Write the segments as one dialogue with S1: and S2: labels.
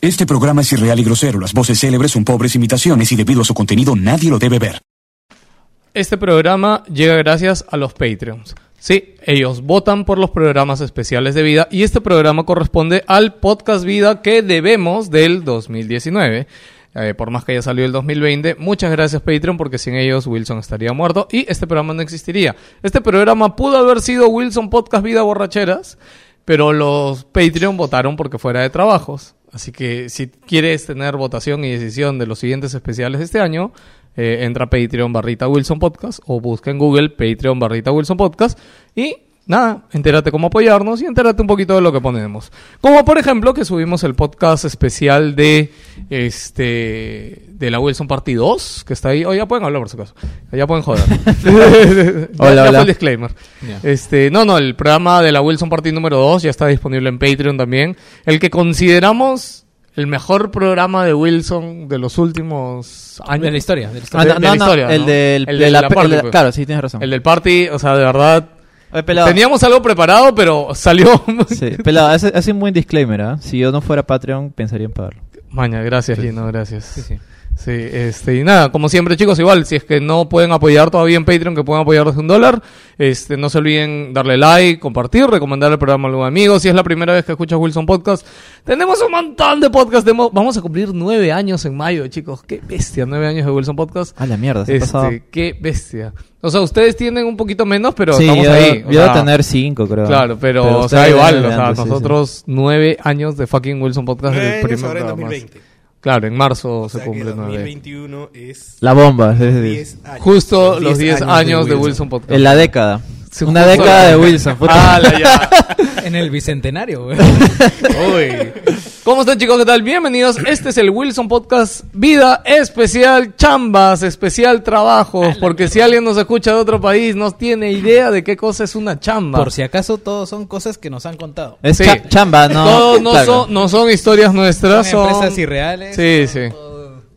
S1: Este programa es irreal y grosero. Las voces célebres son pobres imitaciones y debido a su contenido nadie lo debe ver.
S2: Este programa llega gracias a los Patreons. Sí, ellos votan por los programas especiales de vida y este programa corresponde al podcast vida que debemos del 2019. Eh, por más que haya salido el 2020, muchas gracias Patreon porque sin ellos Wilson estaría muerto y este programa no existiría. Este programa pudo haber sido Wilson Podcast Vida Borracheras, pero los Patreon votaron porque fuera de trabajos. Así que si quieres tener votación y decisión de los siguientes especiales de este año, eh, entra a Patreon barrita Wilson Podcast o busca en Google Patreon barrita Wilson Podcast y nada, entérate cómo apoyarnos y entérate un poquito de lo que ponemos. Como por ejemplo que subimos el podcast especial de este de la Wilson Party 2, que está ahí. O ya pueden hablar por su caso. Ya pueden joder. Ya-
S3: Hola,
S2: ya
S3: hola.
S2: fue el disclaimer. Este, no, no, el programa de la Wilson Party número 2 ya está disponible en Patreon también. El que consideramos el mejor programa de Wilson de los últimos años.
S4: De la historia. De la
S3: Ah,
S4: historia.
S3: el
S2: ¿no?
S3: del,
S2: El
S3: de la,
S2: party,
S3: de-
S2: pues.
S3: Claro, sí, tienes razón.
S2: El del party, o sea, de verdad.
S3: Oye,
S2: Teníamos algo preparado, pero salió.
S3: sí, pelado, hace, hace un buen disclaimer, ¿ah? Si yo no fuera Patreon, pensaría en pagarlo.
S2: Maña, gracias, Lino, gracias.
S4: Sí, sí.
S2: Sí, este, y nada, como siempre chicos, igual, si es que no pueden apoyar todavía en Patreon, que pueden apoyar desde un dólar, este, no se olviden darle like, compartir, recomendar el programa a algún amigo, si es la primera vez que escuchas Wilson Podcast, tenemos un montón de podcasts, vamos a cumplir nueve años en mayo, chicos, qué bestia, nueve años de Wilson Podcast,
S3: Ah, la mierda, se ha pasado.
S2: este, qué bestia. O sea, ustedes tienen un poquito menos, pero
S3: sí,
S2: estamos
S3: yo,
S2: ahí.
S3: yo
S2: sea,
S3: debo tener cinco, creo.
S2: Claro, pero, o sea, igual, o sea,
S3: antes, sí, sí.
S2: nosotros nueve años de fucking Wilson Podcast
S5: Nueve
S2: el
S5: años
S2: primer
S5: ahora en
S2: programa.
S5: 2020.
S2: Claro, en marzo
S5: O
S2: se
S5: sea que
S2: cumple nueve.
S5: 2021 es
S3: La bomba, es decir,
S5: 10 años.
S2: Justo los 10 años, de Wilson Podcast.
S3: en la década. Una década de Wilson. puta.
S2: ¡Hala, ya!
S4: En el bicentenario, güey.
S2: Uy. ¿Cómo están chicos? ¿Qué tal? Bienvenidos. Este es el Wilson Podcast Vida Especial Chambas, especial Trabajos. Porque si alguien nos escucha de otro país, no tiene idea de qué cosa es una chamba.
S4: Por si acaso, todos son cosas que nos han contado.
S3: Es
S2: Sí.
S3: cha- chamba, ¿no?
S2: Todos no,
S3: Claro.
S2: son, no son historias nuestras,
S4: Son
S2: son...
S4: empresas irreales.
S2: Sí,
S4: son
S2: sí.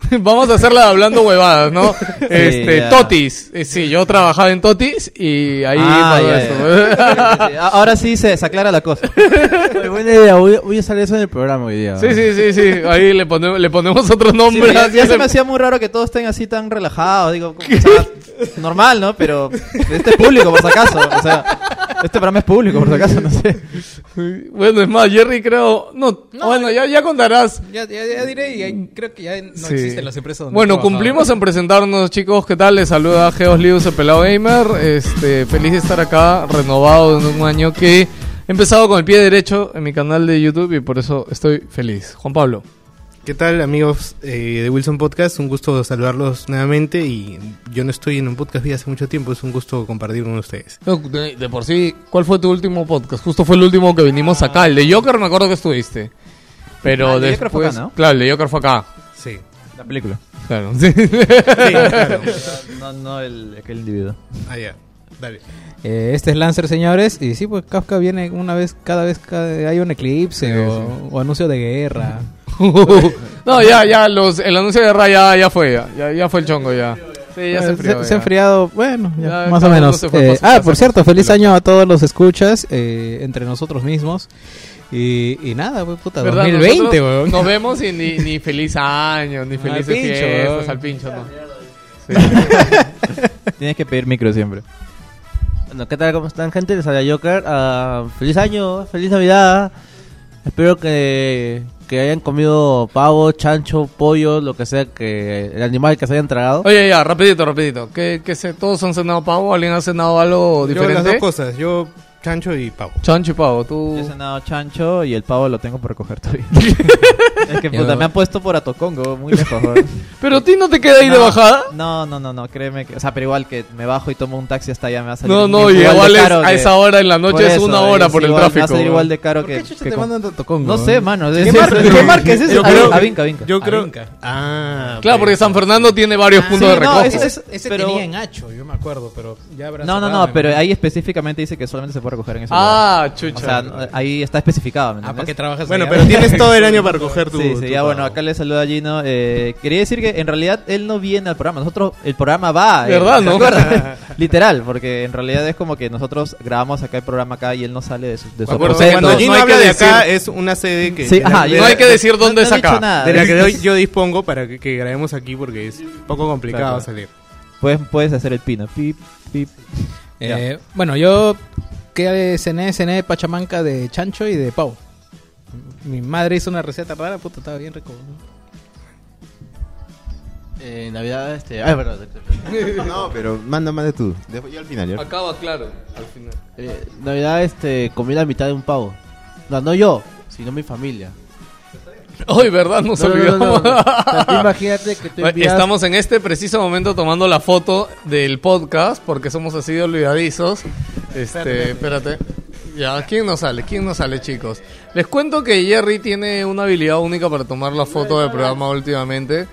S2: Vamos a hacerla hablando huevadas, ¿no? este,
S3: ya.
S2: Totis. Eh, sí, yo trabajaba en Totis y ahí
S3: Ah,
S2: pasó
S3: ya,
S2: esto.
S3: ya. Sí, Ahora sí se, se aclara la cosa.
S6: Oye, buena idea, voy, voy a usar eso en el programa hoy día.
S2: Sí, sí, sí, sí. Ahí le, ponemos le ponemos otro
S3: Sí,
S2: nombre.
S3: ya, se me hacía muy raro que todos estén así tan relajados. Digo, como, o sea, normal, ¿no? Pero este es público, por si acaso. O sea, este programa es público, por si acaso, no sé.
S2: Bueno, es más, Jerry creo... No,
S4: No,
S2: bueno, ya, ya contarás.
S4: Ya, ya, ya diré, y ahí creo que ya no
S2: Sí.
S4: existen las empresas donde
S2: Bueno, cumplimos en presentarnos, chicos. ¿Qué tal? Les saluda Geos Lius, el pelado gamer. Este, feliz de estar acá, renovado en un año que he empezado con el pie derecho en mi canal de YouTube y por eso estoy feliz. Juan Pablo.
S5: ¿Qué tal amigos eh, de Wilson Podcast? Un gusto saludarlos nuevamente y yo no estoy en un podcast vida hace mucho tiempo, es un gusto compartir con ustedes.
S2: No, De, de por sí, ¿cuál fue tu último podcast? Justo fue el último que vinimos acá. El de Joker me acuerdo que estuviste. Pero
S3: Ah, el de
S2: después...
S3: Joker fue acá, ¿no?
S2: Claro, el de Joker fue acá.
S5: Sí.
S3: La película.
S2: Claro. sí.
S5: Sí, claro.
S3: No, no el, aquel individuo.
S5: Ah, ya. Dale.
S4: Eh, este es Lancer, señores. Y sí, pues Kafka viene una vez, cada vez que hay un eclipse o, o anuncio de guerra.
S2: no, ya, ya, los, el anuncio de guerra ya, ya fue, ya, ya, ya fue el chongo ya. Sí, ya se
S4: Eh,
S2: enfrió.
S4: se, ha enfriado, bueno, ya,
S2: Ya
S4: más o menos. Eh, ah, por cierto, feliz año a todos los escuchas, eh, entre nosotros mismos. Y, y nada, pues, puta,
S2: ¿Verdad?
S4: 2020,
S2: Nosotros
S4: weón.
S2: Nos vemos y ni, ni feliz año, ni felices
S4: pincho,
S2: fiestas,
S4: weón.
S2: al pincho, no.
S3: Tienes que pedir micro siempre.
S6: Bueno, ¿qué tal? ¿Cómo están, gente? Les habla Joker. Ah, feliz año, feliz Navidad. Espero que, que hayan comido pavo, chancho, pollo, lo que sea que el animal que se hayan tragado.
S2: Oye, ya, rapidito, rapidito. ¿Qué, qué sé? ¿Todos han cenado pavo? ¿Alguien ha cenado algo
S5: Yo las dos
S2: diferente?
S5: cosas, yo chancho y pavo.
S2: Chancho y pavo, tú...
S3: Yo he cenado chancho y el pavo lo tengo por recoger todavía. es que puta, me han puesto por Atocongo, muy lejos.
S2: ¿Pero a ti no te queda ahí de
S3: No,
S2: bajada?
S3: No, no, no, no, créeme que. O sea, pero igual que me bajo y tomo un taxi hasta allá me va a salir.
S2: No, no, y
S3: igual de
S2: igual es,
S3: caro
S2: a
S3: que-
S2: esa hora en la noche
S3: por
S2: es
S3: eso,
S2: una hora
S3: es
S2: por el
S3: igual,
S2: tráfico.
S3: Me va a salir igual de caro
S6: ¿Por
S3: que.
S6: qué
S3: que
S6: te
S3: con-
S6: mandan tanto congo?
S3: No sé, mano.
S6: ¿Qué, marca,
S3: es-
S6: ¿Qué marca es eso?
S5: Yo creo-
S3: A Vinca, Vinca.
S5: Yo creo... Ah,
S2: Claro, porque San Fernando tiene varios puntos
S3: sí,
S2: de
S3: es-
S4: Ese, tenía en Hacho, yo me acuerdo, pero ya habrá
S3: No, no, no, pero ahí específicamente dice que solamente se puede para recoger en ese
S2: Ah,
S3: lugar.
S2: chucha.
S3: O sea, no- ahí está especificado, ¿me
S4: Ah, ¿para qué trabajas
S5: Bueno,
S4: allá?
S5: pero tienes todo el año para recoger tu.
S3: Sí,
S5: tu
S3: sí, ya bueno, acá le saluda a Gino. Eh, quería decir que en realidad él no viene al programa. Nosotros, el programa va. eh,
S2: ¿Verdad,
S3: ¿te
S2: no?
S3: Literal, porque en realidad es como que nosotros grabamos acá el programa acá y él no sale de su, de su.
S5: Cuando
S2: no
S5: Gino
S2: hay
S5: habla
S2: que
S5: de acá, es una sede que.
S3: Sí, ajá,
S5: de
S2: no hay que decir
S3: no-
S2: dónde
S3: no
S2: es acá.
S3: nada.
S5: de la que doy- yo dispongo para que, que grabemos aquí porque es poco complicado
S3: Claro.
S5: salir.
S3: Puedes, puedes hacer el pino. Pip, pip.
S4: Eh, bueno, yo que cené, cené pachamanca de chancho y de pavo. Mi madre hizo una receta rara, puta, estaba bien rico.
S6: Eh, Navidad, este. Ay, perdón.
S7: No, pero manda más de tú. Después yo al final. ¿ya?
S2: Acaba claro, al final.
S6: Eh, Navidad, este. Comí la mitad de un pavo. No, no yo, sino mi familia.
S2: Hoy, ¿verdad? Nos
S6: No,
S2: olvidamos.
S6: no, no. Imagínate que tú envías-
S2: Estamos en este preciso momento tomando la foto del podcast porque somos así de olvidadizos. Este, espérate. Ya, ¿quién nos sale? ¿Quién nos sale, chicos? Les cuento que Jerry tiene una habilidad única para tomar la foto del programa últimamente.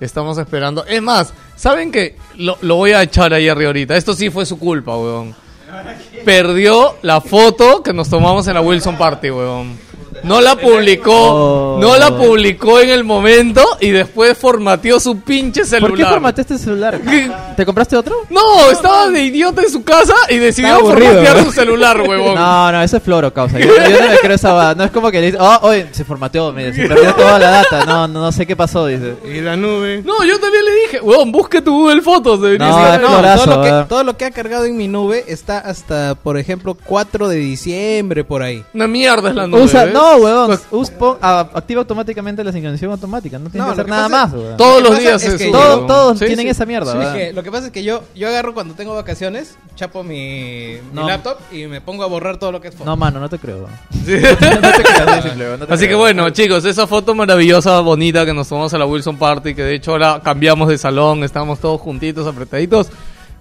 S2: Estamos esperando. Es más, ¿saben qué? Lo, lo voy a echar a Jerry ahorita. Esto sí fue su culpa, weón. Perdió la foto que nos tomamos en la Wilson Party, weón. No la publicó,
S6: Oh.
S2: no la publicó en el momento y después formateó su pinche celular.
S3: ¿Por qué formateaste el celular? ¿Te compraste otro?
S2: No, estaba de idiota en su casa y decidió formatear
S4: ¿no?
S2: su celular, huevón.
S3: No, no, eso es floro, causa. Yo, yo no me creo esa va- No es como que le dice, oh, oye, se formateó, mire, se perdió toda la data. No, no, no sé qué pasó, dice.
S5: Y la nube.
S2: No, yo también le dije, huevón, busque tu Google Fotos. debería
S3: No, es
S4: No,
S3: florazo,
S4: todo, lo que, todo lo que ha cargado en mi nube está hasta, por ejemplo, 4 de diciembre por ahí.
S2: Una mierda es la nube.
S3: Usa,
S2: ¿ves?
S3: No, weón. us- pon- a- activa automáticamente la sincronización automática. No tienes
S4: No,
S3: que hacer
S4: que
S3: nada más, weón.
S2: Todos
S4: Lo
S2: los días
S4: es que
S3: Todo- todos
S2: Sí,
S3: tienen
S2: sí.
S3: esa mierda,
S4: Sí,
S3: ¿verdad?
S4: que lo que pasa es que yo, yo agarro cuando tengo vacaciones, chapo mi, laptop y me pongo a borrar todo lo que es foto.
S3: No, mano, no te creo. weón.
S2: Sí.
S3: No te creo, así de simple, weón, no te
S2: Así que bueno, chicos, esa foto maravillosa, bonita que nos tomamos a la Wilson Party, que de hecho ahora cambiamos de salón, estamos todos juntitos, apretaditos,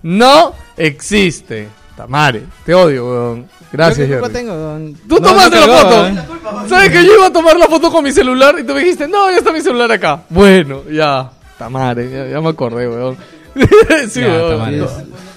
S2: no existe. Tamare, te odio, weón. Gracias,
S4: Yo tengo.
S2: Tú
S4: no,
S2: tomaste
S4: no
S2: la foto.
S4: ¿eh?
S2: ¿Sabes que yo iba a tomar la foto con mi celular y tú me dijiste, no, ya está mi celular acá? Bueno, ya. Tamare, ya, ya me acordé, weón. sí,
S4: Ya,
S2: weón.
S4: Tamare.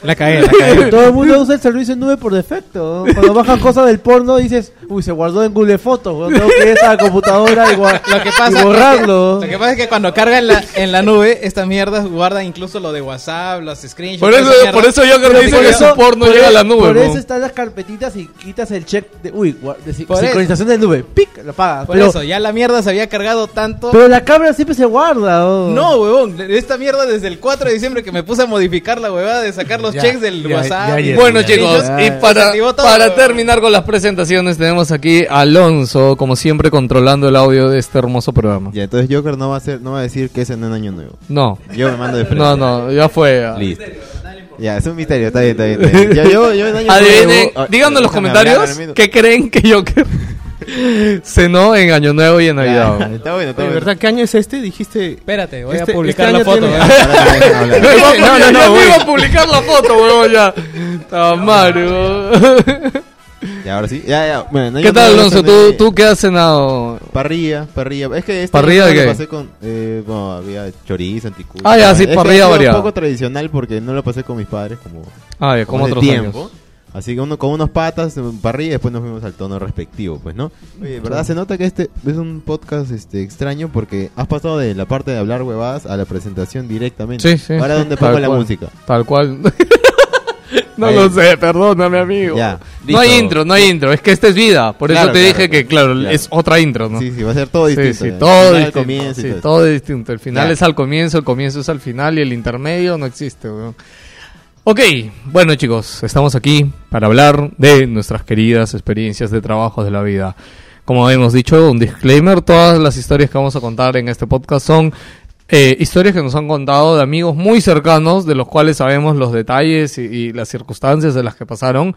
S4: La cagué, la cagué.
S6: Todo el mundo usa el servicio en nube por defecto. ¿no? Cuando bajas cosas del porno dices, uy, se guardó en Google Fotos. Tengo que ir a la computadora y,
S4: Lo que pasa
S6: y
S4: es
S6: borrarlo.
S4: Lo que pasa es que cuando carga en la, en la nube, estas mierdas guardan incluso lo de WhatsApp, los screenshots.
S2: Por eso,
S4: mierda.
S2: por eso yo que
S6: por
S2: que
S6: eso-
S2: su porno
S6: por
S2: llega a la nube,
S6: Por
S2: ¿no?
S6: eso están las carpetitas y quitas el check de, uy, de, sincronización de nube. Pic, lo pagas.
S4: Por
S6: Pero,
S4: eso, ya la mierda se había cargado tanto.
S6: pero la cámara siempre se guarda. oh.
S4: No, huevón, esta mierda desde el 4 de diciembre que me puse a modificar la huevada de sacar los
S5: Ya,
S4: checks del
S5: ya,
S4: WhatsApp.
S5: ya.
S2: Bueno
S5: Ya,
S2: chicos,
S6: ya.
S2: y para, para terminar con las presentaciones tenemos aquí a Alonso, como siempre controlando el audio de este hermoso programa.
S7: Ya, entonces Joker no va a hacer, no va a decir que es en un año nuevo.
S2: No,
S7: Yo me mando de frente.
S2: no, no, ya fue. ya.
S7: Listo. Ya, es un misterio, está bien, está bien. Está bien. Ya, yo, yo en año
S2: Adivinen,
S7: nuevo-
S2: díganos en los comentarios qué creen que Joker cenó en Año Nuevo y en Navidad.
S7: Ya. Está bueno, está bueno.
S5: ¿verdad? ¿Qué año es este? Dijiste.
S4: Espérate, voy
S5: Este-
S4: a publicar
S5: este
S4: la foto.
S5: tiene-.
S2: No, no, no,
S5: no,
S2: iba a publicar la foto, weón, ya. Tamario.
S7: Ya, ahora sí. Ya, ya. Bueno,
S2: ¿Qué tal, Alonso? ¿Tú, ¿Tú qué has cenado?
S7: Parrilla, parrilla. Es que este
S2: ¿Parrilla de
S7: lo
S2: qué?
S7: pasé con. Eh, bueno, había chorizo, anticucho.
S2: Ah, ya, sí,
S7: Es que
S2: parrilla variada.
S7: un poco tradicional porque no lo pasé con mis padres como.
S2: Ah, ya, como
S7: hace
S2: otros
S7: tiempo.
S2: años.
S7: Así que uno con unos patas, en parrilla, y después nos fuimos al tono respectivo, pues, ¿no? Oye, ¿verdad? Se nota que este es un podcast este extraño porque has pasado de la parte de hablar huevadas a la presentación directamente.
S2: Sí, sí.
S7: Ahora,
S2: sí,
S7: ¿dónde pongo la
S2: cual.
S7: música?
S2: Tal cual. no
S7: Ahí.
S2: lo sé, perdóname, amigo.
S7: Ya,
S2: no hay intro, no hay intro. Es que esta es vida. Por eso te
S7: claro,
S2: dije que, claro,
S7: claro.
S2: es otra intro, ¿no?
S7: Sí, sí, va a ser todo distinto.
S2: sí, todo distinto.
S7: comienzo
S2: sí,
S7: todo.
S2: todo distinto. El final
S7: Ya.
S2: es al comienzo, el comienzo es al final y el intermedio no existe, weón. Ok, bueno chicos, estamos aquí para hablar de nuestras queridas experiencias de trabajo de la vida. Como hemos dicho, un disclaimer, todas las historias que vamos a contar en este podcast son eh, historias que nos han contado de amigos muy cercanos, de los cuales sabemos los detalles y, y las circunstancias de las que pasaron.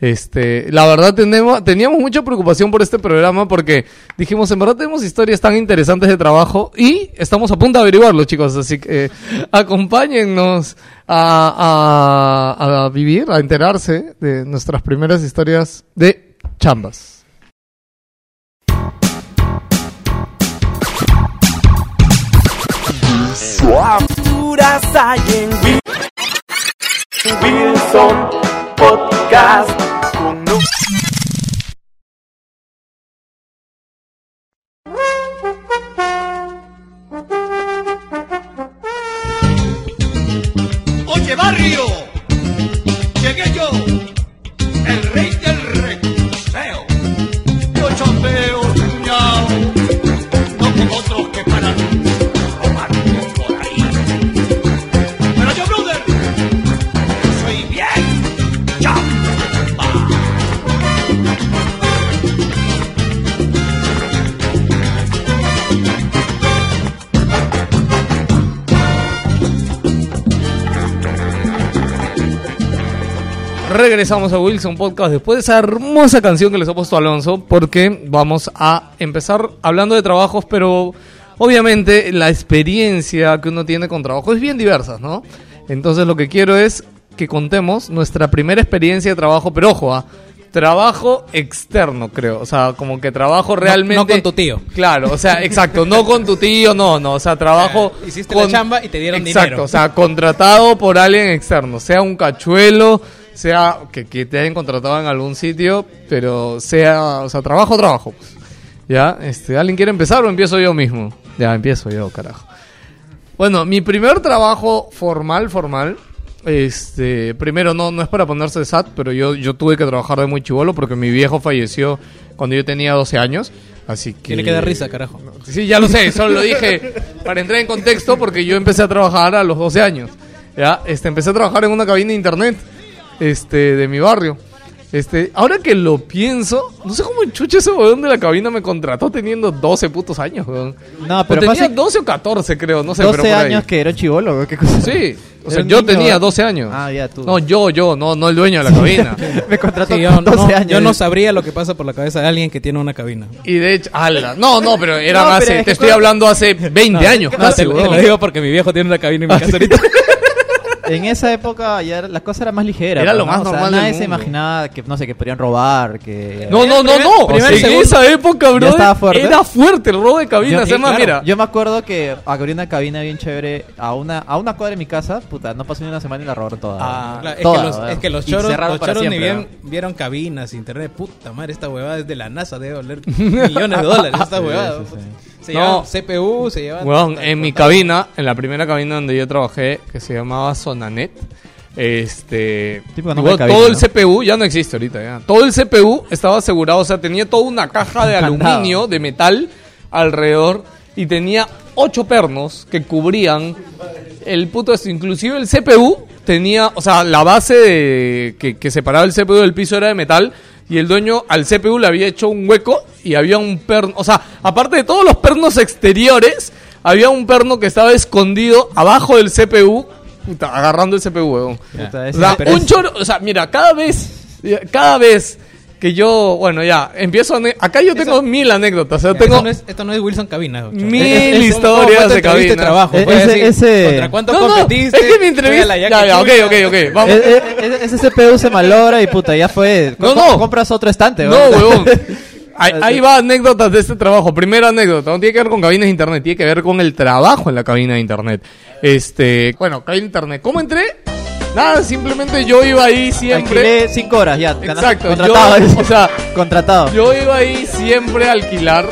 S2: Este, la verdad tenemos, teníamos mucha preocupación por este programa porque dijimos, en verdad tenemos historias tan interesantes de trabajo y estamos a punto de averiguarlo, chicos. Así que eh, acompáñennos a, a, vivir, a enterarse de nuestras primeras historias de chambas.
S8: Podcast
S9: Thank you.
S2: Regresamos a Wilson Podcast después de esa hermosa canción que les ha puesto Alonso, porque vamos a empezar hablando de trabajos, pero obviamente la experiencia que uno tiene con trabajo es bien diversa, ¿no? Entonces lo que quiero es que contemos nuestra primera experiencia de trabajo, pero ojo, ¿ah? trabajo externo, creo, o sea, como que trabajo realmente...
S4: no con tu tío.
S2: Claro, o sea, exacto, no con tu tío, no, no, o sea, trabajo...
S4: Eh, hiciste la chamba y te dieron
S2: exacto,
S4: dinero.
S2: o sea, contratado por alguien externo, sea un cachuelo, sea que, que te hayan contratado en algún sitio, pero sea, o sea, trabajo, trabajo. pues. ¿Ya? Este, ¿Alguien quiere empezar o empiezo yo mismo? Ya, empiezo yo, carajo. Bueno, mi primer trabajo formal, formal, este, primero no, no es para ponerse SAT, pero yo, yo tuve que trabajar de muy chivolo porque mi viejo falleció cuando yo tenía 12 años, así que...
S4: Tiene que dar risa, carajo.
S2: Sí, ya lo sé, solo lo dije para entrar en contexto porque yo empecé a trabajar a los 12 años. Ya, este, empecé a trabajar en una cabina de internet, este, de mi barrio. Este, ahora que lo pienso, no sé cómo chucha ese weón de la cabina me contrató teniendo 12 putos años, weón.
S3: No,
S2: O
S3: pero
S2: tenía
S3: fácil-
S2: 12 o 14, creo, no sé, pero
S3: 12
S2: por ahí.
S3: años que era chivolo, ¿qué cosa?
S2: Sí, o
S3: Era
S2: sea, yo
S3: niño,
S2: tenía
S3: ¿verdad?
S2: 12 años.
S3: Ah, ya tú.
S2: No, yo, yo, no, no el dueño de la cabina.
S3: Me contrató
S4: Sí, yo,
S3: con 12
S4: no,
S3: años.
S4: yo no sabría lo que pasa por la cabeza de alguien que tiene una cabina.
S2: y de hecho, ala, no, no, pero eran
S3: No, pero
S2: hace,
S3: es
S2: te estoy hablando hace 20 años
S4: No,
S2: casi,
S4: te, lo- te lo digo porque mi viejo tiene una cabina en mi casa ahorita.
S3: En esa época ya era- las cosas eran más ligeras.
S2: Era lo
S3: ¿no?
S2: más
S3: O sea,
S2: normal del
S3: Nadie se imaginaba que, no sé, que podrían robar, que...
S2: No, no, no, no.
S3: primer
S2: en esa época, bro,
S3: estaba fuerte.
S2: era fuerte el robo de
S3: claro.
S2: mira,
S3: Yo me acuerdo que abrí una cabina bien chévere a una, a una cuadra de mi casa. Puta, no pasó ni una semana y la robaron toda.
S4: Ah, claro, es, que los, es que los choros, los choros ni bien vieron cabinas, internet. Puta madre, esta huevada es de la NASA, debe valer millones de dólares. Esta huevada.
S3: sí, sí.
S4: Se
S2: No.
S4: llevan CPU, se llevan. puta,
S2: en mi cabina, en la primera cabina donde yo trabajé, que se llamaba Sonanet, este,
S3: cabina,
S2: todo el
S3: ¿no?
S2: CPU ya no existe ahorita, ya. Todo el CPU estaba asegurado, o sea, tenía toda una caja de aluminio, de metal alrededor y tenía ocho pernos que cubrían el puto esto, inclusive el CPU tenía, o sea, la base de, que, que separaba el CPU del piso era de metal y el dueño al CPU le había hecho un hueco y había un perno, o sea, aparte de todos los pernos exteriores, había un perno que estaba escondido abajo del CPU, puta, agarrando el CPU, weón. O sea, un choro, o sea, mira, cada vez, cada vez que yo, bueno, ya, empiezo, a acá yo tengo mil anécdotas, o sea,
S4: Ya,
S2: tengo
S4: esto, no es, esto no es Wilson Cabina.
S2: mil
S4: Es- es- es-
S2: historias
S4: ¿cómo fue tu
S2: de cabina.
S4: trabajo?
S3: E- ese- ese-
S4: ¿Contra cuánto
S2: No, no,
S4: competiste?
S2: es que mi entrevista,
S4: la
S2: ya,
S4: Yaque
S2: ya, ok, ok, ok, vamos.
S3: E- e- e- ese CPU se malogra y puta, ya fue.
S2: No, no.
S3: Compras otro estante,
S2: No, huevón. Ahí, ahí va anécdotas de este trabajo. Primera anécdota, no tiene que ver con cabinas de internet, tiene que ver con el trabajo en la cabina de internet. Este, bueno, cabina de internet. ¿Cómo entré? Nada, simplemente yo iba ahí siempre.
S3: Alquilé 5 horas, ya.
S2: Exacto,
S3: Contratado.
S2: yo, o sea,
S3: contratado.
S2: yo iba ahí siempre a alquilar,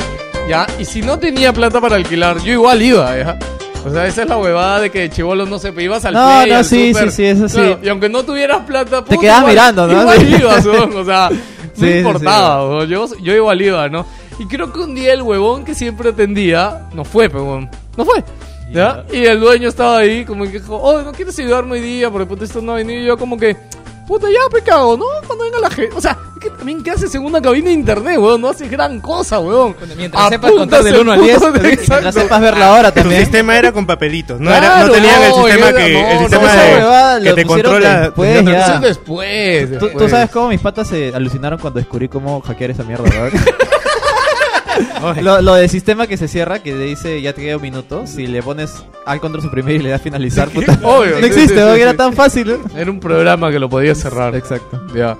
S2: ¿ya? Y si no tenía plata para alquilar, yo igual iba, ¿ya? O sea, esa es la huevada de que chivolo no se ibas al
S3: No,
S2: play,
S3: no,
S2: al
S3: sí, sí, sí, eso sí.
S2: Claro, y aunque no tuvieras plata,
S3: Te
S2: puta,
S3: quedabas
S2: igual-
S3: mirando, ¿no?
S2: Igual
S3: Sí.
S2: ibas, o sea, no
S3: Sí, sí,
S2: importaba, weón, yo, yo igual iba, ¿no? Y creo que un día el huevón que siempre atendía, no fue, pero weón, no fue. ¿Ya? Y el dueño estaba ahí como que dijo, oh, ¿no quieres ayudarme hoy día? Porque puta esto no ha venido. Y yo como que, puta, ya, pecado, ¿no? Cuando venga la gente. O sea, es que también, ¿qué haces en una cabina de internet, weón? No haces gran cosa, weón.
S4: Mientras sepas contar del
S2: el
S4: 1 al 10,
S2: puto-
S3: Mientras sepas ver la hora
S5: Tu
S3: también.
S5: sistema era con papelitos, no,
S2: Claro,
S5: era, no tenían el sistema
S2: era-
S5: que,
S2: no,
S5: el
S2: no,
S5: sistema
S3: esa
S5: de-
S3: huevada
S5: que
S3: lo
S5: te controla.
S3: después,
S5: te
S3: ya.
S2: Es después.
S3: ¿Tú, tú
S2: después.
S3: sabes cómo mis patas se alucinaron cuando descubrí cómo hackear esa mierda, ¿verdad? Lo, lo del sistema que se cierra, que dice ya te queda un minuto, si le pones al control suprimir y le das finalizar, puta.
S2: Obvio,
S3: no existe,
S2: sí,
S3: weón,
S2: sí,
S3: era tan fácil. ¿eh?
S2: Era un programa que lo podía cerrar.
S3: Exacto.
S2: Ya.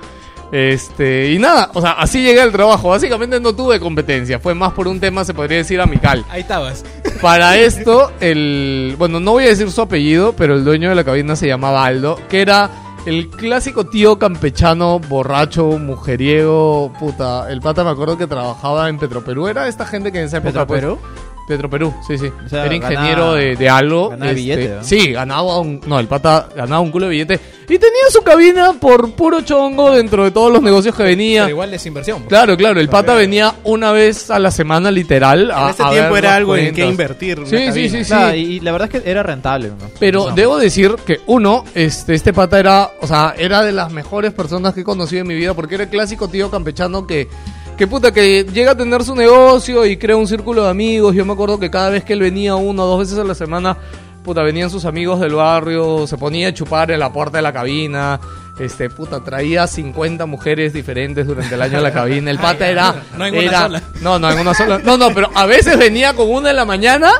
S2: Este, y nada, o sea, así llegué al trabajo. Básicamente no tuve competencia, fue más por un tema, se podría decir, amical.
S4: Ahí estabas.
S2: Para esto, el. Bueno, no voy a decir su apellido, pero el dueño de la cabina se llamaba Aldo, que era el clásico tío campechano, borracho, mujeriego, puta. El pata me acuerdo que trabajaba en Petroperú. Era esta gente que en esa época. pues,
S3: ¿Petroperú?
S2: Petroperú, sí, sí.
S3: O sea,
S2: Era ingeniero
S3: ganaba-
S2: de, de algo. este,
S3: ganaba billete, ¿no?
S2: Sí, ganaba un. No, el pata ganaba un culo de billete. Y tenía su cabina por puro chongo dentro de todos los negocios que venía.
S4: Pero igual es inversión. pues.
S2: Claro, claro, el pata venía una vez a la semana literal. A,
S5: En ese
S2: a
S5: tiempo
S2: ver
S5: era algo en que invertir.
S2: Sí, sí, sí, sí.
S3: Claro, y, la verdad es que era rentable. ¿no?
S2: Pero debo decir que uno, este, este pata era, o sea, era de las mejores personas que he conocido en mi vida porque era el clásico tío campechano que, que puta, que llega a tener su negocio y crea un círculo de amigos. Yo me acuerdo que cada vez que él venía una o dos veces a la semana, puta, venían sus amigos del barrio, se ponía a chupar en la puerta de la cabina. Este, puta, traía 50 mujeres diferentes durante el año a la cabina. El pata era.
S4: no en una
S2: era-
S4: sola.
S2: No, no, en una sola. No, no, pero a veces venía con una en la mañana,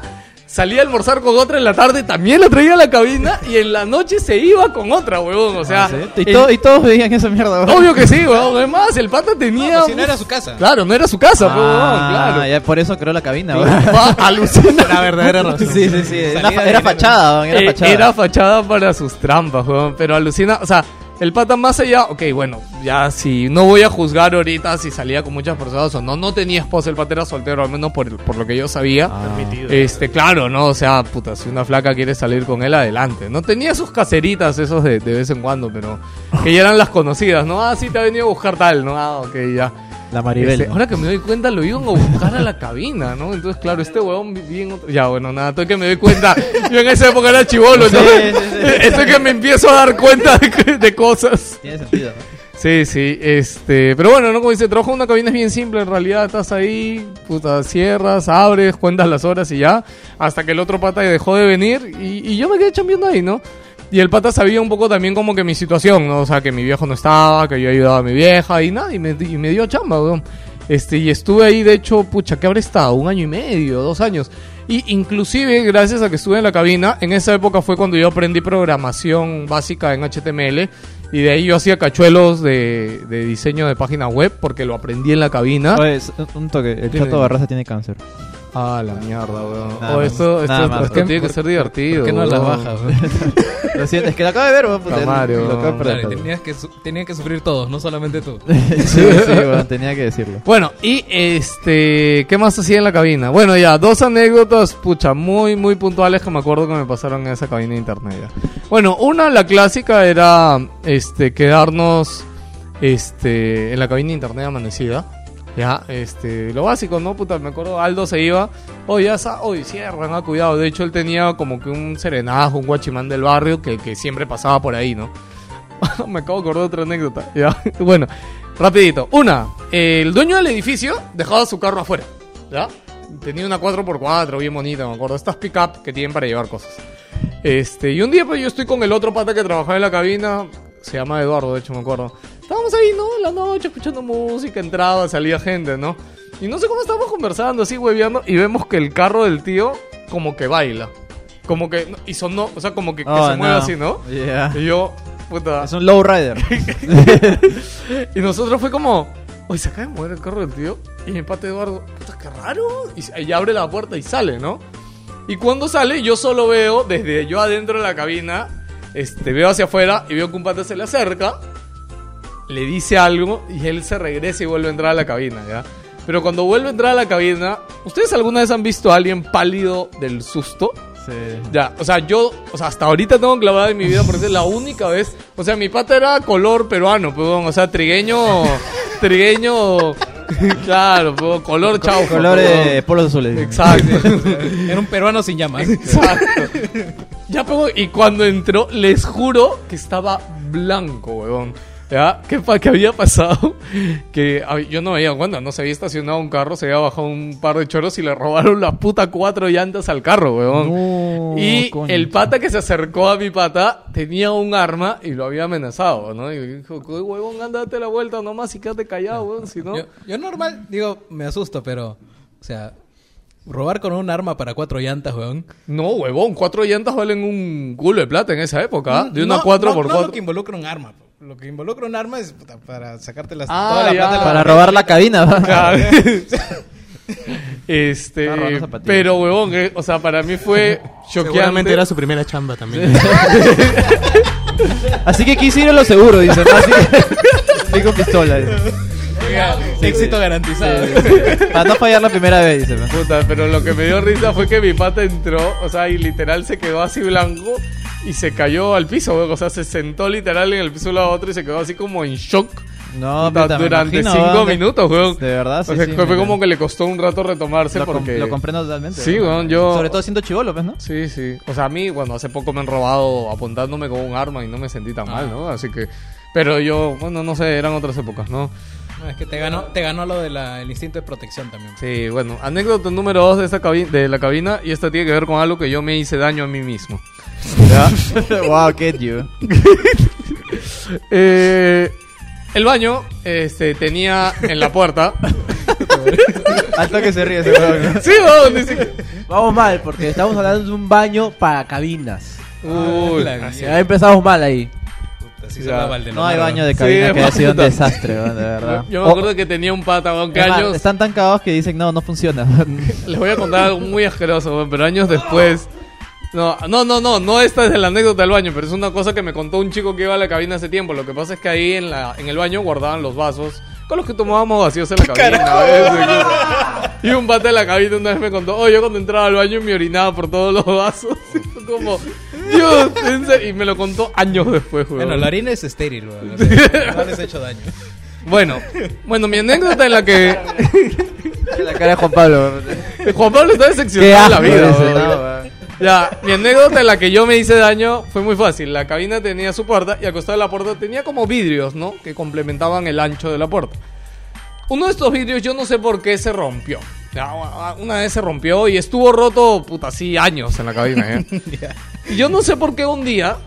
S2: salía a almorzar con otra en la tarde, también la traía a la cabina y en la noche se iba con otra, huevón. O sea,
S3: Ah, ¿sí? y,
S2: el-
S3: to- y todos veían esa mierda. ¿verdad?
S2: obvio que sí, huevón. Además, el pata tenía.
S4: No, si no era su casa.
S2: Claro, no era su casa, pues, huevón,
S3: Ah,
S2: claro.
S3: ya por eso creó la cabina.
S2: Va, alucina.
S5: La verdadera razón.
S3: Sí, sí, sí. Era, fachada, ¿verdad? era
S2: Eh,
S3: fachada.
S2: era fachada para sus trampas, weón. Pero alucina, o sea, el pata más allá, ok, bueno, ya si no voy a juzgar ahorita si salía con muchas personas o no, no tenía esposa, el pata era soltero, al menos por, por lo que yo sabía.
S3: Ah.
S2: Este, claro, ¿no? O sea, puta, si una flaca quiere salir con él, adelante. No tenía sus caseritas, esos de, de vez en cuando, pero que ya eran las conocidas, ¿no? Ah, sí, te ha venido a buscar tal, ¿no? Ah, ok, ya.
S3: La Maribel.
S2: Este, ahora que me doy cuenta, lo iban a buscar a la cabina, ¿no? Entonces, claro, este huevón vivía en otro... Ya, bueno, nada, estoy que me doy cuenta. Yo en esa época era chivolo, entonces...
S3: sí, sí.
S2: Estoy que me empiezo a dar cuenta de, de cosas.
S3: Tiene sentido. ¿no?
S2: Sí, sí, este... Pero bueno, ¿no? Como dice, trabajo en una cabina es bien simple. En realidad estás ahí, puta, cierras, abres, cuentas las horas y ya. Hasta que el otro pata dejó de venir y, y yo me quedé chambeando ahí, ¿no? Y el pata sabía un poco también como que mi situación, ¿no? O sea, que mi viejo no estaba, que yo ayudaba a mi vieja y nada, y me, y me dio chamba, weón. Este, y estuve ahí, de hecho, pucha, ¿qué habré estado? Un año y medio, dos años. Y inclusive, gracias a que estuve en la cabina, en esa época fue cuando yo aprendí programación básica en HTML. Y de ahí yo hacía cachuelos de, de diseño de página web porque lo aprendí en la cabina.
S3: Oye, un toque. El. Chato Barraza tiene cáncer.
S2: Ah, la mierda, weón.
S3: Nada
S2: Oh, esto esto,
S3: Nada más.
S2: esto
S3: ¿Por
S2: tiene que ser divertido.
S4: ¿Por qué no las bajas? weón?
S3: Lo siento, es que lo acabo de ver, weón. puta,
S2: madre,
S3: lo acabo de
S2: weón.
S3: perder.
S4: Claro, tenías que, su- tenían que sufrir todos, no solamente tú.
S3: sí, sí, weón, tenía que decirlo.
S2: Bueno, y este, ¿qué más hacía en la cabina? Bueno, ya, dos anécdotas, pucha, muy, muy puntuales que me acuerdo que me pasaron en esa cabina de internet. ya. Bueno, una, la clásica era, este, quedarnos, este, en la cabina de internet amanecida. Ya, este, lo básico, ¿no? Puta, me acuerdo, Aldo se iba, oye, ya oye, cierran, ah, cuidado. De hecho, él tenía como que un serenajo, un guachimán del barrio que, que siempre pasaba por ahí, ¿no? me acabo de acordar otra anécdota. Ya, bueno, rapidito. Una, el dueño del edificio dejaba su carro afuera, ¿ya? Tenía una 4x4 bien bonita, me acuerdo. Estas pick-up que tienen para llevar cosas. Este, y un día pues yo estoy con el otro pata que trabajaba en la cabina, se llama Eduardo, de hecho me acuerdo. Estábamos ahí, ¿no? En la noche escuchando música, entraba, salía gente, ¿no? Y no sé cómo estábamos conversando, así hueveando, y vemos que el carro del tío como que baila. Como que, y sonó, o sea, como que, que
S3: Oh,
S2: se mueve
S3: no.
S2: así, ¿no?
S3: Yeah.
S2: Y yo, puta.
S3: Es un low rider.
S2: Y nosotros fue como, oye, se acaba de mover el carro del tío. Y mi pata Eduardo, puta, qué raro. Y, y abre la puerta y sale, ¿no? Y cuando sale, yo solo veo, desde yo adentro de la cabina, este, veo hacia afuera y veo que un pata se le acerca, le dice algo y él se regresa y vuelve a entrar a la cabina, ¿ya? Pero cuando vuelve a entrar a la cabina, ¿ustedes alguna vez han visto a alguien pálido del susto?
S3: Sí.
S2: Ya, o sea, yo, o sea, hasta ahorita tengo clavada en mi vida porque es la única vez. O sea, mi pata era color peruano, perdón, o sea, trigueño, trigueño, claro, pues, color chaufa.
S3: Colores
S2: perdón.
S3: polos azules.
S2: Exacto,
S4: Era un peruano sin llamas.
S2: exacto. Ya, pero, y cuando entró, les juro que estaba blanco, weón. ¿Ya? ¿Qué, pa- qué había pasado? Que yo no me había cuenta, no se había estacionado un carro, se había bajado un par de choros y le robaron las puta cuatro llantas al carro, weón.
S3: No,
S2: Y el pata que se acercó a mi pata tenía un arma y lo había amenazado, ¿no? Y dijo, "Oye, huevón, anda, date la vuelta nomás y quédate callado, weón, si no...
S4: Yo, yo normal, digo, me asusto, pero, o sea, robar con un arma para cuatro llantas, weón.
S2: No, huevón, cuatro llantas valen un culo de plata en esa época, ¿ah? De una
S4: No,
S2: 4
S4: no,
S2: por
S4: no
S2: 4
S4: lo que involucra un arma. Lo que involucra un arma es puta, para sacarte las,
S2: Ah,
S4: toda la
S2: ya.
S4: plata la
S3: Para
S4: cabeza.
S3: robar la cabina, ¿va?
S2: Claro. este, pero huevón, eh, o sea, para mí fue choqueante.
S5: Seguramente era su primera chamba también.
S3: Así que quise ir a lo seguro, dice. ¿no? Así que con pistola. dice.
S4: Éxito garantizado.
S3: Para no fallar la primera vez, dice.
S2: Puta, pero lo que me dio risa fue que mi pata entró, o sea, y literal se quedó así blanco y se cayó al piso, weón. O sea, se sentó literal en el piso de la otra y se quedó así como en shock.
S3: No,
S2: Puta, durante
S3: imagino,
S2: cinco minutos, weón.
S3: De verdad, sí,
S2: o sea,
S3: sí,
S2: fue como que le costó un rato retomarse
S3: lo, com-
S2: porque...
S3: lo comprendo totalmente.
S2: Sí,
S3: weón.
S2: weón, yo-
S3: Sobre todo siendo chivolo, ¿ves, no?
S2: Sí, sí. O sea, a mí, bueno, hace poco me han robado apuntándome con un arma y no me sentí tan mal, ¿no? Así que... Pero yo, bueno, no sé, eran otras épocas, ¿no?
S4: No, es que te ganó, te ganó lo del instinto de protección también.
S2: Sí, bueno, anécdota número dos de, esta de la cabina y esta tiene que ver con algo que yo me hice daño a mí mismo.
S3: wow, get you.
S2: Eh, el baño este, tenía en la puerta.
S3: Hasta que se ríe ese
S2: sí, dice
S6: Vamos mal, porque estamos hablando de un baño para cabinas.
S2: Uy,
S6: Ya empezamos mal ahí.
S4: Así el de
S3: No hay baño de
S2: Sí,
S3: cabina que haya sido un
S2: puta.
S3: desastre, weón, de verdad.
S2: Yo me acuerdo que tenía un pata, weón, que
S3: es más,
S2: años...
S3: Están tan cagados que dicen, no, no funciona.
S2: Les voy a contar algo muy asqueroso, weón, pero años después... No, no, no, no, no esta es de la anécdota del baño, pero es una cosa que me contó un chico que iba a la cabina hace tiempo. Lo que pasa es que ahí en, la, en el baño guardaban los vasos con los que tomábamos vacíos en la cabina. Y un pata de la cabina una vez me contó, oh, yo cuando entraba al baño me orinaba por todos los vasos. Y como, Dios, ¿en serio? y me lo contó años después, weón.
S4: Bueno, la harina es estéril, o sea, no les ha hecho daño.
S2: Bueno, bueno, mi anécdota en la que
S6: La cara de Juan Pablo.
S2: Juan Pablo está decepcionado de la vida. Ya, mi anécdota en la que yo me hice daño fue muy fácil. La cabina tenía su puerta y al costado de la puerta tenía como vidrios, ¿no? Que complementaban el ancho de la puerta. Uno de estos vidrios yo no sé por qué se rompió. Una vez se rompió y estuvo roto, puta, así años en la cabina, ¿eh? Y yo no sé por qué un día,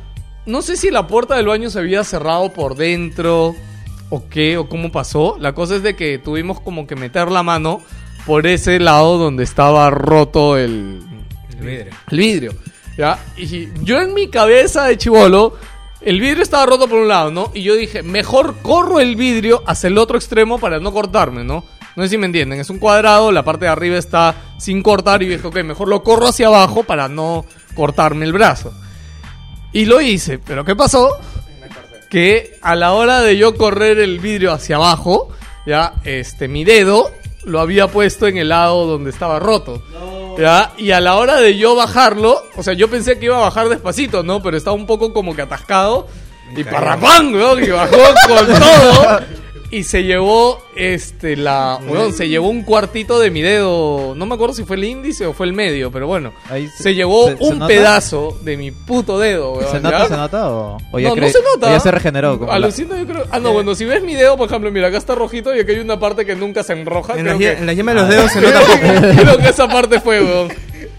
S2: no sé si la puerta del baño se había cerrado por dentro o qué, o cómo pasó. La cosa es de que tuvimos como que meter la mano por ese lado donde estaba roto el,
S4: El vidrio.
S2: el vidrio. ¿ya? Y yo en mi cabeza de chivolo, el vidrio estaba roto por un lado, ¿no? Y yo dije, mejor corro el vidrio hacia el otro extremo para no cortarme, ¿no? No sé si me entienden, es un cuadrado, la parte de arriba está sin cortar y dije, ok, mejor lo corro hacia abajo para no cortarme el brazo. Y lo hice, pero ¿qué pasó? Que a la hora de yo correr el vidrio hacia abajo, ya, este, mi dedo lo había puesto en el lado donde estaba roto. ¿Ya? Y a la hora de yo bajarlo, o sea, yo pensé que iba a bajar despacito, ¿no? Pero estaba un poco como que atascado. Y parrapán, weón, y bajó con todo. Y se llevó, este, la, weón, se llevó un cuartito de mi dedo. No me acuerdo si fue el índice o fue el medio, pero bueno.
S3: Ahí
S2: Se llevó
S3: se-
S2: un pedazo de mi puto dedo, weón.
S3: ¿Se nota, se nota o, o ya
S2: no, no se nota.
S3: o ya se regeneró? Como la-
S2: Alucina, yo creo. Ah, no, bueno, si ves mi dedo, por ejemplo, mira, acá está rojito y aquí hay una parte que nunca se enroja.
S5: En
S2: creo
S5: la,
S2: que-
S5: en la yema de los dedos se nota poco.
S2: Creo que esa parte fue, weón.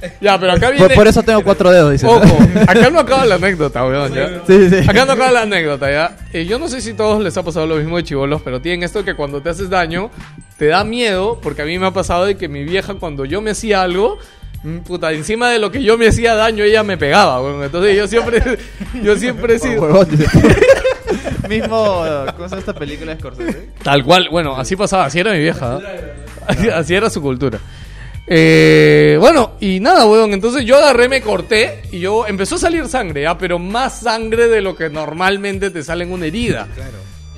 S2: Ya, pero acá viene.
S3: por, por eso tengo cuatro dedos, dice.
S2: Ojo, acá no acaba la anécdota, weón. ¿ya?
S3: Sí, sí.
S2: Acá no acaba la anécdota, ¿ya? Eh, yo no sé si a todos les ha pasado lo mismo de chivolos, pero tienen esto que cuando te haces daño, te da miedo, porque a mí me ha pasado de que mi vieja, cuando yo me hacía algo, mm, puta, encima de lo que yo me hacía daño, ella me pegaba, weón. Entonces yo siempre, yo siempre he sido.
S3: Huevón, dice. Mismo, ¿cómo se llama esta película de Scorsese?
S2: Tal cual, bueno, así pasaba, así era mi vieja. ¿eh? Así era su cultura. Eh, bueno, y nada, weón. Entonces yo agarré, me corté y yo empezó a salir sangre, ¿ya? Pero más sangre de lo que normalmente te sale en una herida.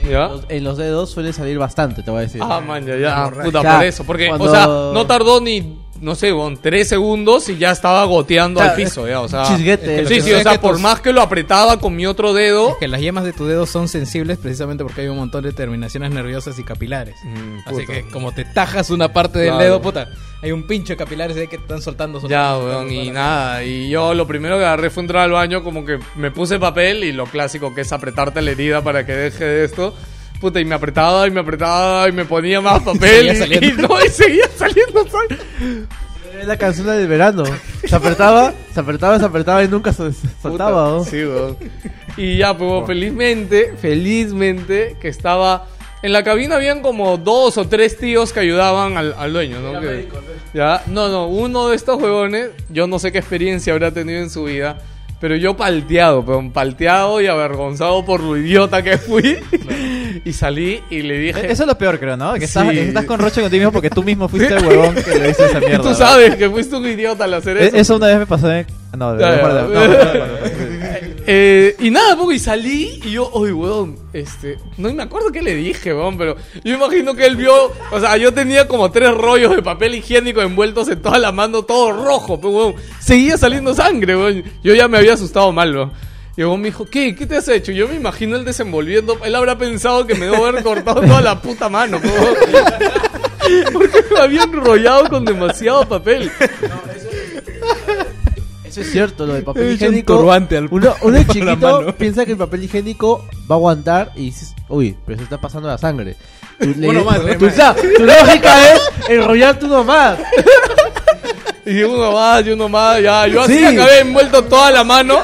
S2: ¿Ya?
S6: Los- en los dedos suele salir bastante, te voy a decir.
S2: Ah, man, ya, ya. Puta,
S6: Ya,
S2: por eso. Porque,
S6: cuando-
S2: o sea, no tardó ni, no sé, weón, tres segundos y ya estaba goteando
S6: O sea,
S2: al piso, ¿ya? O sea,
S6: chisguete.
S4: es
S2: sí,
S4: que
S2: sí, o sea, por
S4: tus-
S2: más que lo apretaba con mi otro dedo.
S4: Es que las yemas de tu dedo son sensibles precisamente porque hay un montón de terminaciones nerviosas y capilares.
S2: Mm,
S4: Así que como te tajas una parte del
S2: Claro.
S4: dedo, puta, hay un pincho de capilares ahí que te están soltando.
S2: Ya,
S4: soltando,
S2: weón,
S4: soltando,
S2: y nada. Y yo lo primero que agarré fue entrar al baño, como que me puse papel y lo clásico que es apretarte la herida para que deje de esto. Puta, y me apretaba y me apretaba y me ponía más papel.
S4: seguía
S2: y,
S4: saliendo.
S2: y no, y seguía saliendo sangre.
S6: Es la canción del verano. Se apretaba, se apretaba, se apretaba y nunca se soltaba. ¿no?
S2: Sí, weón. Y ya, pues felizmente, felizmente que estaba... En la cabina habían como dos o tres tíos que ayudaban al, al dueño, ¿no? Que- ya, no, no, uno de estos huevones, yo no sé qué experiencia habrá tenido en su vida, pero yo palteado, pero palteado y avergonzado por lo idiota que fui. y salí y le dije...
S3: Eso es lo peor, creo, ¿no? Que estás,
S2: Sí.
S3: estás con roche contigo mismo porque tú mismo fuiste el huevón que le hizo esa mierda.
S2: tú sabes que fuiste un idiota al hacer
S3: E-
S2: eso.
S3: Eso una vez me pasó en... No, verdad.
S2: Eh, y nada, poco, y salí y yo, oye, weón, este, no me acuerdo qué le dije, weón, pero yo imagino que él vio, o sea, yo tenía como tres rollos de papel higiénico envueltos en toda la mano, todo rojo, pero weón, seguía saliendo sangre, weón. Yo ya me había asustado mal, weón. Y luego me dijo, ¿qué? ¿Qué te has hecho? Yo me imagino él desenvolviendo, él habrá pensado que me debo haber cortado toda la puta mano. Porque me había enrollado con demasiado papel.
S6: Eso es cierto, lo del papel
S4: He un
S6: higiénico.
S4: turbante al-
S6: uno uno
S4: la
S6: chiquito piensa que el papel higiénico va a aguantar y dices, uy, pero se está pasando la sangre. Tu, le-
S4: Uno más,
S6: tu-
S4: uno
S6: tu-
S4: más.
S6: o sea, tu lógica es enrollarte uno más.
S2: Y uno más, y uno más, ya. Yo así
S6: Sí.
S2: acabé envuelto toda la mano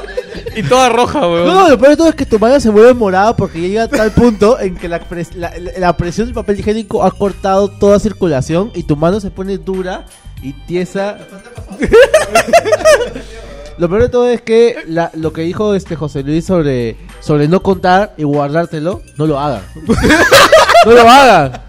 S2: y toda roja, weón.
S6: No, lo peor de todo es que tu mano se vuelve morada porque llega a tal punto en que la, pres- la- la presión del papel higiénico ha cortado toda circulación y tu mano se pone dura y tiesa. Lo peor de todo es que la- lo que dijo este José Luis sobre, sobre no contar y guardártelo, no lo hagan. no lo hagan.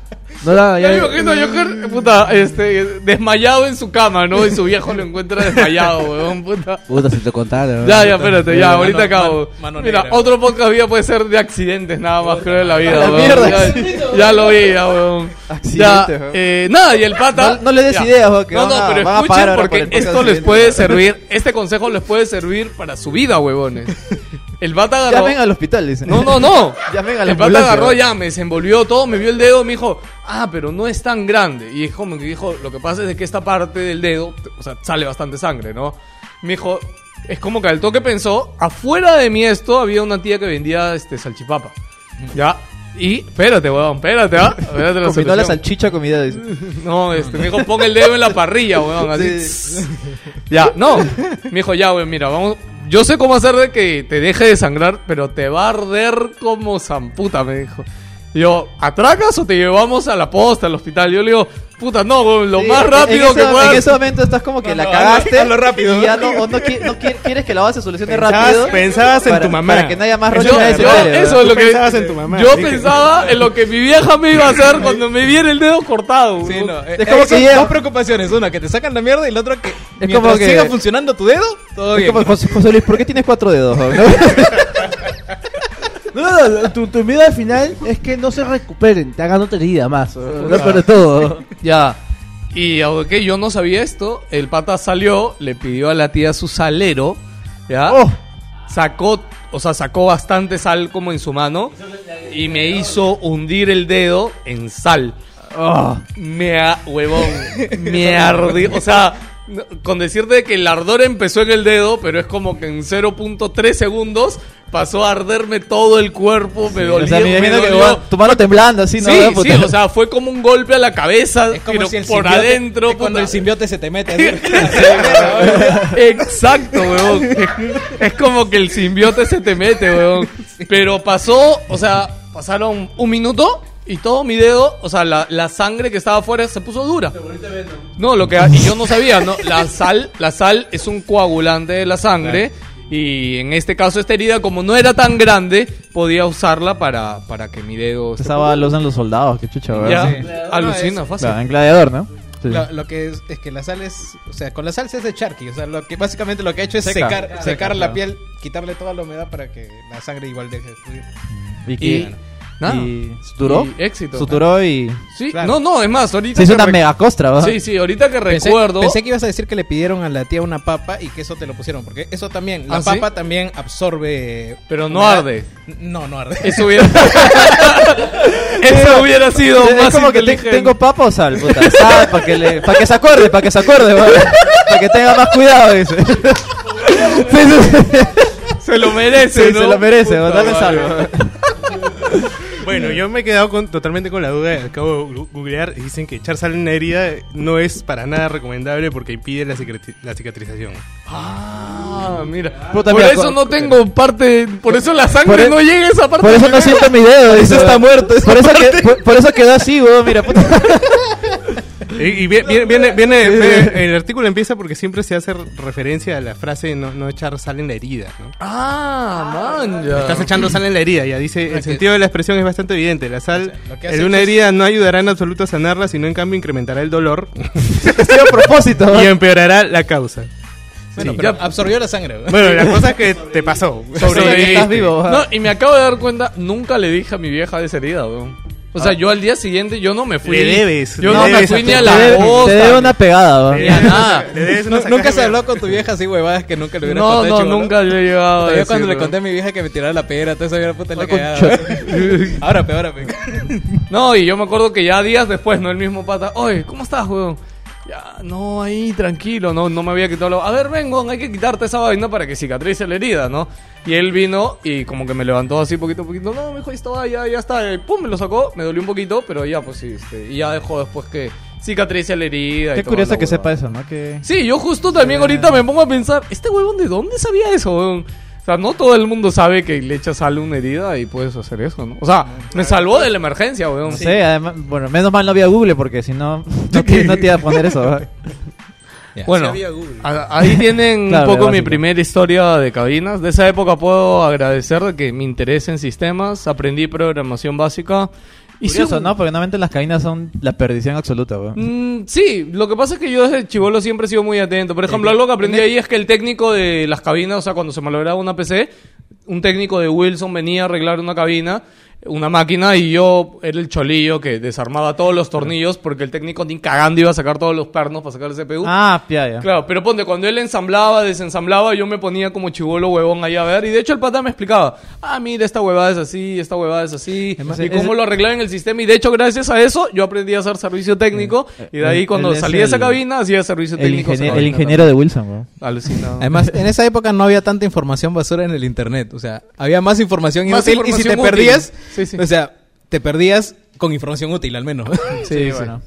S6: No hagan.
S2: Ya
S6: ya-
S2: imagino a Joker, puta, este, desmayado en su cama, ¿no? Y su viejo lo encuentra desmayado, weón, puta.
S6: Puta, si te contara.
S2: Ya, ya, espérate, ya,
S4: Mano-
S2: ahorita acabo.
S4: mano- mano
S2: Mira,
S4: negra.
S2: otro podcast vida puede ser de accidentes, nada más, creo, en la vida,
S3: la
S2: weón.
S3: mierda.
S2: Ya, ya lo vi, ya, weón.
S3: Accidentes,
S2: Ya,
S3: weón.
S2: eh, nada, y el pata...
S3: No- no le des
S2: ya.
S3: ideas, weón, que
S2: No, no,
S3: a-
S2: pero escuchen porque
S3: por
S2: esto les puede servir, este consejo les puede servir para su vida, huevones. El pata agarró...
S3: Llamen al hospital, dicen.
S2: No, no, no.
S3: Llamen a la
S2: el
S3: ambulancia,
S2: agarró ya, me desenvolvió todo, me vio el dedo, me dijo, ah, pero no es tan grande. Y dijo, me dijo, lo que pasa es que esta parte del dedo, o sea, sale bastante sangre, ¿no? Me dijo, es como que al toque pensó, afuera de mí esto había una tía que vendía este salchipapa. Ya. Y, espérate, weón, espérate, ¿ah? Espérate la
S3: Combinó la salchicha con mi dedo. dice.
S2: No, este, me dijo, pon el dedo en la parrilla, weón, así.
S3: Sí.
S2: Ya, no. Me dijo, ya, weón, mira, vamos. Yo sé cómo hacer de que te deje de sangrar, pero te va a arder como zamputa, me dijo. Y yo, ¿atracas o te llevamos a la posta, al hospital? Yo le digo, puta, no, lo
S3: Sí,
S2: más rápido
S3: en
S2: que
S3: ese-
S2: puedas.
S3: En ese momento estás como que
S4: No,
S3: la
S4: no,
S3: cagaste.
S4: hazlo rápido.
S3: Y ya no, o no, qui- no qui- quieres que la base se solucione
S5: Pensabas-
S3: rápido.
S5: pensabas en
S3: para-
S5: tu mamá.
S3: Para que no haya más
S2: Yo,
S3: ese
S2: yo- eso es lo que.
S5: pensabas en tu mamá,
S2: yo pensaba en lo que mi vieja me iba a hacer cuando me viera el dedo cortado.
S4: Sí, no. eh,
S3: Es como
S4: eh,
S3: que
S4: dos preocupaciones. Una, que te sacan la mierda y la otra, que mientras
S3: como que-
S4: siga funcionando tu dedo, todo
S3: Es
S4: bien.
S3: como, José, José Luis, ¿por qué tienes cuatro dedos?
S6: No, no, no, tu, tu miedo al final es que no se recuperen, te hagan otra herida más. Lo peor de todo.
S2: Ya. Y aunque yo no sabía esto, el pata salió, le pidió a la tía su salero, ¿ya?
S3: Oh.
S2: Sacó, o sea, sacó bastante sal como en su mano y me hizo hundir el dedo en sal. Me ha, huevón, me ardió, o sea, con decirte que el ardor empezó en el dedo, pero es como que en 0.3 segundos pasó a arderme todo el cuerpo, me dolió,
S3: o sea, me
S2: me
S3: imagino que
S2: dolió.
S3: weón, tu mano temblando así, ¿no?
S2: Sí, o sea, fue como un golpe a la cabeza,
S4: Es como
S2: pero
S4: si el
S2: por
S4: simbiote-
S2: adentro.
S4: es cuando
S2: puta.
S4: el simbiote se te mete. así.
S2: Exacto, weón. Es, es como que el simbiote se te mete, weón. Pero pasó, o sea, pasaron un minuto y todo mi dedo, o sea, la, la sangre que estaba afuera se puso dura. No, lo que y yo no sabía, no, la sal, la sal es un coagulante de la sangre. Y en este caso esta herida, como no era tan grande, podía usarla para, para que mi dedo... se
S3: Esa usan los soldados, qué chucha, weón.
S2: Ya,
S4: Sí.
S2: alucina, fácil.
S3: Claro, en gladiador, ¿no? Sí.
S4: Lo, lo que es, es que la sal es, o sea, con la sal se hace charqui, o sea, lo que básicamente lo que ha hecho es
S3: Seca.
S4: secar,
S3: Seca,
S4: secar la
S3: claro.
S4: piel, quitarle toda la humedad para que la sangre igual deje de fluir.
S3: ¿Y,
S2: Y,
S3: qué?
S2: Nada.
S3: y suturó?
S2: Y éxito.
S3: Suturó y...
S2: Sí,
S4: Claro.
S2: no, no, es más, ahorita
S3: Se hizo una
S2: rec-
S3: mega costra, ¿verdad?
S2: Sí, sí, ahorita que
S4: Pensé,
S2: recuerdo.
S4: pensé que ibas a decir que le pidieron a la tía una papa y que eso te lo pusieron, porque eso también, la
S2: ¿Ah, sí?
S4: papa también absorbe...
S2: Pero no arde.
S4: No, no arde.
S2: Eso hubiera. Eso hubiera sido
S3: Es
S2: más
S3: como que te- tengo papa o sal, puta. Sal, para que, le- pa' que se acuerde, para que se acuerde. Para que tenga más cuidado, dice.
S2: Se lo merece,
S3: Sí,
S2: ¿no?
S3: se lo merece,
S2: Puta.
S3: Dale sal.
S5: Bueno, yo me he quedado con, totalmente con la duda. Acabo de googlear y dicen que echar sal en una herida no es para nada recomendable porque impide la, la cicatrización.
S2: Ah, mira.
S3: Puta,
S2: por
S3: mira,
S2: eso no tengo parte. Por eso la sangre
S3: e-
S2: no llega a esa parte.
S3: Por eso no siento mi dedo, dice.
S4: está muerto,
S3: Por eso, que, por, por eso quedó así, weón. Mira, puta.
S5: Y, y viene, viene, viene- el artículo empieza porque siempre se hace referencia a la frase no, no echar sal en la herida. ¿no?
S2: Ah, man, ya.
S5: Estás echando sal en la herida, ya dice. El sentido de la expresión es bastante evidente. La sal en una
S4: es-
S5: herida no ayudará en absoluto a sanarla, sino en cambio incrementará el dolor
S3: a propósito,
S5: y empeorará la causa.
S4: Bueno,
S2: Sí,
S4: pero
S2: ya-
S4: absorbió la sangre. weón.
S5: Bueno, la cosa es que te pasó.
S2: Sobreviví.
S3: Estás vivo.
S2: No, y me acabo de dar cuenta, nunca le dije a mi vieja de esa herida, weón. O sea, yo al día siguiente, yo no me fui.
S5: Le debes,
S2: Yo
S5: le
S2: no me
S5: debes
S2: fui
S5: a
S2: ni a la costa.
S3: te debe una pegada,
S2: Ni
S3: ¿va?
S2: a nada.
S5: Le debes una
S4: Nu- Nunca se habló con tu vieja así, huevadas, que nunca le hubiera
S2: No,
S4: contado.
S2: no,
S4: chibolo.
S2: nunca le he llegado
S4: Todavía cuando le conté a mi vieja que me tirara la piedra, toda esa vieja puta la
S3: con
S4: cagada. Ahora, pe, ahora.
S2: No, y yo me acuerdo que ya días después, no el mismo pata. Oye, ¿cómo estás, weón? Ya, no, ahí tranquilo, no, no me había quitado la... A ver, vengo, hay que quitarte esa vaina para que cicatrice la herida, ¿no? Y él vino y como que me levantó así poquito a poquito. No, me dijo, ahí está, ya, ya está. Y pum, me lo sacó, me dolió un poquito, pero ya, pues sí, este, y ya dejó después que cicatrice la herida. y
S3: Qué
S2: toda
S3: curioso que sepa eso, ¿no? Que...
S2: Sí, yo justo también ahorita me pongo a pensar, ¿este huevón de dónde sabía eso, weón? O sea, no todo el mundo sabe que le echas sal a una herida y puedes hacer eso, ¿no? O sea, me salvó de la emergencia, weón.
S3: No sé, además, bueno, menos mal no había Google porque si no, no te, no te iba a poner eso. ¿va?
S4: Ya,
S2: Bueno,
S4: sí
S2: a- ahí tienen
S3: Claro,
S2: un poco mi primera historia de cabinas. De esa época puedo agradecer de que me interés en sistemas, aprendí programación básica. Y
S3: Curioso, ¿no? Porque normalmente las cabinas son la perdición absoluta.
S2: Mm, sí, lo que pasa es que yo desde chivolo siempre he sido muy atento. Por ejemplo,
S3: Eh,
S2: algo que aprendí
S3: en-
S2: ahí es que el técnico de las cabinas, o sea, cuando se malograba una PC, un técnico de Wilson venía a arreglar una cabina, una máquina, y yo era el cholillo que desarmaba todos los tornillos porque el técnico ni cagando iba a sacar todos los pernos para sacar el CPU.
S3: Ah, ya, ya.
S2: Claro, pero ponte, cuando él ensamblaba, desensamblaba, yo me ponía como chivolo huevón ahí a ver. Y de hecho el pata me explicaba, ah, mira, esta huevada es así, esta huevada es así.
S3: Además,
S2: y
S3: es-
S2: cómo lo arreglaba en el sistema. Y de hecho, gracias a eso, yo aprendí a hacer servicio técnico. Y de ahí, cuando salí de esa
S3: el-
S2: cabina, hacía servicio
S3: El,
S2: técnico.
S3: el ingeniero de Wilson,
S2: también. Alucinado.
S4: Además, en esa época no había tanta información basura en el internet. O sea, había más información
S2: Más
S4: inútil. y si te
S2: útil.
S4: perdías,
S2: Sí, sí.
S4: o sea, te perdías con información útil al menos.
S2: sí,
S3: Sí,
S2: sí.
S3: bueno.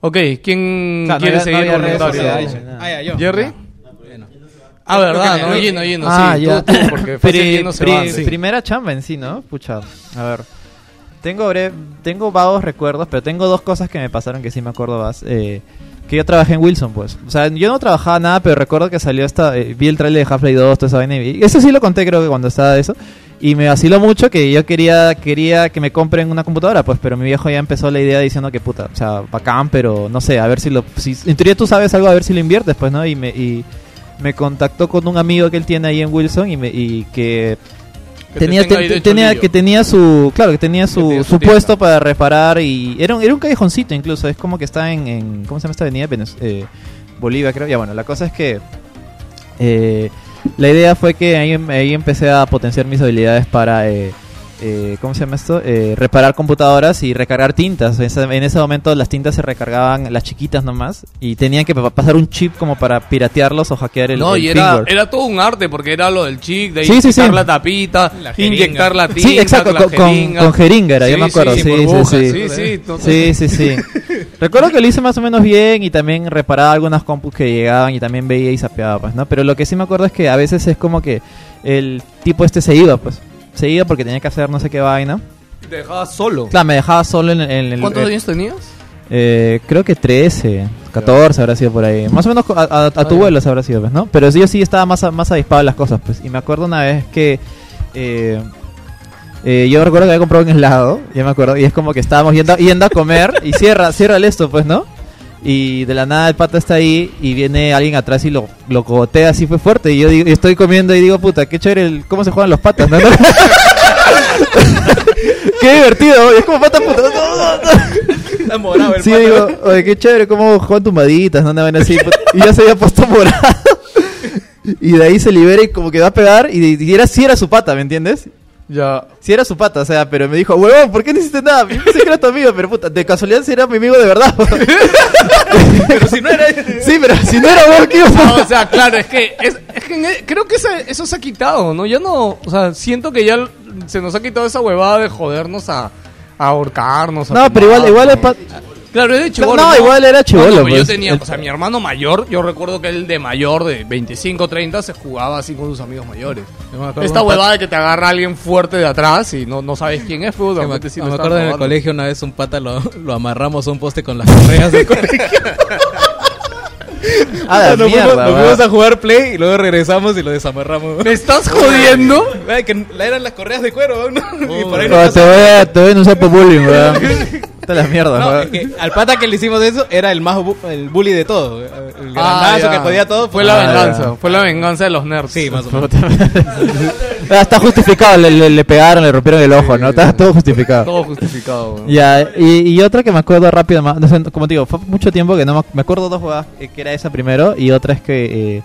S2: Ok, ¿quién
S3: O sea, no
S2: quiere
S3: no
S2: seguir
S3: había redes sociales.
S4: ah, ya, yo.
S2: ¿Jerry?
S4: Bueno.
S2: Ah, verdad, no, Gino, Gino,
S3: Ah,
S2: sí.
S3: ya.
S2: Tú, tú, porque fácil
S3: Pri-
S2: Gino se
S3: pri-
S2: va. Sí.
S3: Primera chamba en sí, ¿no? Pucha, a ver. Tengo, bre- tengo vagos recuerdos, pero tengo dos cosas que me pasaron que sí me acuerdo más. Eh, que yo trabajé en Wilson, pues. O sea, yo no trabajaba nada, pero recuerdo que salió esta... eh, vi el trailer de Half-Life 2, toda esa vaina. y vi- Eso sí lo conté, creo que cuando estaba eso. Y me vaciló mucho que yo quería quería que me compren una computadora, pues. Pero mi viejo ya empezó la idea diciendo que, puta, o sea, bacán, pero no sé, a ver si lo... Si, en teoría tú sabes algo, a ver si lo inviertes, pues, ¿no? Y me... Y, me contactó con un amigo que él tiene ahí en Wilson y, me, y que
S2: Que te
S3: tenía, te- tenía que tenía su claro que tenía su,
S2: tenía su
S3: puesto para reparar y era un, era un callejoncito incluso es como que está en, en- cómo se llama esta avenida eh, Bolivia creo ya bueno la cosa es que eh, la idea fue que ahí, ahí empecé a potenciar mis habilidades para eh, eh, ¿cómo se llama esto? Eh, reparar computadoras y recargar tintas. En ese, en ese momento las tintas se recargaban las chiquitas nomás y tenían que pa- pasar un chip como para piratearlos o hackear el,
S2: no,
S3: el
S2: y era, todo un arte porque era lo del chic, de
S3: Sí,
S2: inyectar
S3: sí.
S2: la tapita,
S4: La
S2: inyectar la tinta,
S3: Sí, exacto,
S2: la
S3: con, con-
S2: jeringa.
S3: con jeringa era, yo
S2: Sí,
S3: me acuerdo.
S2: sí,
S3: Sí, sí,
S2: burbujas,
S3: sí.
S2: sí, sí, no-
S3: Sí, sí, sí. Recuerdo que lo hice más o menos bien y también reparaba algunas compus que llegaban y también veía y sapeaba, pues, ¿no? Pero lo que sí me acuerdo es que a veces es como que el tipo este se iba, pues. Se iba porque tenía que hacer no sé qué vaina.
S2: Te dejabas solo.
S3: Claro, me dejaba solo en, en el...
S2: ¿Cuántos
S3: eh,
S2: años tenías?
S3: eh, creo que 13, 14 habrá sido por ahí. Más o menos a, a- a tu
S2: ya.
S3: vuelo habrá sido, pues, ¿no? Pero yo sí estaba más, a- más avispado en las cosas, pues. Y me acuerdo una vez que... eh, eh, yo recuerdo que había comprado un helado, ya me acuerdo, y es como que estábamos yendo, yendo a comer y cierra, cierra esto, pues, ¿no? Y de la nada el pata está ahí y viene alguien atrás y lo, lo cogotea así fue fuerte. Y yo digo, y estoy comiendo y digo, puta, qué chévere el, cómo se juegan los patas, ¿no? qué divertido, y es como pata puta. no, no, no.
S4: Está morado el
S3: Sí,
S4: pata.
S3: digo, oye, qué chévere cómo juegan tumbaditas, ¿no? Vaina así. y ya se había puesto morado. y de ahí se libera y como que va a pegar. Y, y era, sí era su pata, ¿me entiendes?
S2: Ya.
S3: Sí era su pata, o sea, pero me dijo, huevón, ¿por qué no hiciste nada? Yo pensé que era tu amigo, pero puta, de casualidad si era mi amigo de verdad.
S4: Pero si no era.
S3: sí, pero si no era vos, ¿qué iba a
S2: No, o sea, claro, es que, es, es que creo que ese- eso se ha quitado, ¿no? Ya no, o sea, siento que ya se nos ha quitado esa huevada de jodernos a, a ahorcarnos. a
S3: No, pero igual, igual
S2: ¿no?
S3: pat-
S2: Claro, es de chivolo.
S3: No, igual era chibolo,
S2: No, no, pero
S3: pues.
S2: yo tenía,
S3: El-
S2: o sea, mi hermano mayor, yo recuerdo que él de mayor, de 25, 30, se jugaba así con sus amigos mayores.
S4: Yo
S2: Esta huevada de que te agarra alguien fuerte de atrás y no, no sabes quién es, pues,
S4: me,
S2: repente sí
S4: me acuerdo en el colegio una vez un pata lo, lo amarramos a un poste con las correas del colegio.
S3: Ah, la
S4: nos
S3: mierda,
S4: fuimos, nos fuimos a jugar play y luego regresamos y lo desamarramos.
S2: ¿Me estás jodiendo?
S4: Ay, que eran las correas de cuero, ¿no? y por ahí nos
S3: te voy a, te voy a denunciar por bullying, weón. Está la mierda,
S4: No, es que al pata que le hicimos eso era el más bu- el bully de todo. El
S2: Ah,
S4: grandazo
S2: ya.
S4: que jodía todo.
S2: Fue la
S3: Ah,
S2: venganza.
S3: ya.
S2: Fue la venganza de los nerds.
S4: Sí, más o menos.
S3: Ah, está justificado, le, le- le pegaron, le rompieron el ojo, ¿no? Está todo justificado.
S2: Todo justificado. weón.
S3: Ya, y, y otra que me acuerdo rápido, más, no sé, como te digo, fue mucho tiempo que no me, me acuerdo dos jugadas, que era esa primero y otra es que eh,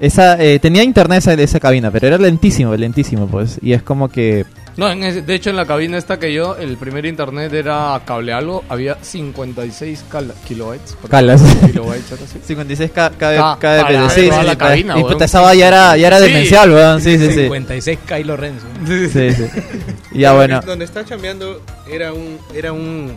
S3: esa eh, tenía internet esa, esa cabina, pero era lentísimo, lentísimo, pues, y es como que
S2: No, en ese- de hecho en la cabina esta que yo, el primer internet era cable algo, había 56 cala- kilobytes.
S3: Calas.
S2: Kilobytes, algo así.
S3: 56 k
S2: Ah,
S3: kbps,
S2: para
S3: sí,
S2: toda
S3: sí,
S2: la
S3: sí,
S2: cabina,
S3: y puta, esa ya era, ya era
S2: Sí.
S3: demencial, weón, sí, sí, sí.
S4: 56 Kylo Renzo.
S3: Sí, sí. Ya bueno.
S5: Donde está chambeando era un, era un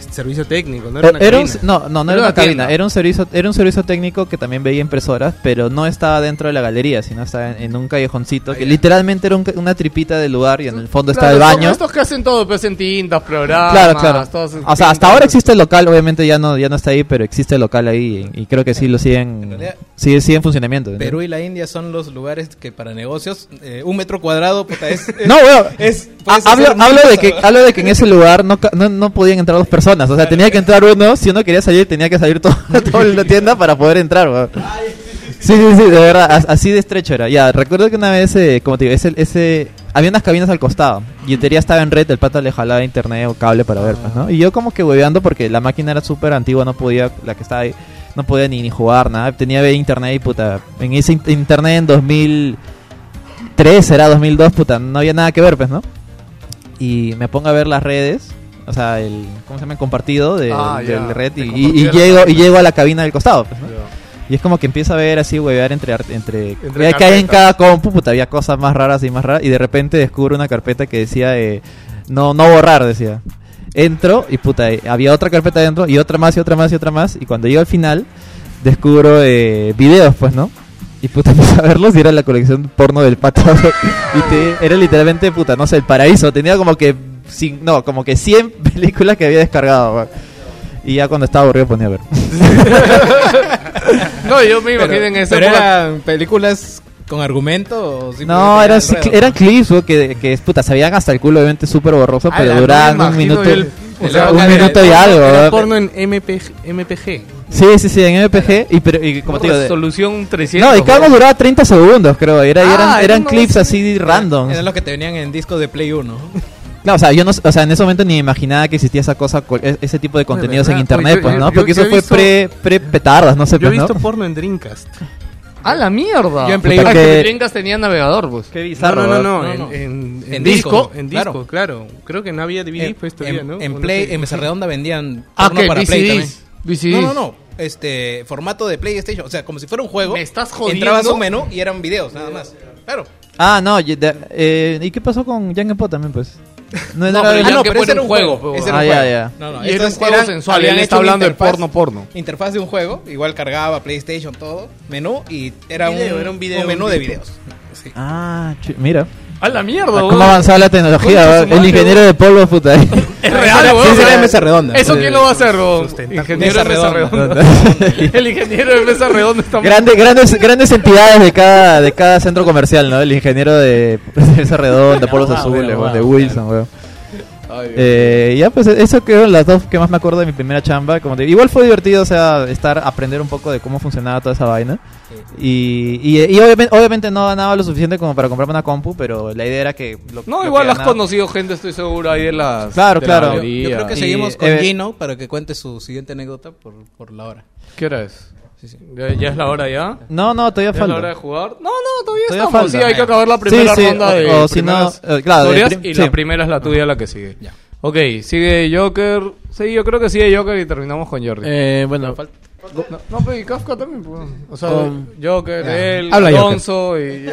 S5: servicio técnico, no
S3: Eh,
S5: era una
S3: Era un,
S5: cabina.
S3: no, no, no
S2: Era
S3: era
S2: una
S3: cabina, era un servicio, era un servicio técnico que también veía impresoras, pero no estaba dentro de la galería, sino estaba en, en un callejoncito, que literalmente era un una tripita del lugar y en el fondo estaba
S2: Claro,
S3: el
S2: son
S3: baño.
S2: Estos que hacen todo, pues en tintas, programas.
S3: Claro, claro. O sea, hasta ahora existe el local, obviamente ya no, ya no está ahí, pero existe el local ahí y, y creo que sí lo
S4: En
S3: siguen,
S4: realidad,
S3: sigue, sigue en funcionamiento. ¿no?
S4: Perú y la India son los lugares que para negocios eh, un metro cuadrado puta, es, es-
S3: No, weón.
S4: es-
S3: hablo, hablo de que hablo de que en ese lugar no, ca- no, no podían entrar dos personas, o sea, tenía que entrar uno, si uno quería salir tenía que salir todo, toda la tienda para poder entrar. Sí, sí, sí, de verdad, as- así de estrecho era. Ya, recuerdo que una vez, eh, como te digo, ese, había unas cabinas al costado y en teoría estaba en red, el pata le jalaba internet o cable para ver, pues, ¿no? Y yo como que hueveando porque la máquina era súper antigua, no podía, la que estaba ahí, no podía ni, jugar, nada. Tenía internet y puta, en ese in- internet en 2003, era 2002, puta, no había nada que ver, pues, ¿no? Y me pongo a ver las redes, o sea, el, ¿cómo se llama? El compartido de,
S2: Ah,
S3: del red y, llego, y llego a la cabina del costado, pues, ¿no? Y es como que empiezo a ver así, huevear entre... entre,
S5: Entre
S3: que hay en cada compu, puta, había cosas más raras y más raras. Y de repente descubro una carpeta que decía, eh, no, no borrar, decía. Entro y puta, eh, había otra carpeta dentro y otra más y otra más y otra más. Y cuando llego al final, descubro eh, videos, pues, ¿no? Y puta, empecé a verlos y era la colección porno del pato. y te- era literalmente, puta, no sé, el paraíso. Tenía como que, cin- no, como que 100 películas que había descargado, weón. Y ya cuando estaba aburrido ponía a ver.
S2: No, yo me imagino en esa
S4: Pero
S2: época-
S4: eran películas con argumento o
S3: No, eran, eran clips, que, que puta, se veían hasta el culo, obviamente súper borroso,
S2: Ah,
S3: pero
S2: la-
S3: duraban
S2: no
S3: un minuto.
S2: el-
S3: o sea, un minuto y algo,
S5: Era porno en MPG. MPG.
S3: Sí, sí, sí, en MPG. Y, pero, y como te digo,
S2: resolución 300.
S3: no, y cada uno duraba 30 segundos, creo. Era,
S2: Ah,
S3: eran,
S2: era
S3: eran
S2: uno
S3: clips
S2: así.
S3: así random.
S4: Eran los que te venían en discos de Play 1.
S3: Claro, o sea, yo no, o sea, en ese momento ni me imaginaba que existía esa cosa, co- e- ese tipo de contenidos en
S5: verdad,
S3: internet,
S5: pues,
S3: pues,
S5: yo-
S3: ¿no?
S5: yo-
S3: Porque
S5: yo
S3: eso
S5: he
S3: fue
S5: visto-
S3: pre, pre petardas, no sé,
S5: Yo he
S3: pues,
S5: visto
S3: ¿no?
S5: porno en Dreamcast.
S2: ¡A la mierda!
S4: Yo en Play
S3: Puta, que-
S2: Dreamcast tenía navegador, pues.
S3: Qué bizarro,
S5: no, no, no,
S4: No,
S5: en,
S4: no.
S5: en,
S4: En
S5: en
S4: disco,
S5: disco, en
S4: claro.
S5: disco, claro. Creo que no había DVD
S4: en,
S5: pues
S4: en-
S5: todavía, ¿no?
S4: en Play,
S5: sé.
S4: en Mesa Redonda vendían
S2: Ah,
S4: porno
S2: ¿qué?
S4: para Play también.
S2: VCDs.
S4: No, no, no. Este, formato de PlayStation. O sea, como si fuera un juego.
S2: ¿Me estás jodiendo?
S4: Entrabas un menú y eran videos, nada más. Claro.
S3: Ah, no, y de- eh, ¿y qué pasó con Young Po también, pues? No,
S2: No,
S3: era-
S2: pero
S4: Ah,
S2: ya
S4: no,
S2: que
S4: pero ese
S2: era un juego, pues,
S4: Ese era
S3: Ah,
S4: un
S3: ya,
S4: juego.
S3: ya.
S4: No, no,
S2: Y era un juego
S4: eran-
S2: sensual, él está hablando de porno, porno.
S4: Interfaz de un juego, igual cargaba PlayStation, todo, menú y era,
S5: Video,
S4: un,
S5: era un video,
S4: menú
S5: un
S4: de
S5: video.
S4: videos. Sí.
S3: Ah, mira.
S2: ¡A la mierda,
S3: ¿Cómo ha avanzado la tecnología?
S2: Concha
S3: weón? El
S2: madre,
S3: ingeniero de polvo, puta. ahí.
S2: Es real, weón.
S4: era de mesa redonda.
S2: ¿Eso quién lo va a hacer, weón? Ingeniero de
S4: Mesa
S2: mesa
S4: redonda.
S2: El ingeniero de mesa redonda está
S3: Grandes, grandes, grandes entidades de cada, de cada centro comercial, ¿no? El ingeniero de esa redonda, polvos
S4: Ah,
S3: azules, weón, de Wilson, weón. Eh, ya, pues eso fueron las dos que más me acuerdo de mi primera chamba. Como te- igual fue divertido, o sea, estar, aprender un poco de cómo funcionaba toda esa vaina. Y, y, y obviamente, obviamente no ganaba lo suficiente como para comprarme una compu, pero la idea era que... Lo,
S2: No,
S3: lo
S2: igual
S3: que
S2: has
S3: ganaba-
S2: conocido gente, estoy seguro, ahí de las.
S3: Claro,
S2: de la
S3: claro.
S4: Yo, creo que
S3: Y,
S4: seguimos con
S3: eh,
S4: Gino para que cuente su siguiente anécdota por, por la hora.
S2: ¿Qué hora es? ¿Ya, ya es la hora ya?
S3: No, no, todavía
S2: ¿Ya es la hora de
S3: falta.
S2: jugar? No, no, todavía,
S3: Todavía
S2: estamos.
S3: falta.
S2: Sí, hay que acabar la primera
S3: Sí, sí,
S2: ronda
S3: o-
S2: de
S3: o si no,
S2: primeras
S3: eh, claro, de
S2: historias
S3: prim-
S2: y
S3: sí.
S2: la primera es la tuya la que sigue.
S4: Ya.
S2: Ok, sigue Joker. Sí, yo creo que sigue Joker y terminamos con Jordi.
S6: Eh, bueno,
S2: no, no, pero y Kafka también. pues. O sea, Joker, él,
S4: Habla Joker.
S2: Alonso y...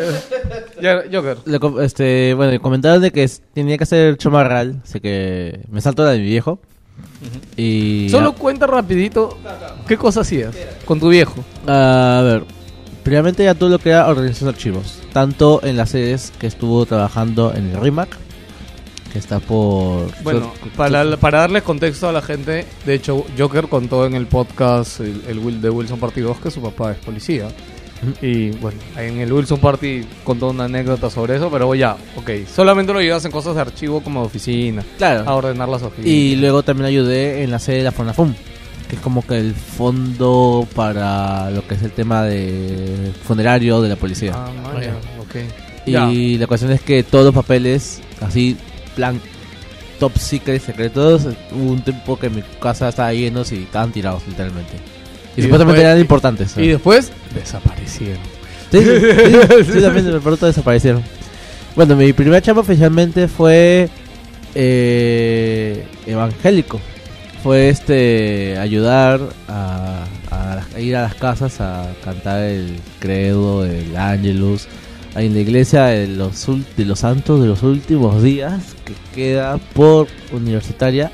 S2: Joker.
S6: le com- este, bueno, comentaron de que tenía que hacer chomarral, así que me salto la de mi viejo. Y
S2: Solo cuenta rapidito qué cosa hacías con tu viejo.
S6: a ver, primeramente ya todo lo que era organización de archivos, tanto en las series que estuvo trabajando en el RIMAC, que está por
S2: Bueno, para, para darles contexto a la gente, de hecho, Joker contó en el podcast el, el Will de Wilson Partido 2 que su papá es policía. Y bueno, en el Wilson Party contó una anécdota sobre eso, pero ya, ok. Solamente lo ayudas en cosas de archivo como de oficina,
S6: Claro.
S2: a ordenar las oficinas.
S6: Y luego también ayudé en la sede de la FONAFUM, que es como que el fondo para lo que es el tema de funerario de la policía.
S2: Ah, vaya, ok.
S6: y la cuestión es que todos los papeles, así, plan top secret, secretos, hubo un tiempo que mi casa estaba llenos y estaban tirados literalmente. Y,
S2: Y
S6: supuestamente
S2: después-
S6: eran importantes.
S2: Y después desaparecieron.
S6: Sí, sí, sí, sí, también pronto desaparecieron. Bueno, mi primer chamba oficialmente fue eh, evangélico. Fue este ayudar a, a- a ir a las casas a cantar el credo, el ángelus, ahí en la iglesia de los, de los santos de los últimos días que queda por universitaria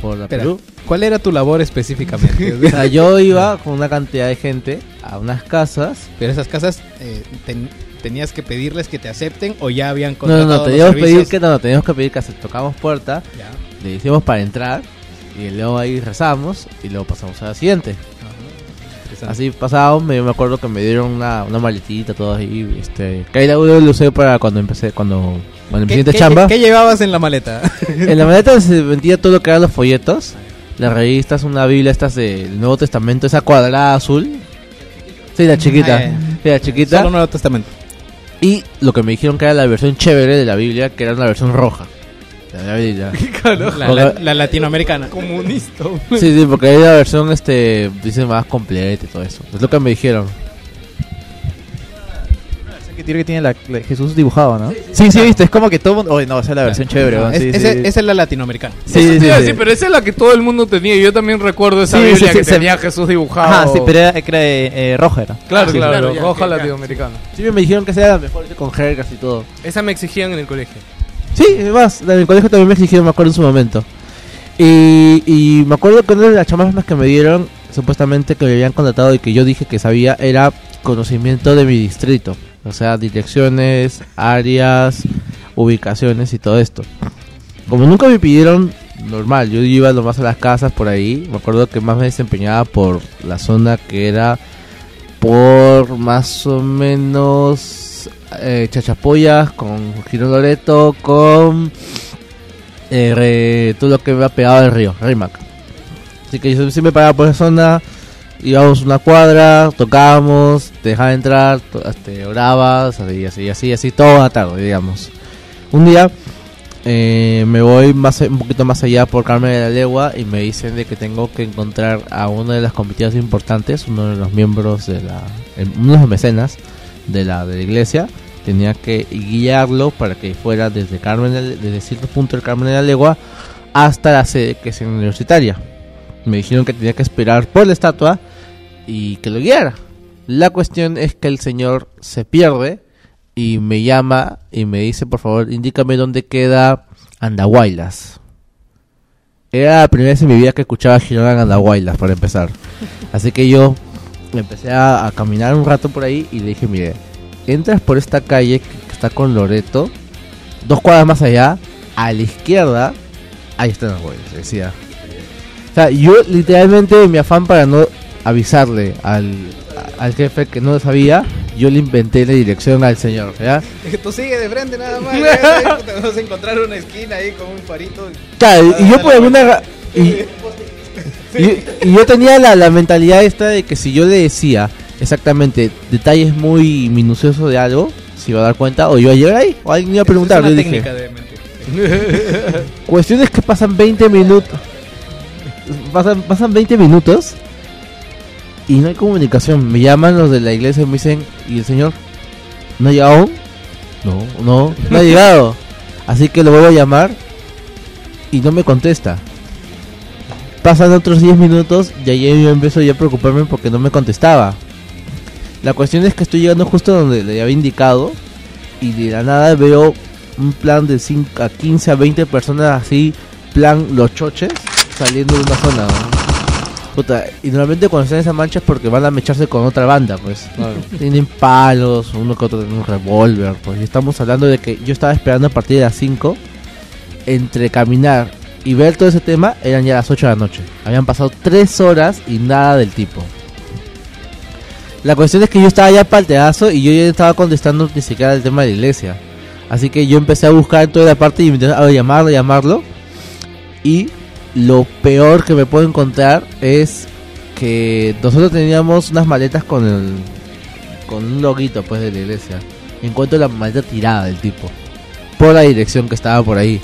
S6: por la
S4: Espera,
S6: Perú.
S4: ¿Cuál era tu labor específicamente?
S6: O sea, yo iba con una cantidad de gente a unas casas
S4: Pero esas casas eh, ten- tenías que pedirles que te acepten o ya habían
S6: No, no,
S4: contratado
S6: no,
S4: los
S6: teníamos que pedir que no, no, teníamos que pedir que tocamos puerta,
S4: Ya.
S6: le hicimos para entrar y luego ahí rezamos y luego pasamos a la siguiente.
S4: Interesante.
S6: Así pasábamos, me, me acuerdo que me dieron una, una maletita todo ahí, este, que ahí la lo usé para cuando empecé, cuando, cuando
S4: ¿Qué,
S6: chamba.
S4: qué llevabas en la maleta?
S6: En la maleta se vendía todo lo que eran los folletos, las revistas, una biblia estas del Nuevo Testamento, esa cuadrada azul. Sí, la chiquita,
S4: Ah,
S6: sí, la chiquita.
S4: Solo Nuevo Testamento.
S6: Y lo que me dijeron que era la versión chévere de la Biblia, que era una versión roja. La Biblia.
S4: La, la- la latinoamericana.
S2: Comunista.
S6: Sí, sí, porque hay la versión, este, dice más completa y todo eso. Es lo que me dijeron.
S3: Que tiene que tiene la, la- Jesús dibujado, ¿no? Sí, sí, viste, es como que todo mundo... Oye, no, esa es la versión chévere,
S4: No,
S3: weón,
S4: es-
S3: sí,
S4: ese-
S3: sí.
S4: Esa es la latinoamericana.
S3: Sí, sí, sí.
S2: pero esa es la que todo el mundo tenía. Yo también recuerdo esa
S3: Sí, sí,
S2: Biblia
S3: sí,
S2: que tenía Jesús dibujado.
S3: Ajá, sí, pero era, era, eh, roja era.
S2: Claro,
S3: Sí,
S2: claro,
S6: claro, ya,
S2: roja
S6: ya.
S2: latinoamericana.
S6: Sí, me dijeron que esa era la mejor con jergas y todo.
S5: Esa me exigían en el colegio.
S6: Sí, además, en el colegio también me exigieron, me acuerdo en su momento. Y, y me acuerdo que una de las chamas que me dieron, supuestamente que me habían contratado y que yo dije que sabía, era conocimiento de mi distrito. O sea, direcciones, áreas, ubicaciones y todo esto. Como nunca me pidieron normal, yo iba nomás a las casas por ahí. Me acuerdo que más me desempeñaba por la zona que era por más o menos eh, Chachapoyas con Giro Loreto con eh, todo lo que me ha pegado del río, Rimac. Así que yo siempre paraba por esa zona, íbamos una cuadra, tocábamos, te entrar, to- este, orabas, así, así, así, así, toda la tarde, digamos. Un día eh, me voy más, un poquito más allá por Carmen de la Legua y me dicen de que tengo que encontrar a una de las comitidas importantes, uno de los miembros de la, el- uno de los mecenas de la, de la iglesia, tenía que guiarlo para que fuera desde Carmen, de- desde cierto punto del Carmen de la Legua hasta la sede que es en universitaria. Me dijeron que tenía que esperar por la estatua y que lo guiara. La cuestión es que el señor se pierde y me llama y me dice, por favor, indícame dónde queda Andahuaylas. Era la primera vez en mi vida que escuchaba Girona en Andahuaylas, para empezar. Así que yo empecé a, a caminar un rato por ahí y le dije, mire, entras por esta calle que, que está con Loreto, dos cuadras más allá, a la izquierda, ahí están Andahuaylas, decía. O sea, yo literalmente mi afán para no avisarle al, al jefe que no lo sabía, yo le inventé la dirección al señor, ¿ya?
S4: Tú sigue de frente nada más. ya, Te vas a encontrar una esquina ahí con un farito.
S6: Claro, y yo por alguna y, y- y yo tenía la, la mentalidad esta de que si yo le decía exactamente detalles muy minuciosos de algo, se iba a dar cuenta o iba a llegar ahí o alguien iba a preguntar. Yo dije, cuestiones que pasan 20 minutos. Pasan, pasan 20 minutos y no hay comunicación. Me llaman los de la iglesia y me dicen, ¿y el señor? ¿No ha llegado? No, no, no ha llegado. Así que lo vuelvo a llamar y no me contesta. Pasan otros 10 minutos y ahí yo empiezo ya a preocuparme porque no me contestaba. La cuestión es que estoy llegando justo donde le había indicado y de la nada veo un plan de 5 a 15 a 20 personas así, plan los choches, saliendo de una zona. ¿no? Puta, y normalmente cuando están en esa mancha es porque van a mecharse con otra banda, pues. Tienen palos, uno que otro tiene un revólver, pues. Y estamos hablando de que yo estaba esperando a partir de las 5, entre caminar y ver todo ese tema, eran ya las 8 de la noche. Habían pasado 3 horas y nada del tipo. La cuestión es que yo estaba ya palteazo y yo ya estaba contestando ni siquiera el tema de la iglesia. Así que yo empecé a buscar toda la parte y me a llamarlo, llamarlo. Y lo peor que me puedo encontrar es que nosotros teníamos unas maletas con el con un loguito pues de la iglesia. Encuentro la maleta tirada del tipo por la dirección que estaba por ahí.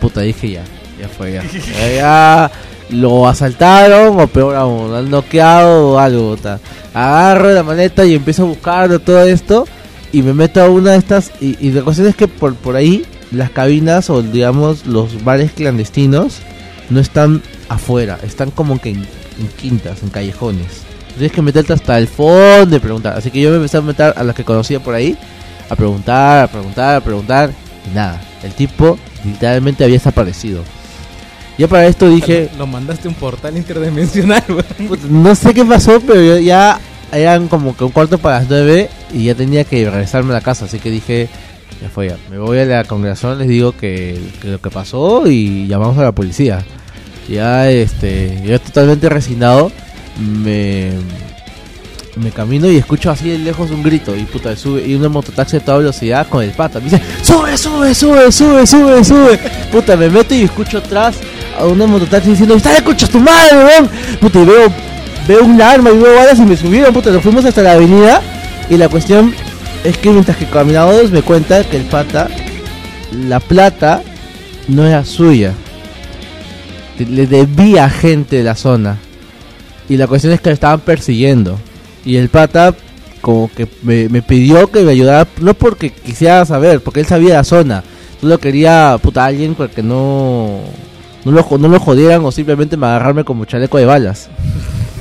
S6: Puta, dije ya, ya fue ya. Ya, ya lo asaltaron o peor aún, lo han noqueado o algo. ta. Agarro la maleta y empiezo a buscar todo esto y me meto a una de estas y, y la cuestión es que por, por ahí las cabinas o digamos los bares clandestinos no están afuera, están como que en, en quintas, en callejones. Tienes que meterte hasta el fondo y preguntar. Así que yo me empecé a meter a las que conocía por ahí, a preguntar, a preguntar, a preguntar, y nada. El tipo literalmente había desaparecido. Ya para esto dije,
S4: Lo mandaste a un portal interdimensional, weón.
S6: Puta, no sé qué pasó, pero yo ya eran como que un cuarto para las nueve y ya tenía que regresarme a la casa, así que dije, ya fue ya, me voy a la congregación, les digo que, lo que pasó y llamamos a la policía. Ya este, yo totalmente resignado, me, me camino y escucho así de lejos un grito y puta, sube y una mototaxi a toda velocidad con el pata, me dice, sube, sube, sube, sube, sube, sube. Puta, me meto y escucho atrás a una mototaxi diciendo, está concha tu madre, weón. Puta, y veo, veo un arma y veo balas y me subieron, puta, nos fuimos hasta la avenida y la cuestión es que mientras que caminábamos me cuenta que el pata, la plata no era suya. Le debía gente de la zona. Y la cuestión es que le estaban persiguiendo. Y el pata como que me, me pidió que me ayudara, no porque quisiera saber, porque él sabía la zona. Solo quería, puta, alguien para que no, no, lo, no lo jodieran o simplemente me agarrarme como chaleco de balas.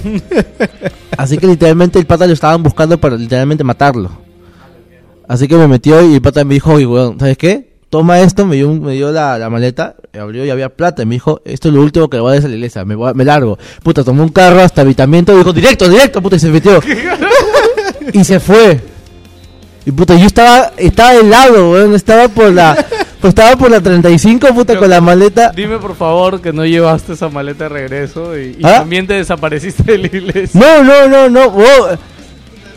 S6: Así que literalmente el pata lo estaban buscando para literalmente matarlo. Así que me metió y el pata me dijo, oye, weón, ¿sabes qué? Toma esto, me dio, me dio la, la maleta, abrió y había plata. Y me dijo, esto es lo último que le voy a dar a la iglesia, me, voy a- me largo. Puta, tomó un carro hasta habitamiento y dijo, directo, directo, puta, y se metió. y se fue. Y puta, yo estaba, estaba del lado, weón, estaba por la, pues estaba por la 35, puta, con la maleta.
S2: Dime por favor que no llevaste esa maleta de regreso y, y
S6: ¿Ah?
S2: también te desapareciste de la iglesia.
S6: No, no, no, no, weón.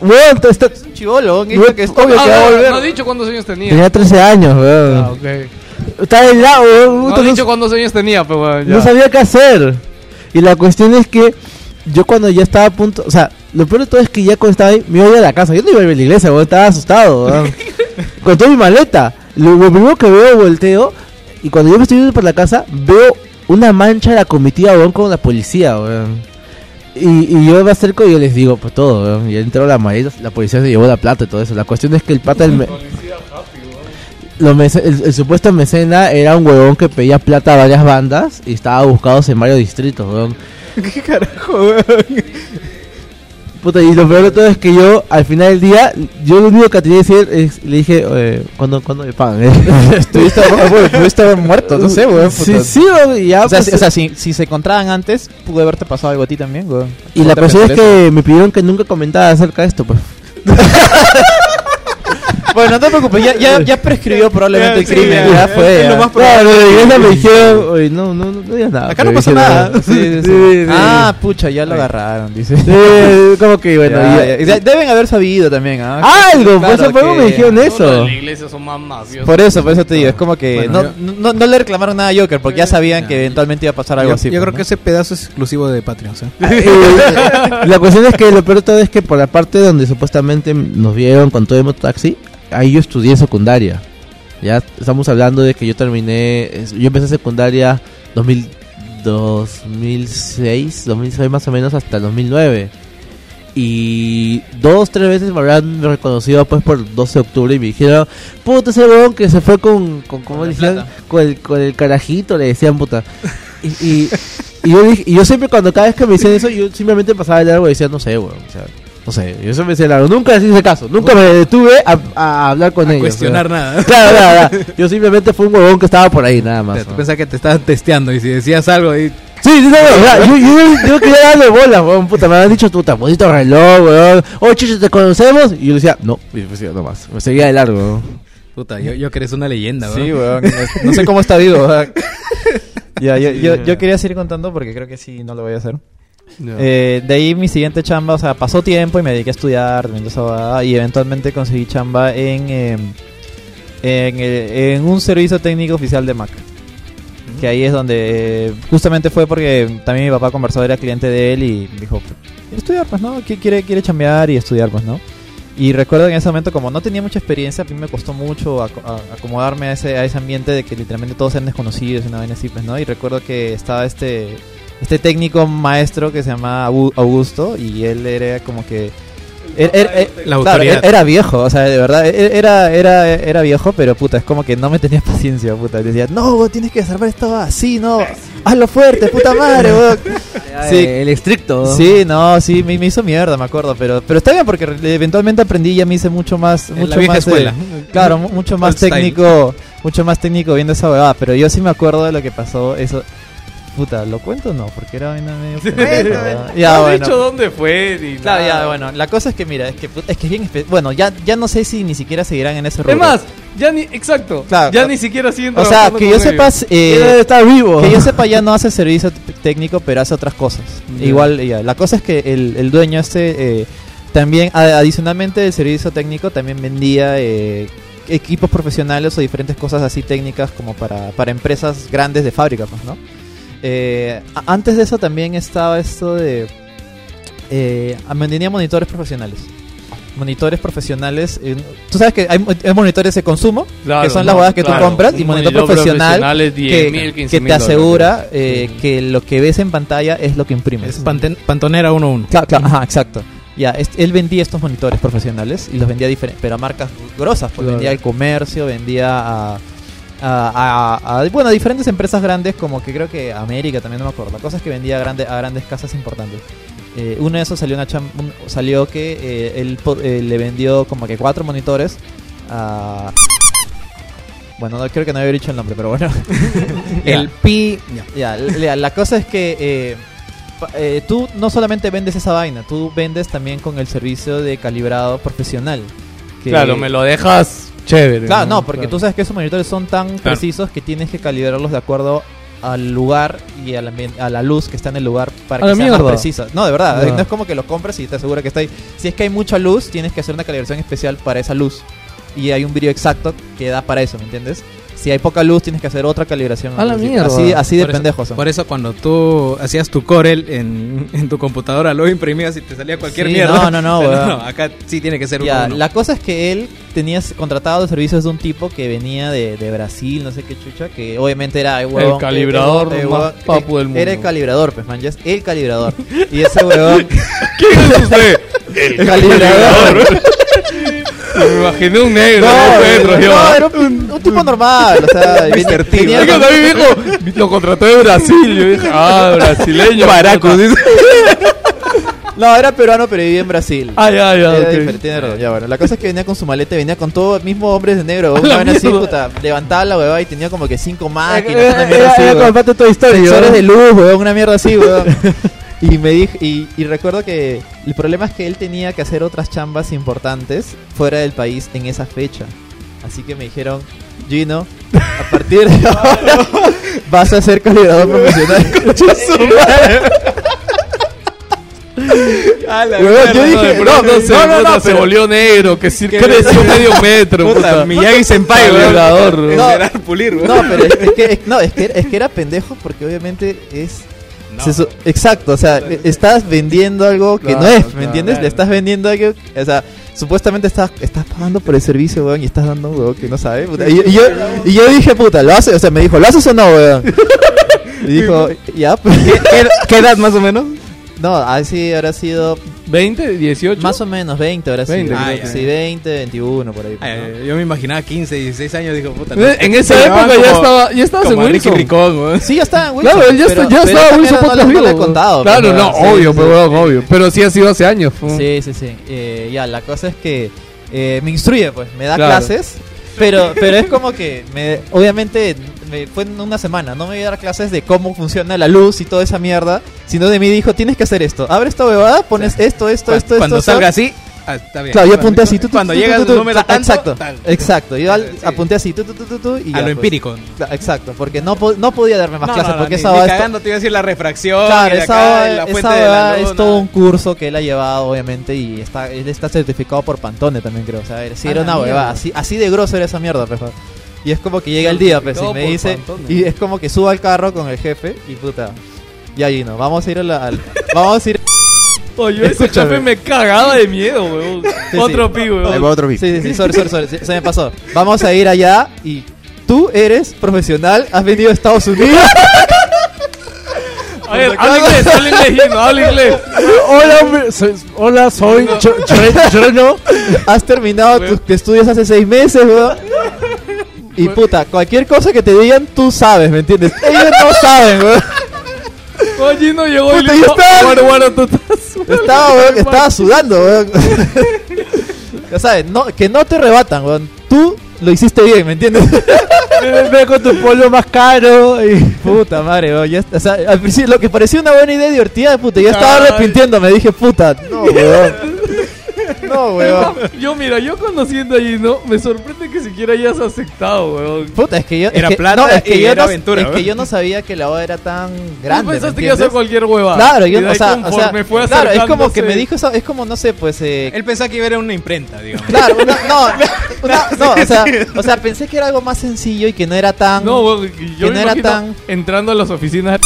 S6: Weón, te- está-
S3: Chivolo,
S6: Weón, obvio que va a
S2: no,
S6: volver.
S2: no ha dicho cuántos años tenía.
S6: Tenía 13 años, weón.
S2: Ah, ok.
S6: Estaba del lado, weón.
S2: No ha dicho cuántos años tenía, pero ya.
S6: no sabía qué hacer. Y la cuestión es que yo cuando ya estaba a punto, o sea, lo peor de todo es que ya cuando estaba ahí, me iba a ir a la casa. Yo no iba a ir a la iglesia, weón, estaba asustado, weón. Con toda mi maleta. Lo, lo primero que veo, volteo, y cuando yo me estoy yendo por la casa, veo una mancha de la comitiva, weón, con la policía, weón. Y, y yo me acerco y yo les digo, pues todo, weón. Y entró la maleta, la policía se llevó la plata y todo eso. La cuestión es que el pata del... me- el, el supuesto mecena era un huevón que pedía plata a varias bandas y estaba buscado en varios distritos, weón.
S4: ¿Qué carajo, weón?
S6: Puta, y lo peor de todo es que yo, al final del día, yo lo único que tenía que decir es, le dije, eh, ¿cuándo, ¿cuándo me pagan? eh?"
S3: Estuviste, muerto, no sé, weón.
S6: Sí, sí, ya,
S3: O sea,
S6: pues,
S3: si, o sea, si, si se encontraban antes, pudo haberte pasado algo a ti también, weón.
S6: y la
S3: ¿Cómo te
S6: cuestión es que me pidieron que nunca comentara acerca de esto, pues.
S3: Bueno, no te preocupes, ya, ya, ya prescribió probablemente el
S5: sí,
S3: crimen.
S5: ya,
S3: Ya,
S5: es
S3: fue.
S5: lo más
S6: Claro, de la iglesia me dijeron, oye, no, no, no, no digas nada.
S3: Acá no
S6: dijeron,
S3: nada. Sí, sí, sí.
S6: Sí, sí.
S3: Ah, pucha, ya lo agarraron, dice.
S6: Sí, como que bueno,
S3: Ya,
S6: ya-
S3: ya. De- Deben haber sabido también, ¿ah?
S6: Algo, por
S3: Claro
S6: eso por eso
S3: que-
S6: me dijeron eso.
S2: de la iglesia son más mafiosos.
S3: Por eso, por eso te digo, es como que
S4: Bueno,
S3: no, no, no le reclamaron nada a Joker porque ya sabían que eventualmente iba a pasar algo
S4: Yo,
S3: así.
S4: yo
S3: pues,
S4: creo
S3: ¿no?
S4: que ese pedazo es exclusivo de Patreon, ¿sí?
S6: La cuestión es que lo peor de todo es que por la parte donde supuestamente nos vieron con todo el mototaxi, ahí yo estudié secundaria. Ya estamos hablando de que yo terminé, yo empecé secundaria 2000, 2006, 2006 más o menos hasta el 2009. Y dos, tres veces me habrán reconocido pues por 12 de octubre y me dijeron, puta ese huevón que se fue con, con, ¿cómo
S3: Con
S6: decían? Con el, con el carajito, le decían puta. Y, y, y yo dije, y yo siempre cuando cada vez que me decían eso, yo simplemente pasaba de largo y decía, no sé, weón, o sea, no sé, yo siempre decía de largo, nunca les hice caso, nunca me detuve a, a hablar con
S4: A
S6: ellos.
S4: cuestionar
S6: o
S4: nada.
S6: Claro, claro, claro. Yo simplemente fui un huevón que estaba por ahí, nada
S4: O
S6: más.
S4: sea, tú
S6: ¿no?
S4: pensabas que te estaban testeando y si decías algo ahí...
S6: Sí, sí, no, no, o sea, yo, yo, yo quería darle bola, weón, puta, me habían dicho, puta, bonito reloj, weón, oye, chicho, ¿te conocemos? Y yo decía, no, y pues no más, me seguía de largo, weón.
S4: Puta, yo, yo que eres una leyenda,
S3: Sí,
S4: weón.
S3: weón. No sé cómo está vivo. weón. ya, yo, yo, yo quería seguir contando porque creo que sí, no lo voy a hacer. Eh, de ahí mi siguiente chamba, o sea, pasó tiempo y me dediqué a estudiar esa y eventualmente conseguí chamba en, eh, en, en un servicio técnico oficial de Mac. Que ahí es donde eh, justamente fue porque también mi papá conversó, era cliente de él y dijo, estudiar pues, ¿no? Qui- Quiere, quiere chambear y estudiar pues, ¿no? Y recuerdo que en ese momento, como no tenía mucha experiencia, a mí me costó mucho aco- a- acomodarme a ese, a ese ambiente de que literalmente todos eran desconocidos y una vaina así, pues, ¿no? Y recuerdo que estaba este, este técnico maestro que se llama Au- Augusto y él era como que... Era, era- era-
S4: La
S3: claro, era viejo, o sea, de verdad, era, era, era viejo, pero puta, es como que no me tenía paciencia, puta. Decía, no, tienes que desarmar esto así, no, hazlo fuerte, puta madre, weón. Sí.
S6: El estricto.
S3: Sí, no, sí, me, me hizo mierda, me acuerdo, pero pero está bien porque eventualmente aprendí y ya me hice mucho más
S4: En la vieja
S3: más eh,
S4: escuela.
S3: claro, mu- mucho más
S4: style.
S3: técnico, mucho más técnico viendo esa huevada, pero yo sí me acuerdo de lo que pasó, eso puta, ¿lo cuento o no? Porque era vaina medio pendeja, Ya
S2: has
S3: bueno.
S2: dicho dónde fue ni
S3: Claro,
S2: nada.
S3: ya, bueno, la cosa es que mira, es que es que es bien espe- bueno, ya ya no sé si ni siquiera seguirán en ese rubro.
S2: Es más, ya ni, exacto,
S3: Claro.
S2: ya ni siquiera siguen
S3: o sea,
S2: trabajando
S3: que
S2: con
S3: yo
S2: ellos.
S3: sepas eh,
S6: estar vivo.
S3: que yo sepa ya no hace servicio t- técnico, pero hace otras cosas.
S2: Ya.
S3: Igual, ya. La cosa es que el, el dueño este eh, también, a- adicionalmente del servicio técnico, también vendía eh, equipos profesionales o diferentes cosas así técnicas como para, para empresas grandes de fábrica, pues, ¿no? Eh, antes de eso también estaba esto de... Eh, vendía monitores profesionales. Monitores profesionales. eh, Tú sabes que hay, mo- hay monitores de consumo,
S2: Claro,
S3: que son
S2: no,
S3: las huevas que
S2: claro.
S3: tú compras, y monitor,
S2: monitor
S3: profesional,
S2: profesional es 10.000,
S3: que,
S2: 15.000
S3: que te asegura eh, que lo que ves en pantalla es lo que imprimes.
S4: Es panten- Pantonera 1-1.
S3: Claro, claro, ajá, exacto. Ya, es- él vendía estos monitores profesionales y los vendía diferentes, pero a marcas grosas, pues
S2: Claro.
S3: vendía al comercio, vendía a, a, a- a- bueno, a diferentes empresas grandes como que creo que América también no me acuerdo. La cosa es que vendía a, grande, a grandes casas importantes. Eh, uno de esos salió una un- salió que eh, él eh, le vendió como que cuatro monitores a bueno, no, creo que no había dicho el nombre, pero bueno.
S4: El pi. ya.
S3: Ya, la, cosa es que eh, eh, tú no solamente vendes esa vaina, tú vendes también con el servicio de calibrado profesional. que-
S2: Claro, me lo dejas chévere.
S3: Claro, no, porque
S2: Claro.
S3: tú sabes que esos monitores son tan precisos que tienes que calibrarlos de acuerdo al lugar y al ambien- a la luz que está en el lugar para
S2: A
S3: que
S2: la
S3: sea más
S2: mierda.
S3: precisa. No, de verdad, no es como que lo compres y te asegura que está ahí. Si es que hay mucha luz, tienes que hacer una calibración especial para esa luz. Y hay un vídeo exacto que da para eso, ¿me entiendes? Si hay poca luz, tienes que hacer otra calibración.
S2: A la
S3: Así-
S2: mierda.
S3: Así, así de
S4: Por eso-
S3: pendejos son.
S4: Por eso cuando tú hacías tu Corel en, en tu computadora, lo imprimías y te salía cualquier
S3: Sí,
S4: mierda.
S3: no, no, no,
S4: Pero
S3: weón.
S4: acá sí tiene que ser
S3: Ya,
S4: uno,
S3: la cosa es que él tenía contratado de servicios de un tipo que venía de, de Brasil, no sé qué chucha, que obviamente era huevón,
S2: El calibrador más
S3: huevón,
S2: papu del mundo.
S3: Era el calibrador, pues man, ya es el calibrador. y ese huevón,
S2: ¿Quién es usted?
S3: el calibrador.
S2: Me imaginé un negro,
S3: No,
S2: no, Pedro,
S3: no,
S2: yo.
S3: era un, un tipo normal, o sea, tenía-
S2: que también dijo, lo contrató de Brasil. Yo dije, ah, brasileño. Baracos.
S3: No, era peruano, pero vivía en Brasil.
S2: Ah, ya, ya.
S3: Era tiene razón, ya, bueno. La cosa es que venía con su maleta, venía con todo, mismo hombres de negro. Una vaina así, puta, levantaba la huevada y tenía como que cinco máquinas.
S6: Era-
S3: una mierda
S6: era-
S3: así,
S6: era
S3: huevón.
S6: parte de
S3: luz, weón, una mierda así, weón. y me dije, y, y recuerdo que el problema es que él tenía que hacer otras chambas importantes fuera del país en esa fecha. Así que me dijeron, Gino, a partir de ahora vas a ser calibrador profesional. Yo dije, no,
S2: pronto se,
S3: no, no, no,
S2: se
S3: pero-
S2: volvió negro, que sí creció medio metro.
S4: Puta,
S2: Puta,
S4: Miyagi Senpai, weón.
S2: Calibrador,
S3: No,
S4: Gerard Pulir, weón.
S3: No, pero es, es que, es- no, es, que, es que era pendejo porque obviamente es... se su- exacto, o sea, e- estás vendiendo algo que no es, ¿me
S2: claro,
S3: entiendes?
S2: claro.
S3: Le estás vendiendo algo, o sea, supuestamente estás, estás pagando por el servicio, weón, y estás dando un weón que no sabe. puta. Y, y yo, y yo dije, puta, ¿lo hace? O sea, me dijo, ¿lo haces o no, weón? Y dijo, ya, pues.
S4: ¿Qué, qué edad más o menos?
S3: No, así habrá sido
S2: 20, 18.
S3: más o menos 20, habrá sido.
S2: 20,
S3: creo
S4: ah, ya,
S3: sí,
S4: ya.
S3: 20, 21, por ahí. pues, ¿no?
S4: Eh, yo me imaginaba 15, 16 años, dijo, puta.
S2: Eh, En esa época ya estaba, ya estabas en Wilson.
S4: Ricón.
S3: Sí, ya estaba en Wilson.
S2: Claro, él ya,
S3: pero-
S2: está- ya
S3: pero
S2: estaba Wilson
S3: no
S2: Podcast
S3: no he
S2: Vivo.
S3: contado.
S2: Claro,
S3: pues,
S2: no,
S3: sí,
S2: obvio,
S3: sí,
S2: pero
S3: sí.
S2: weón, obvio. Pero sí ha sido hace años. fue.
S3: Sí, sí, sí. Eh, ya, la cosa es que eh, me instruye, pues, me da
S2: Claro.
S3: clases, pero, pero es como que, me, obviamente, me, fue en una semana, no me voy a dar clases de cómo funciona la luz y toda esa mierda, sino de mí dijo, tienes que hacer esto, abre esta huevada, pones esto, esto,
S4: Cu-
S3: esto,
S4: Cuando
S3: esto,
S4: salga
S3: esto,
S4: así, Ah, está bien.
S3: Claro, yo apunté así.
S4: Cuando llega el número
S3: ta-
S4: tanto,
S3: Exacto,
S4: tal.
S3: exacto. Yo al-
S4: Sí.
S3: apunté así, y
S4: A lo
S3: pues.
S4: empírico.
S3: Exacto, porque no, po- no podía darme más clases porque
S4: ni,
S3: esa
S4: ni
S3: va esto-
S4: cagando te iba a decir la refracción.
S3: Claro,
S4: y de
S3: esa,
S4: acá, la
S3: esa
S4: fuente de la
S3: huevada es
S4: luna.
S3: todo un curso que él ha llevado, obviamente, y está, él está certificado por Pantone también, creo. O sea, si
S4: A
S3: era
S4: la
S3: una huevada,
S4: mierda.
S3: así, así de grosso era esa mierda, pues. Y es como que llega el día, pues, y
S2: Certificado
S3: me
S2: por
S3: dice,
S2: Pantone.
S3: y es como que suba al carro con el jefe, y puta, ya allí no, vamos a ir a la, al- vamos a ir,
S2: Oye, ese jefe me cagaba de miedo, weón.
S3: sí.
S2: Otro pi,
S7: Ahí
S2: weón.
S7: va otro beat.
S3: sí, sí, sí, sorry, sorry, sorry, se, se me pasó, vamos a ir allá, y tú eres profesional, has venido a Estados Unidos,
S2: A ver, habla inglés, habla inglés, Gino, habla inglés.
S6: Hola, hombre, soy- hola, soy
S3: has terminado tus estudios hace seis meses, weón. Y puta, cualquier cosa que te digan, tú sabes, ¿me entiendes? Ellos no saben, weón.
S2: Oye, Gino llegó y le dijo,
S3: está.
S2: bueno, bueno, tú estás...
S3: Estaba, weón, estaba sudando, weón. ya sabes, no, que no te rebatan, weón. Tú lo hiciste bien, ¿me entiendes?
S6: Ve, con tu polvo más caro. Y...
S3: puta madre, weón. ya o sea, al principio lo que parecía una buena idea divertida, puta, ya estaba
S2: Ay.
S3: arrepintiéndome. Dije, puta, no, weón. No, weón.
S2: Yo, mira, yo conociendo a Gino, me sorprende que siquiera hayas aceptado, weón.
S3: Puta, es que yo. es
S4: Era
S3: que-
S4: plata
S3: no, es que
S4: y
S3: yo
S4: era
S3: no,
S4: aventura,
S3: Es que yo no sabía que la boda era tan grande.
S2: Tú
S3: ¿me
S2: pensaste que iba a hacer cualquier hueva.
S3: Claro, yo, o sea, o sea,
S2: fue
S3: claro, es como que me dijo eso, es como, no sé, pues, eh,
S4: Él pensaba que iba a ir a una imprenta, digamos.
S3: claro, una- no, una- no, o sea, o sea, pensé que era algo más sencillo y que no era tan,
S2: No, weón, que yo
S3: que
S2: me
S3: no era tan-
S2: entrando a las oficinas.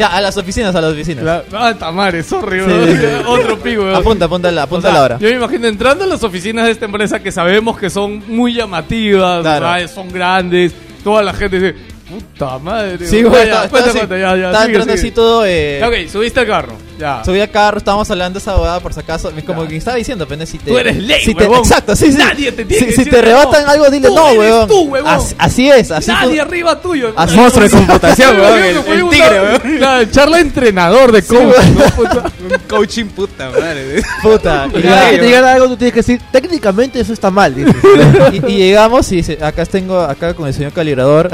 S3: Ya, a las oficinas, a las oficinas.
S2: La... Ah, Tamare, sorry,
S3: Sí,
S2: weón.
S3: sí, sí.
S2: Otro pi, weón.
S3: Apunta, apunta la,
S2: O
S3: apunta
S2: sea,
S3: la hora.
S2: Yo me imagino entrando a las oficinas de esta empresa que sabemos que son muy llamativas, son grandes, toda la gente dice, puta madre.
S3: Sí, güey,
S2: Ya, ya,
S3: estaba,
S2: cuenta,
S3: estaba así, entrando así todo, eh,
S2: Ya, Ok, subiste al carro, ya.
S3: subí al carro, estábamos hablando de esa abogada por si acaso, es como que estaba diciendo, pero si te,
S2: Tú eres ley,
S3: si te,
S2: huevón.
S3: exacto, sí, sí.
S2: Nadie te tiene
S3: si,
S2: que
S3: si
S2: decir
S3: te rebatan
S2: no.
S3: algo, dile
S2: Tú
S3: no,
S2: eres
S3: weón.
S2: tú, huevón.
S3: Así, así es, así
S2: Nadie
S3: fun-
S2: arriba tuyo.
S3: Así-
S4: Monstruo de computación, weón. El,
S2: que fue
S4: el
S2: una-
S4: tigre, weón.
S2: La charla entrenador de coach, ¿no? Puta.
S4: Un coaching puta madre.
S3: puta. y
S6: Cada vez que te digan algo, tú tienes que decir, técnicamente eso está mal. dices.
S3: y, y llegamos y dice, acá tengo acá con el señor calibrador.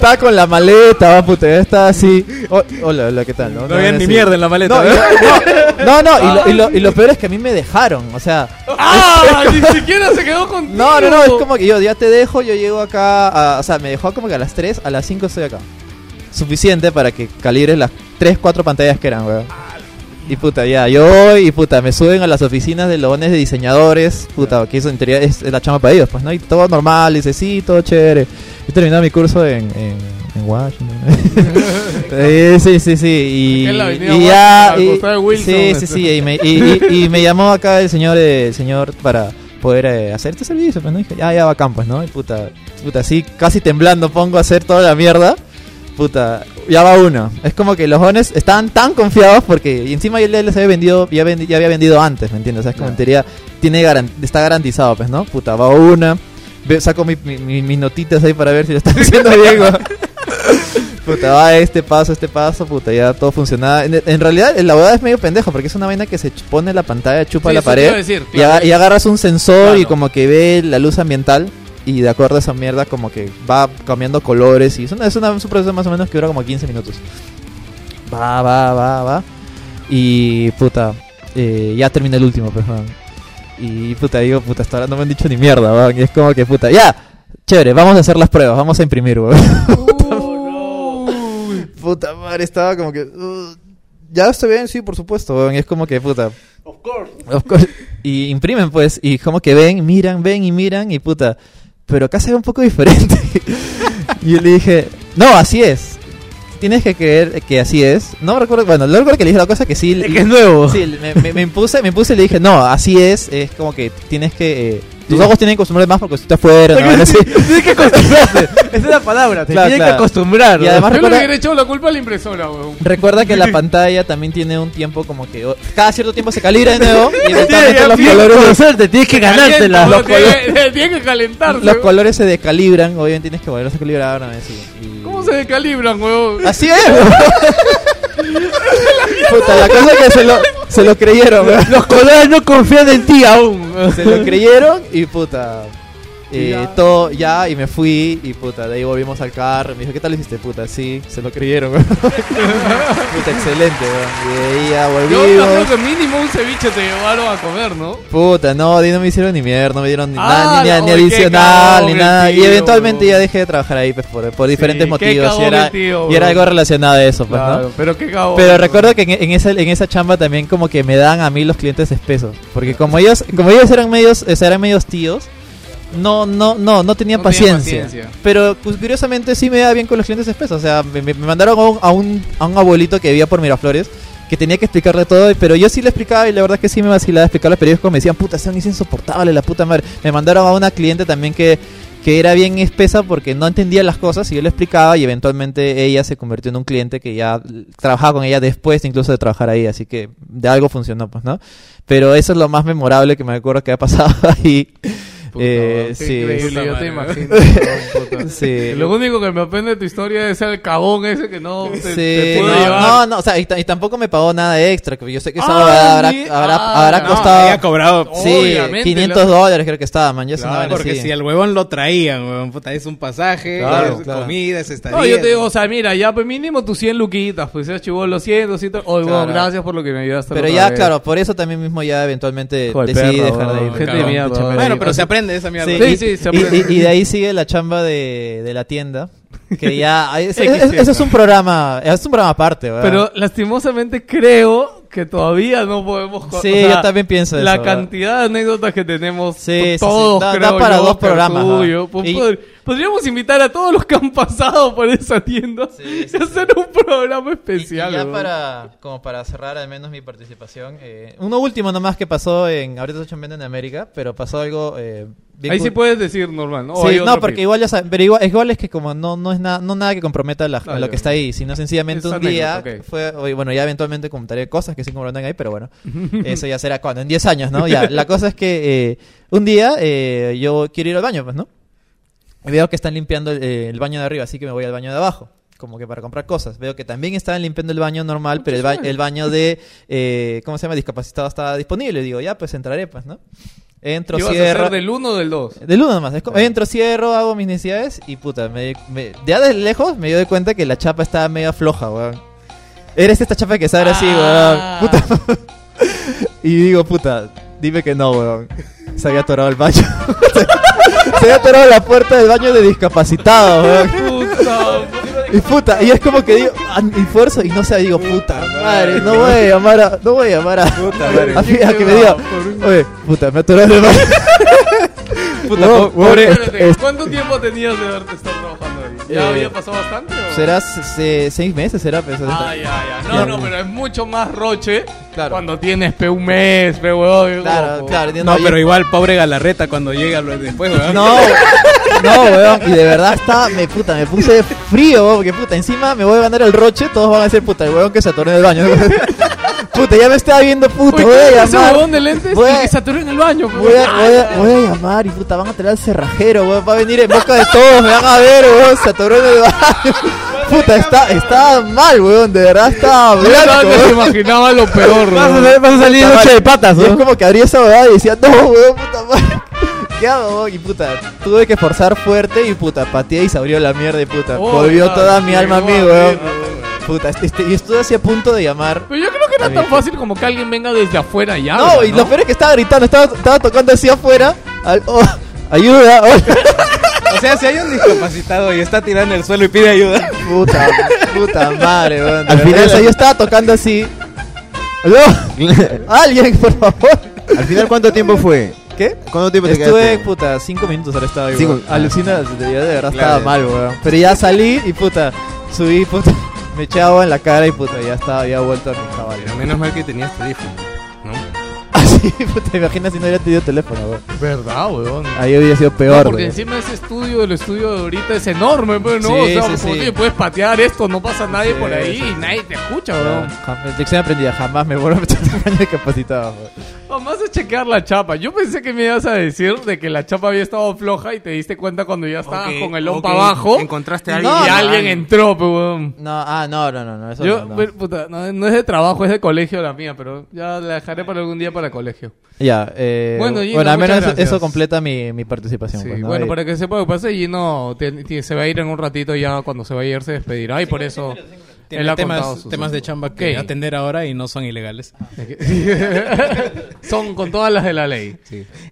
S3: Estaba con la maleta, va puta, estaba así. Oh, hola, hola, ¿qué tal?
S4: No había ni
S3: así.
S4: mierda en la maleta.
S3: No, y no, no, no, y, lo, y, lo, y lo peor es que a mí me dejaron, o sea,
S2: ¡Ah! Ni siquiera se quedó contigo.
S3: no, no, no, es como que yo ya te dejo, yo llego acá, a- o sea, me dejó como que a las 3, a las 5 estoy acá. Suficiente para que calibres las 3, 4 pantallas que eran, weón. Y puta, ya, yo voy y puta, me suben a las oficinas de logones de diseñadores, puta, que eso en teoría es, es la chama para ellos, pues, ¿no? Y todo normal, dice, sí, todo chévere. He terminado mi curso en, en, en Washington. Sí, sí, sí, y, y ya... Y- sí, sí,
S2: este.
S3: sí, y me, y, y- y me llamó acá el señor, eh, el señor para poder eh, hacer este servicio, pues, ¿no? Y dije, ya, ya, bacán, pues, ¿no? Y puta, puta, así, casi temblando pongo a hacer toda la mierda. Puta, ya va uno. Es como que los jóvenes estaban tan confiados porque y encima ya les había vendido, ya, vendi- ya había vendido antes, ¿me entiendes? O sea, es como en teoría tiene garan- está garantizado, pues, ¿no? Puta, va una. Ve- saco mi- mi- mi- mis notitas ahí para ver si lo están haciendo bien. Puta, va este paso, este paso, puta, ya todo funcionaba. En, en realidad, la boda es medio pendejo porque es una vaina que se pone la pantalla, chupa
S2: Sí,
S3: la pared
S2: decir,
S3: y, y agarras un sensor y como que ve la luz ambiental y de acuerdo a esa mierda como que va cambiando colores y es, una, es, una- es un proceso más o menos que dura como 15 minutos. Va, va, va, va. Y puta, eh, ya terminé el último, pues, weón. Y puta, digo, puta, hasta ahora no me han dicho ni mierda, weón. Y es como que puta, ya, chévere, vamos a hacer las pruebas, vamos a imprimir, weón. Puta madre, estaba como que. uh, ya estoy bien, sí, por supuesto, weón. Y es como que, puta. Of course. Y imprimen, pues. Y como que ven, miran, ven y miran. Y puta. Pero acá se ve un poco diferente. y yo le dije, no, así es. Tienes que creer que así es. No recuerdo, bueno, no recuerdo que le dije la cosa que sí.
S6: Es que es nuevo.
S3: Sí, me, me- me impuse, me impuse y le dije, no, así es. Es como que tienes que. eh, tus ojos tienen que acostumbrarse más porque si estás afuera, ¿no?
S6: Tienes que acostumbrarte. Esa es la palabra. Te
S3: Claro,
S6: tienes
S3: claro.
S6: que acostumbrar.
S3: Y
S6: ¿no?
S3: además
S2: Yo le
S3: recuerda-
S2: hubiera echado la culpa a la impresora, weón.
S3: Recuerda que la pantalla también tiene un tiempo como que o- cada cierto tiempo se calibra de nuevo y
S6: Tienes
S3: eventualmente
S6: que
S3: los colores
S6: conocerte, tienes que ganártela.
S2: Calienta, weón, tiene, tiene que calentarse.
S3: los
S2: weón.
S3: colores se descalibran, obviamente tienes que volverlos a calibrar una vez y, y-
S2: ¿Cómo se descalibran, weón?
S3: Así es. Puta, la cosa es que se lo, se lo creyeron.
S6: Los colores no confían en ti aún.
S3: Se lo creyeron y puta eh, todo ya y me fui y puta, de ahí volvimos al carro. Me dijo, ¿qué tal lo hiciste, puta? Sí, se lo creyeron, weón. puta, excelente, weón. Y de ahí ya
S2: Yo
S3: volvimos.
S2: creo que mínimo un ceviche te llevaron a comer, ¿no?
S3: Puta, no, ahí no me hicieron ni mierda, no me dieron ni
S2: Ah,
S3: nada, ni, ni- ni adicional, ni nada. y
S2: tío,
S3: eventualmente
S2: weón.
S3: ya dejé de trabajar ahí pues, por, por diferentes
S2: Sí, qué
S3: motivos. Y era,
S2: tío,
S3: y era algo relacionado a eso, pues, ¿no?
S2: Claro, pero qué cagón.
S3: Pero recuerdo que en, en esa, en esa chamba también como que me dan a mí los clientes espesos. Porque como ellos, como ellos eran medios, eran medios tíos, no, no, no, no tenía
S2: No
S3: paciencia.
S2: paciencia.
S3: Pero pues, curiosamente sí me da bien con los clientes espesos. O sea, me, me- mandaron a un, a, un, a un abuelito que vivía por Miraflores. Que tenía que explicarle todo, pero yo sí le explicaba y la verdad que sí me vacilaba explicarle, ellos como me decían, puta, esa es insoportable, la puta madre. Me mandaron a una cliente también que, que era bien espesa porque no entendía las cosas y yo le explicaba y eventualmente ella se convirtió en un cliente que ya trabajaba con ella después incluso de trabajar ahí, así que de algo funcionó, pues, ¿no? Pero eso es lo más memorable que me acuerdo que ha pasado ahí. Eh, sí,
S2: increíble, yo te imagino.
S3: sí.
S2: Lo único que me aprende de tu historia es el cagón ese que no te,
S3: Sí,
S2: te pudo
S3: no,
S2: llevar.
S3: no, no, o sea, y, ta- y tampoco me pagó nada extra, que yo sé que eso
S2: Ah,
S3: habrá, habrá,
S2: ah,
S3: habrá
S2: no,
S3: costado,
S4: había cobrado.
S3: sí,
S2: Obviamente,
S3: 500
S2: la-
S3: dólares creo que estaba, man, una
S2: Claro,
S4: Porque
S3: así.
S4: si al huevón lo traían, huevón, puta, es un pasaje,
S3: Claro,
S4: es
S3: claro.
S4: comida, es estadía.
S2: No, yo te digo, o sea, mira, ya pues mínimo tus 100 luquitas, pues seas chivolo, los 100, 200. Oye,
S3: Claro.
S2: bueno, gracias por lo que me ayudaste.
S3: Pero ya,
S2: vez.
S3: claro, por eso también mismo ya eventualmente decidí dejar de ir.
S2: gente mierda,
S4: Bueno, pero se
S3: sea,
S4: aprende esa mierda.
S3: Sí,
S2: Sí,
S3: y,
S2: sí, se
S3: y-
S2: aprende.
S3: y- y de ahí sigue la chamba de, de la tienda. Que ya. es- es- eso es un programa. Es un programa aparte, ¿verdad?
S2: Pero lastimosamente creo que todavía no podemos...
S3: Sí,
S2: o sea,
S3: yo también pienso
S2: La
S3: eso,
S2: cantidad de anécdotas que tenemos
S3: Sí, sí, sí.
S2: todos,
S3: Da- da
S2: creo
S3: para
S2: yo,
S3: dos programas,
S2: tuyo.
S3: Y-
S2: Podríamos invitar a todos los que han pasado por esa tienda
S3: Sí, sí,
S2: y hacer un programa especial.
S3: Y, ya para, como para cerrar al menos mi participación, eh, uno último nomás que pasó en, ahorita estoy en América, pero pasó algo eh,
S2: Ahí sí puedes decir normal, ¿no?
S3: Sí, no, porque igual ya saben, pero igual, igual es que como no, no es nada, no nada que comprometa la-
S2: Ah,
S3: lo que está ahí, sino sencillamente
S2: Es
S3: un día
S2: anécdota, ok.
S3: fue, bueno, ya eventualmente comentaré cosas que sí comprometan ahí, pero bueno, eso ya será cuando, en 10 años, ¿no? Ya, la cosa es que eh, un día eh, yo quiero ir al baño, pues, ¿no? Y veo que están limpiando el, eh, el baño de arriba, así que me voy al baño de abajo. Como que para comprar cosas. Veo que también estaban limpiando el baño normal, pero el, ba- el baño de, eh, ¿cómo se llama? Discapacitado estaba disponible. Digo, ya, pues entraré, pues, ¿no? Entro,
S2: ¿Ibas a
S3: cierro.
S2: hacer del 1 o del 2?
S3: Del uno nomás. Es como, entro, cierro, hago mis necesidades y puta, me, me- ya de lejos me dio cuenta que la chapa estaba medio floja, weón. Eres esta chapa que se abre así,
S2: Ah.
S3: weón. Puta. y digo, puta, dime que no, weón. Se había atorado el baño. se había atorado la puerta del baño de discapacitado, weón.
S2: Puta,
S3: Y puta, y es como que digo, y esfuerzo y no sé, digo, puta madre, no voy a llamar a, no voy a llamar a, a, fi- a que me diga, oye, puta, me atoró el baño. Puta,
S4: po- pobre-
S2: Espérate, ¿Cuánto tiempo tenías de haberte estado trabajando ahí? ¿Ya
S3: Eh,
S2: había pasado bastante? O?
S3: Será se- seis meses, será, pues,
S2: Ah, ya, ya. No,
S3: Ya.
S2: no, pero es mucho más roche
S3: Claro.
S2: cuando tienes pe un mes, pe huevón.
S3: Claro, claro,
S4: No,
S3: yo-
S4: pero igual, pobre Galarreta cuando llega lo- después, weón.
S3: No, no, weón, y de verdad está, me puta, me puse frío, weón, porque puta, encima me voy a ganar el roche, todos van a decir, puta, el weón que se atoró en el baño. Puta, ya me estaba viendo, puta,
S2: Uy,
S3: voy a
S2: ¿quién es ese
S3: llamar.
S2: huevón de lentes
S3: Voy
S2: y
S3: a-
S2: que se atoró en el baño? pe,
S3: Voy a,
S2: huevón?
S3: voy, a, voy a llamar y puta, van a traer al cerrajero, weón, va a venir en boca de todos, me van a ver, weón, se atoró en el baño. Puta, está, estaba mal, weón, de verdad estaba
S2: Yo estaba
S3: blanco,
S2: que se
S3: weón.
S2: imaginaba lo peor,
S4: Vas a,
S2: weón.
S4: vas a salir
S3: Puta
S4: noche de patas,
S3: Y es como que abría esa huevada y decía, no, weón, puta madre. ¿Qué hago? weón? Y puta, tuve que forzar fuerte y puta, pateé y se abrió la mierda y puta,
S2: Oh,
S3: volvió toda mi alma a mí, weón. Puta, este, este- y estuve así a punto de llamar.
S2: Pero yo creo que no es tan fácil como que alguien venga desde afuera y
S3: No, y lo peor es que estaba gritando, estaba, estaba tocando así afuera. al- oh, ayuda, oh.
S4: O sea, si hay un discapacitado y está tirando en el suelo y pide ayuda.
S3: Puta, puta madre, weón.
S7: Al
S3: verdad,
S7: final-
S3: o sea, yo estaba tocando así. ¿Aló? Alguien, por favor.
S7: Al final, ¿cuánto tiempo fue?
S3: ¿Qué?
S7: ¿Cuánto tiempo te
S3: Estuve,
S7: quedaste?
S3: puta, cinco minutos ahora estaba ahí. Alucina, de, de verdad
S7: Claro.
S3: estaba mal, weón. Pero ya salí y, puta, subí, puta, me eché agua en la cara y, puta, ya estaba, había vuelto a mis cabales.
S5: Pero menos mal que tenías teléfono, ¿no?
S3: Así, puta, imagina si no hubiera tenido teléfono, weón.
S2: ¿Verdad, weón?
S3: Ahí hubiera sido
S2: No,
S3: peor,
S2: porque
S3: weón.
S2: encima ese estudio, el estudio de ahorita es enorme, pero no,
S3: Sí,
S2: o sea,
S3: sí,
S2: como
S3: sí.
S2: que puedes patear esto, no pasa nadie
S3: Sí,
S2: por ahí
S3: sí,
S2: y
S3: sí.
S2: nadie te escucha, weón.
S3: Jam- Lección aprendida, jamás me vuelvo a meter en un baño discapacitado, weón.
S2: Vamos a chequear la chapa. Yo pensé que me ibas a decir de que la chapa había estado floja y te diste cuenta cuando ya estabas
S5: Ok,
S2: con el lompa
S5: ok.
S2: abajo.
S5: Encontraste a
S2: y
S5: alguien.
S2: alguien entró, pues, weón.
S3: No, ah, no, no, no, no, eso
S2: Yo,
S3: no, no.
S2: bueno, puta, no, no es de trabajo, es de colegio la mía, pero ya la dejaré para algún día para el colegio.
S3: Ya, eh,
S2: Bueno,
S3: bueno,
S2: Gino,
S3: al menos
S2: muchas
S3: eso,
S2: gracias.
S3: eso completa mi, mi participación.
S2: Sí,
S3: pues, ¿no?
S2: bueno, para que sepa lo que pasa, Gino te- te- se va a ir en un ratito ya, cuando se va a ir se despedirá y por eso
S4: Tiene
S2: él
S4: temas, temas de chamba que
S2: ¿Qué?
S4: atender ahora y no son ilegales.
S2: Son con todas las de la ley.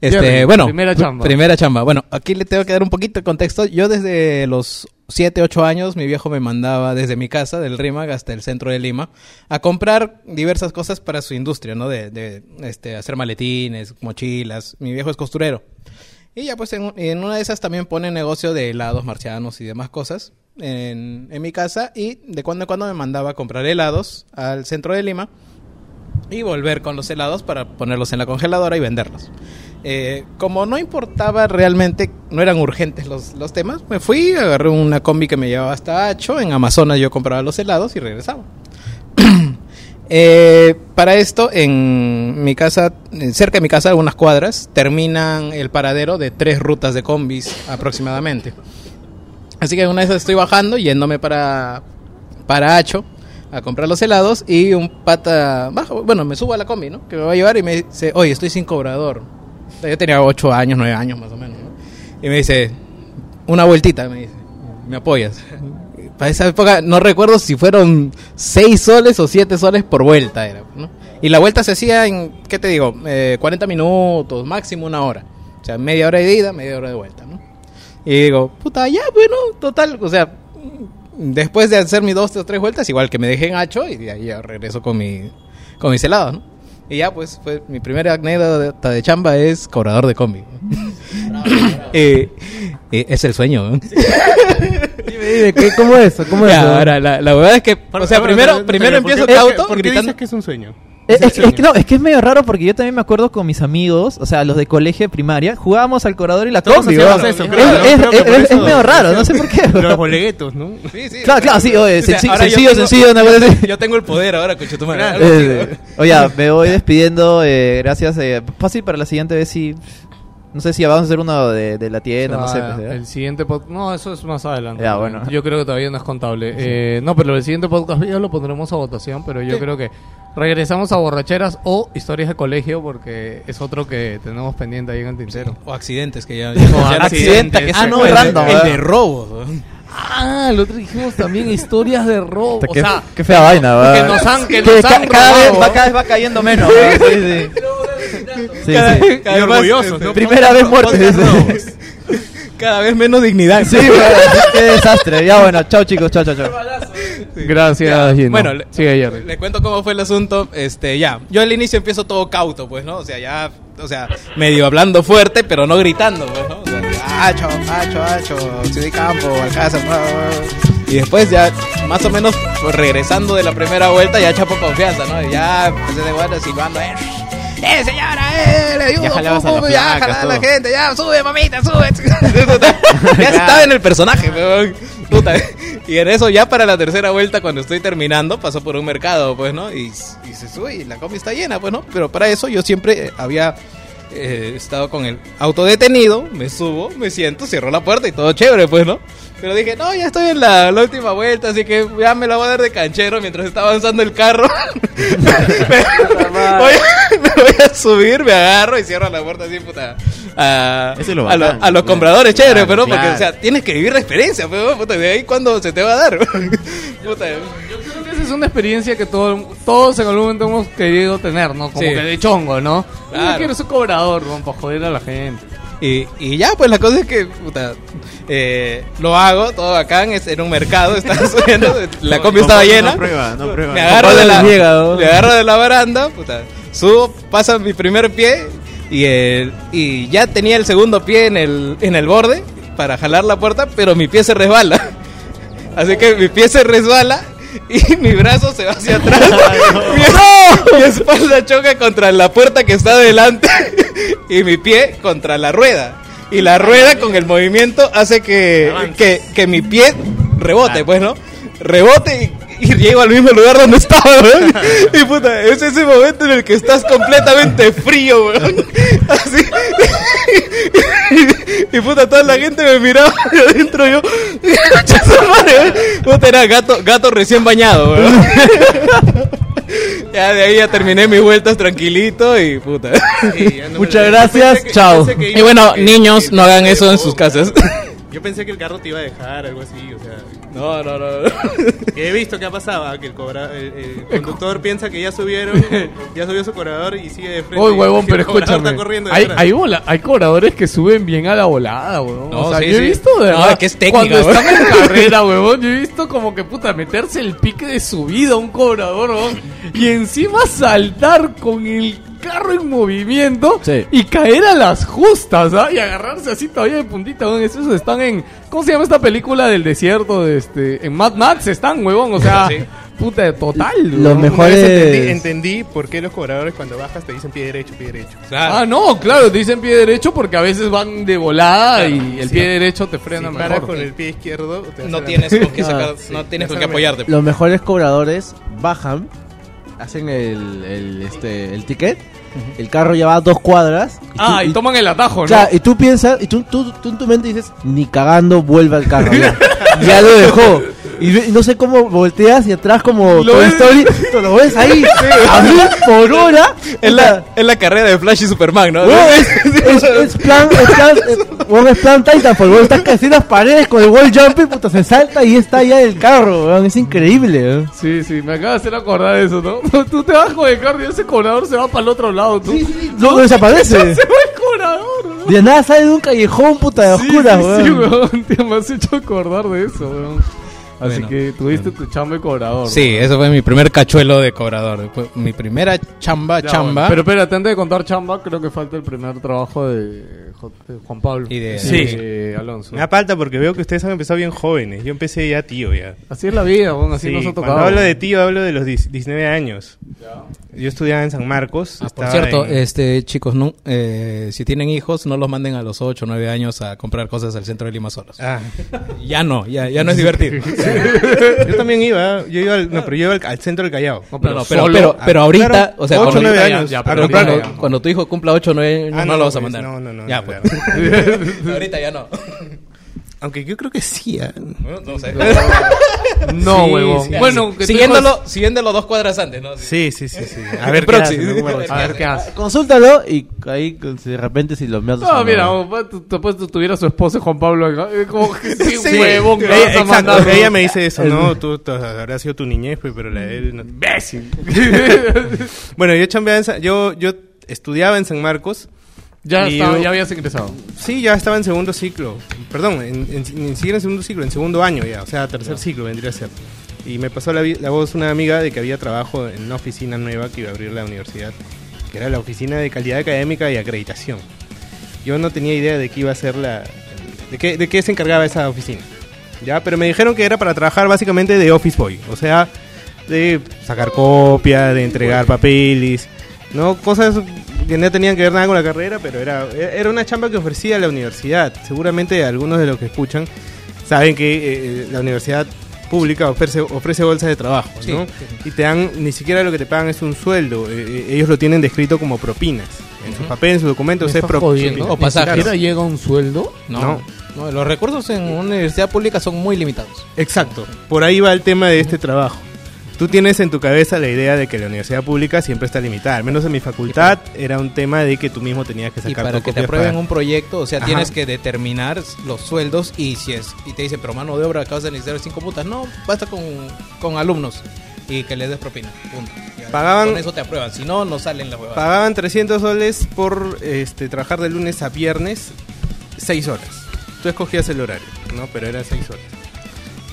S4: Este,
S2: Jerry,
S4: bueno,
S2: primera chamba.
S4: Primera chamba. Bueno, aquí le tengo que dar un poquito de contexto. Yo desde los 7, 8 años, mi viejo me mandaba desde mi casa, del RIMAG hasta el centro de Lima, a comprar diversas cosas para su industria, ¿no? De, de este, hacer maletines, mochilas. Mi viejo es costurero. Y ya pues en, en una de esas también pone negocio de helados marcianos y demás cosas en, en mi casa y de cuando en cuando me mandaba a comprar helados al centro de Lima y volver con los helados para ponerlos en la congeladora y venderlos. Eh, como no importaba realmente, no eran urgentes los, los temas, me fui, agarré una combi que me llevaba hasta Hacho, en Amazonas yo compraba los helados y regresaba. Eh, para esto, en mi casa, cerca de mi casa, algunas cuadras, terminan el paradero de tres rutas de combis aproximadamente. Así que una vez estoy bajando, yéndome para, para Hacho a comprar los helados y un pata bajo, bueno, me subo a la combi, ¿no? Que me va a llevar y me dice, oye, estoy sin cobrador. Yo tenía 8 años, 9 años más o menos, ¿no? Y me dice, una vueltita, me dice, ¿me apoyas? Para esa época no recuerdo si fueron 6 soles o 7 soles por vuelta, era, ¿no? Y la vuelta se hacía en, ¿qué te digo? Eh, 40 minutos, máximo una hora. O sea, media hora de ida, media hora de vuelta, ¿no? Y digo, puta, ya, bueno, total, o sea, después de hacer mis dos o tres vueltas, igual que me dejé en hacho y de ahí ya regreso con, mi, con mis helados, ¿no? Y ya, pues, fue mi primera anécdota de chamba es cobrador de combi. Eh, eh, es el sueño, ¿no?
S6: Dime, dime, ¿qué- ¿cómo es? ¿Cómo es?
S4: Ya,
S6: eso?
S4: ahora, la, la verdad es que, o sea, primero, primero empiezo
S5: ¿Por qué-
S4: cauto
S5: ¿Por qué
S4: gritando.
S5: dices que es un sueño?
S3: Es, es- es que no, es que es medio raro porque yo también me acuerdo con mis amigos, o sea, los de colegio de primaria, jugábamos al cobrador y la
S5: Todos
S3: combi,
S5: hacíamos
S3: weón.
S5: eso,
S3: Es- medio raro, no sé por qué.
S5: Los
S3: weón.
S5: boleguetos, ¿no?
S4: Sí, sí,
S3: Claro, claro, sí, oye,
S4: O sea,
S3: sencillo,
S4: tengo-
S3: sencillo, una cosa así.
S4: Yo tengo el poder ahora, coche tu madre.
S5: Claro.
S3: Eh, oye, me voy despidiendo, eh, gracias. Eh, fácil para la siguiente vez si... No sé si vamos a hacer uno de, de la tienda, no sé. Pues, ¿eh?
S2: el siguiente podcast. No, eso es más adelante.
S3: Ya, bueno.
S2: Yo creo que todavía no es contable. Eh, no, pero el siguiente podcast ya lo pondremos a votación. Pero yo creo que regresamos a borracheras o historias de colegio porque es otro que tenemos pendiente ahí en el tintero.
S4: O accidentes que ya.
S2: Accidentes.
S3: que
S4: Ah, no, el,
S3: random,
S4: el
S3: ¿verdad?
S4: de robos.
S2: Ah, el otro dijimos también historias de robo.
S3: Qué,
S2: o sea,
S3: qué fea vaina, va.
S2: que nos han, que
S3: Que
S2: nos
S3: ca-
S2: han
S3: cada, vez, va, cada vez va cayendo menos. sí. Sí,
S4: Cada-
S3: sí.
S4: cada
S5: Y orgullosos,
S4: este.
S3: Primera vez.
S5: Podcast
S4: Cada vez menos dignidad.
S3: Sí, qué desastre. Ya bueno, chao chicos, chao, chao, chao.
S2: Gracias, Gino.
S4: Bueno, le,
S2: sigue Jerry.
S4: le cuento cómo fue el asunto. Este, ya. Yo al inicio empiezo todo cauto, pues, ¿no? O sea, ya, o sea, medio hablando fuerte, pero no gritando, pues, ¿no? O sea, hacho, hacho, hacho, y campo, alcázar. Y después ya, más o menos, pues, regresando de la primera vuelta, ya chapo confianza, ¿no? Y ya empecé de vuelta silbando, eh. ¡Eh, señora! ¡Eh, le ayudo!
S7: Ya jalabas
S4: pum,
S7: a
S4: pum,
S7: las
S4: ya,
S7: placas,
S4: jalaba a la gente, ya, sube, mamita, sube. ya estaba en el personaje, weón. Puta. Y en eso, ya para la tercera vuelta, cuando estoy terminando, pasó por un mercado, pues, ¿no? Y, y se sube y la combi está llena, pues, ¿no? Pero para eso yo siempre había eh, estado con el auto detenido, me subo, me siento, cierro la puerta y todo chévere, pues, ¿no? Pero dije, no, ya estoy en la, la última vuelta, así que ya me la voy a dar de canchero mientras está avanzando el carro. me, voy, me voy a subir, me agarro y cierro la puerta así, puta. A,
S7: Eso es lo
S4: a, lo-
S7: bacán,
S4: a los
S7: claro.
S4: compradores, chévere,
S7: Claro,
S4: pero porque, o sea, tienes que vivir la experiencia, pero, puta, de ahí cuando se te va a dar. puta.
S2: Que esa es una experiencia que todo- todos en algún momento hemos querido tener, ¿no? Como
S4: Sí.
S2: que de chongo, ¿no?
S4: Claro.
S2: Yo quiero ser cobrador, ¿no? Para joder a la gente.
S4: Y, y ya, pues la cosa es que, puta, eh, lo hago, todo bacán, es en un mercado, estaba subiendo, la combi estaba llena.
S7: No prueba, no prueba.
S4: me agarro de la, me agarro de la baranda, puta, subo, pasa mi primer pie y, el, y ya tenía el segundo pie en el, en el borde para jalar la puerta, pero mi pie se resbala. Así que mi pie se resbala y mi brazo se va hacia atrás. mi, mi espalda choca contra la puerta que está adelante y mi pie contra la rueda. Y la rueda con el movimiento hace que, que, que mi pie rebote, pues, ¿no? Rebote y llego al mismo lugar donde estaba, weón. Y puta, es ese momento en el que estás completamente frío, weón. Así. Y puta, toda la gente me miraba de adentro yo. "Concha su madre, weón". Puta, era gato, gato recién bañado, weón. Ya de ahí ya terminé mis vueltas tranquilito y puta.
S6: Muchas gracias, chao.
S4: Y bueno, niños, no hagan eso en sus casas.
S5: Yo pensé que el carro te iba a dejar, algo así, o sea.
S4: No, no, no.
S5: que he visto que pasaba, que el, cobra, el, el conductor piensa que ya subieron, ya subió su cobrador y sigue de frente.
S2: Uy, huevón, pero escúchame. Hay, hay, hay cobradores que suben bien a la volada, huevón.
S4: No,
S2: o sea,
S4: sí,
S2: yo he
S4: sí.
S2: visto de
S4: No,
S2: verdad,
S4: que es técnica,
S2: Cuando
S4: huevón.
S2: están en carrera, huevón, yo he visto como que puta meterse el pique de subida a un cobrador, huevón. Y encima saltar con el carro en movimiento
S6: Sí.
S2: y caer a las justas, ¿ah? Y agarrarse así todavía de puntita. Esos están en. ¿Cómo se llama esta película del desierto? De este, en Mad Max están, huevón. O sea, puta, total.
S6: Lo mejor es-
S5: entendí, entendí por qué los cobradores cuando bajas te dicen pie derecho, pie derecho.
S2: Ah, no, claro, te dicen pie derecho porque a veces van de volada y el
S5: sí.
S2: pie derecho te frena
S5: Si paras
S2: mejor.
S5: con el pie izquierdo, te
S4: No
S5: la-
S4: tienes con qué sacar,
S6: Ah,
S4: no tienes con qué apoyarte.
S6: Los mejores cobradores bajan, hacen el, el, este, el ticket, el carro ya va a dos cuadras. y
S2: Ah,
S6: tú-
S2: y toman el atajo, ¿no?
S6: Ya, y tú piensas, y tú, tú, tú en tu mente dices, ni cagando vuelve al carro. Ya, Ya lo dejó. Y, no sé cómo volteas y atrás como
S2: Lo
S6: Toy
S2: ves.
S6: Story, lo ves ahí a mil por hora.
S4: Es la, es la carrera de Flash y Superman, ¿no?
S6: Weón, es, es, es plan, es plan, es plan Titanfall, estás casi en las paredes con el wall jumping, puta, se salta y está ya el carro, es increíble.
S2: Sí, sí, me acaba de hacer acordar de eso, ¿no? Tú te vas con el carro y ese cobrador se va para el otro lado, tú.
S6: No, desaparece.
S2: Se va el cobrador, ¿no?
S6: De nada sale de un callejón, puta, de
S2: Sí,
S6: oscuras,
S2: sí,
S6: weón.
S2: sí, weón. Te me has hecho acordar de eso, weón. Así
S4: Bueno.
S2: que tuviste tu chamba de cobrador.
S4: Sí, eso fue mi primer cachuelo de cobrador. Fue mi primera chamba,
S2: Ya,
S4: chamba.
S2: bueno. Pero espérate, antes de contar chamba, creo que falta el primer trabajo de, Juan Pablo.
S4: Y de-
S5: Sí.
S2: de Alonso.
S5: Me da falta porque veo que ustedes han empezado bien jóvenes. Yo empecé ya tío ya.
S2: Así es la vida, así
S5: Sí,
S2: nos ha
S5: cuando
S2: tocado.
S5: hablo de tío, hablo de los 10 19 años. Yo estudiaba en San Marcos.
S4: Ah, por cierto,
S5: en-
S4: este chicos, no, eh, si tienen hijos, no los manden a los 8 o 9 años a comprar cosas al centro de Lima solos.
S5: Ah,
S4: Ya no, ya, ya no es divertido.
S5: yo también iba, yo iba al, no, pero yo iba al, al centro del Callao.
S2: No,
S4: No, no, pero,
S2: solo-
S4: pero, pero ahorita,
S5: Claro,
S4: o sea, cuando,
S5: nueve
S2: ya,
S5: años.
S2: ya,
S5: a
S2: pero
S5: comprar-
S4: cuando, cuando tu hijo cumpla 8 o 9 años,
S5: Ah,
S4: no,
S5: no,
S4: lo vas a
S5: pues,
S4: mandar.
S5: no, no, no,
S4: Ya, pues.
S5: claro.
S4: ahorita ya no.
S5: Aunque yo creo que sí. ah.
S4: No sé.
S2: No,
S5: Sí,
S2: huevón.
S5: sí.
S2: bueno, que tu
S4: siguiéndolo, siguiéndolo dos cuadras antes, ¿no?
S5: Sí, sí, sí, sí. A ver,
S4: Proxy.
S5: ¿qué hace? No, bueno,
S2: A ver qué hace.
S6: Consúltalo y ahí si de repente si lo meas
S2: No, mira, después tú tuvieras su esposo Juan Pablo eh, como que sí,
S5: Sí.
S2: huevón,
S5: Ella- exacto, ella me dice eso, ¿no? Tú, habrá sido tu niñez, pues, pero la de él no.
S2: Imbécil.
S5: Bueno, yo chambeaba en San- yo, yo estudiaba en San Marcos.
S2: Ya, estaba,
S5: yo-
S2: ya habías ingresado.
S5: Sí, ya estaba en segundo ciclo. Perdón, en, en, siquiera en segundo ciclo, en segundo año ya. O sea, tercer ciclo vendría a ser. Y me pasó la, la voz una amiga de que había trabajo en una oficina nueva que iba a abrir la universidad, que era la oficina de calidad académica y acreditación. Yo no tenía idea de qué iba a ser la. de qué, de qué se encargaba esa oficina. Ya, pero me dijeron que era para trabajar básicamente de office boy, o sea, de sacar copia, de entregar papeles, no cosas que no tenían que ver nada con la carrera, pero era era una chamba que ofrecía la universidad. Seguramente algunos de los que escuchan saben que eh, la universidad pública ofrece ofrece bolsas de trabajo,
S4: Sí,
S5: ¿no?
S4: sí.
S5: Y te dan ni siquiera lo que te pagan es un sueldo, eh, eh, ellos lo tienen descrito como propinas. En sus papeles, en sus documentos
S2: ¿Me
S5: es
S2: estás
S5: pro-
S2: jodiendo?
S4: O pasajes.
S2: ¿Ni siquiera llega un sueldo?
S4: No.
S5: No.
S4: no. los recursos en una universidad pública son muy limitados.
S5: Exacto. Por ahí va el tema de este trabajo. Tú tienes en tu cabeza la idea de que la universidad pública siempre está limitada. Al menos en mi facultad era un tema de que tú mismo tenías que
S4: Y
S5: sacar
S4: para
S5: tus
S4: que te aprueben
S5: para-
S4: un proyecto, o sea,
S5: Ajá.
S4: tienes que determinar los sueldos y si es y te dicen, pero mano de obra acabas de necesitar cinco putas. No, basta con, con alumnos y que les des propina. Punto.
S5: Pagaban-
S4: Con eso te aprueban, si no, no salen las huevadas.
S5: Pagaban 300 soles por este, trabajar de lunes a viernes 6 horas. Tú escogías el horario, ¿no? Pero eran 6 horas.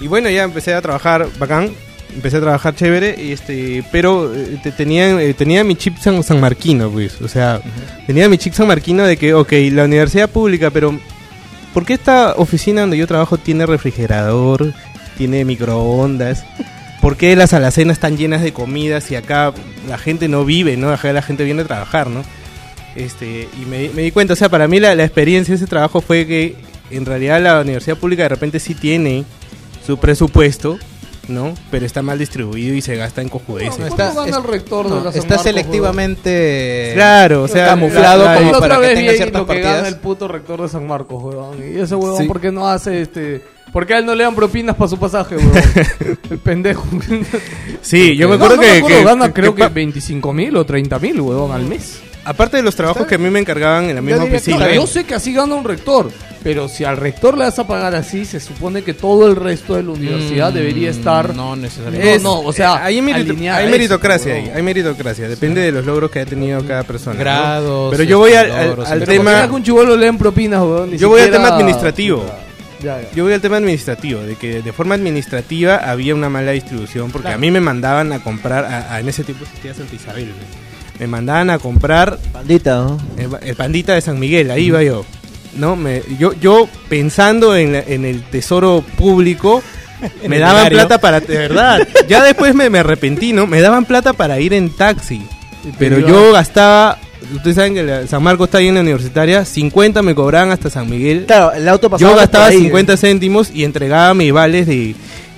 S5: Y bueno, ya empecé a trabajar bacán. Empecé a trabajar chévere, y este, pero eh, te- tenía, eh, tenía mi chip san, sanmarquino, pues. O sea, tenía mi chip sanmarquino de que, ok, la universidad pública, pero ¿por qué esta oficina donde yo trabajo tiene refrigerador, tiene microondas? ¿Por qué las alacenas están llenas de comidas y acá la gente no vive, ¿no? Acá la gente viene a trabajar, ¿no? Este, y me, di- me di cuenta, o sea, para mí la, la experiencia de ese trabajo fue que en realidad la universidad pública de repente sí tiene su presupuesto, ¿no? Pero está mal distribuido y se gasta en cojudeces.
S2: No,
S4: está-
S2: ¿Cuánto gana
S4: es-
S2: el rector de
S4: No,
S2: la San
S4: está selectivamente
S5: Claro, o sea,
S4: camuflado
S5: la- la-
S4: como
S2: La
S4: para que tenga ciertas
S2: lo que gana
S4: partidas.
S2: el puto rector de San Marcos, weón. Y ese weón,
S5: Sí.
S2: ¿por qué no hace este...? ¿Por qué a él no le dan propinas para su pasaje, weón? el pendejo.
S5: Sí, yo me acuerdo
S2: no
S5: que,
S2: me acuerdo,
S5: que-
S2: gana
S5: que-
S2: creo que,
S5: pa-
S2: 25 mil o 30 mil, weón, al mes.
S5: Aparte de los trabajos que a mí me encargaban en la misma oficina.
S2: Yo sé que así gana un rector, pero si al rector le vas a pagar así, se supone que todo el resto de la universidad
S4: Mm,
S2: debería estar...
S4: No necesariamente.
S2: Es- no, o sea,
S5: hay, merito-
S2: alineada
S5: hay meritocracia
S2: eso,
S5: ahí, hay meritocracia, depende de los logros que ha tenido cada persona. ¿no?
S4: Grados,
S5: Pero yo voy al, al-
S4: logros,
S5: al
S2: Pero
S5: tema,
S2: ¿por qué a un chivolo le den propinas, weón? Ni
S5: yo voy al
S2: siquiera-
S5: tema administrativo.
S2: Ya, ya.
S5: Yo voy al tema administrativo, de que de forma administrativa había una mala distribución, porque a mí me mandaban a comprar, a- a- en ese tiempo existía Santa Isabel, ¿no? Me mandaban a comprar
S6: Pandita, ¿no?
S5: el, el pandita de San Miguel, ahí iba yo. ¿no? Me, yo, yo pensando en, la- en el tesoro público, me daban plata para... De verdad, ya después me, me arrepentí, ¿no? Me daban plata para ir en taxi. Pero yo gastaba... Ustedes saben que la- San Marcos está ahí en la universitaria, 50 me cobraban hasta San Miguel.
S6: Claro, el auto pasaba
S5: Yo gastaba
S6: ahí,
S5: 50 céntimos y entregaba mis vales de,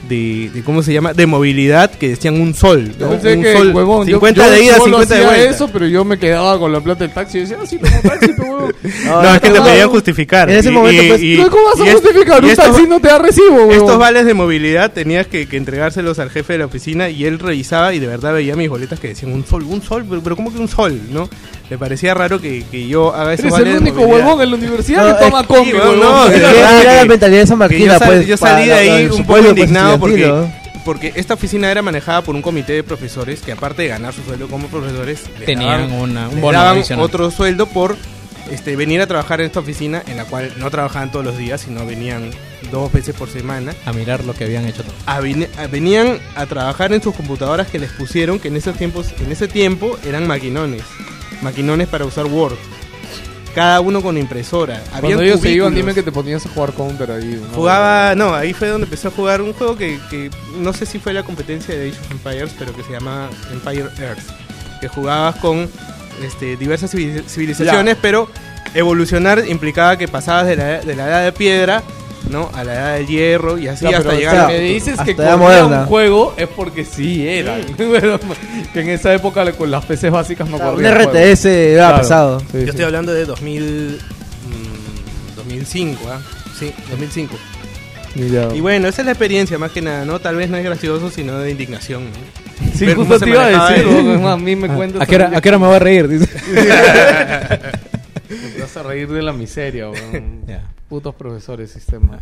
S5: de, de- ¿cómo se llama? De movilidad que decían un sol.
S2: Yo
S5: ¿no?
S2: pensé
S5: un
S2: que,
S5: sol.
S2: huevón, yo-
S5: 50
S2: yo
S5: de ida,
S2: solo
S5: 50 de vuelta.
S2: eso, pero yo me quedaba con la plata del taxi y decía, ah, sí, tomo taxi, pero huevón.
S5: No, es que te pedían justificar.
S6: En ese momento, pues,
S2: ¿Cómo vas a justificar?
S5: y
S2: Un
S5: estos-
S2: taxi no te da recibo, huevón.
S5: Estos vales de movilidad tenías que, que entregárselos al jefe de la oficina y él revisaba y de verdad veía mis boletas que decían un sol, un sol, pero, pero ¿cómo que un sol? ¿no? Le parecía raro que, que yo haga
S2: Eres
S5: vales
S2: el único huevón en la universidad
S6: No,
S2: que toma
S6: es-
S2: combi,
S5: no,
S6: Es era la mentalidad de San Martín,
S5: yo, sal-
S6: pues.
S5: yo salí de ahí un poco
S6: pueblo, pues,
S5: indignado porque, porque esta oficina era manejada por un comité de profesores que aparte de ganar su sueldo como profesores
S4: Tenían
S5: daban-
S4: una- un
S5: le
S4: bono
S5: daban otro sueldo por este, venir a trabajar en esta oficina en la cual no trabajaban todos los días sino venían dos veces por semana.
S4: A mirar lo que habían hecho todos.
S5: a vine- a- venían a trabajar en sus computadoras que les pusieron que en esos tiempos en ese tiempo eran maquinones maquinones para usar Word cada uno con impresora
S2: Cuando ellos se iban, dime que te ponías a jugar Counter ahí. ¿no?
S5: Jugaba, no, ahí fue donde empecé a jugar un juego que, que no sé si fue la competencia de Age of Empires, pero que se llama Empire Earth. Que jugabas con este, diversas civil- civilizaciones, pero evolucionar implicaba que pasabas de la, de la edad de piedra ¿no? a la edad del hierro y así
S2: Ya,
S5: hasta
S2: pero,
S5: llegar
S2: o sea,
S5: a...
S2: me dices que corría un juego es porque sí era. Que en esa época con las PCs básicas no
S6: Claro, Un. RTS era
S2: Claro.
S6: pesado.
S2: Sí,
S5: Yo
S2: sí.
S5: estoy hablando de 2000, mm, 2005, ¿ah? Sí, 2005.
S2: Y
S5: bueno, esa es la experiencia más que nada, ¿no? Tal vez no es gracioso, sino de indignación. ¿no?
S2: Sí,
S5: ver
S2: justo te iba a decir, a mí me cuentas.
S4: ¿A qué, hora, ¿A qué hora me voy a reír? Dice.
S2: Te vas a reír de la miseria, weón.
S4: Ya.
S2: Putos profesores, sistema.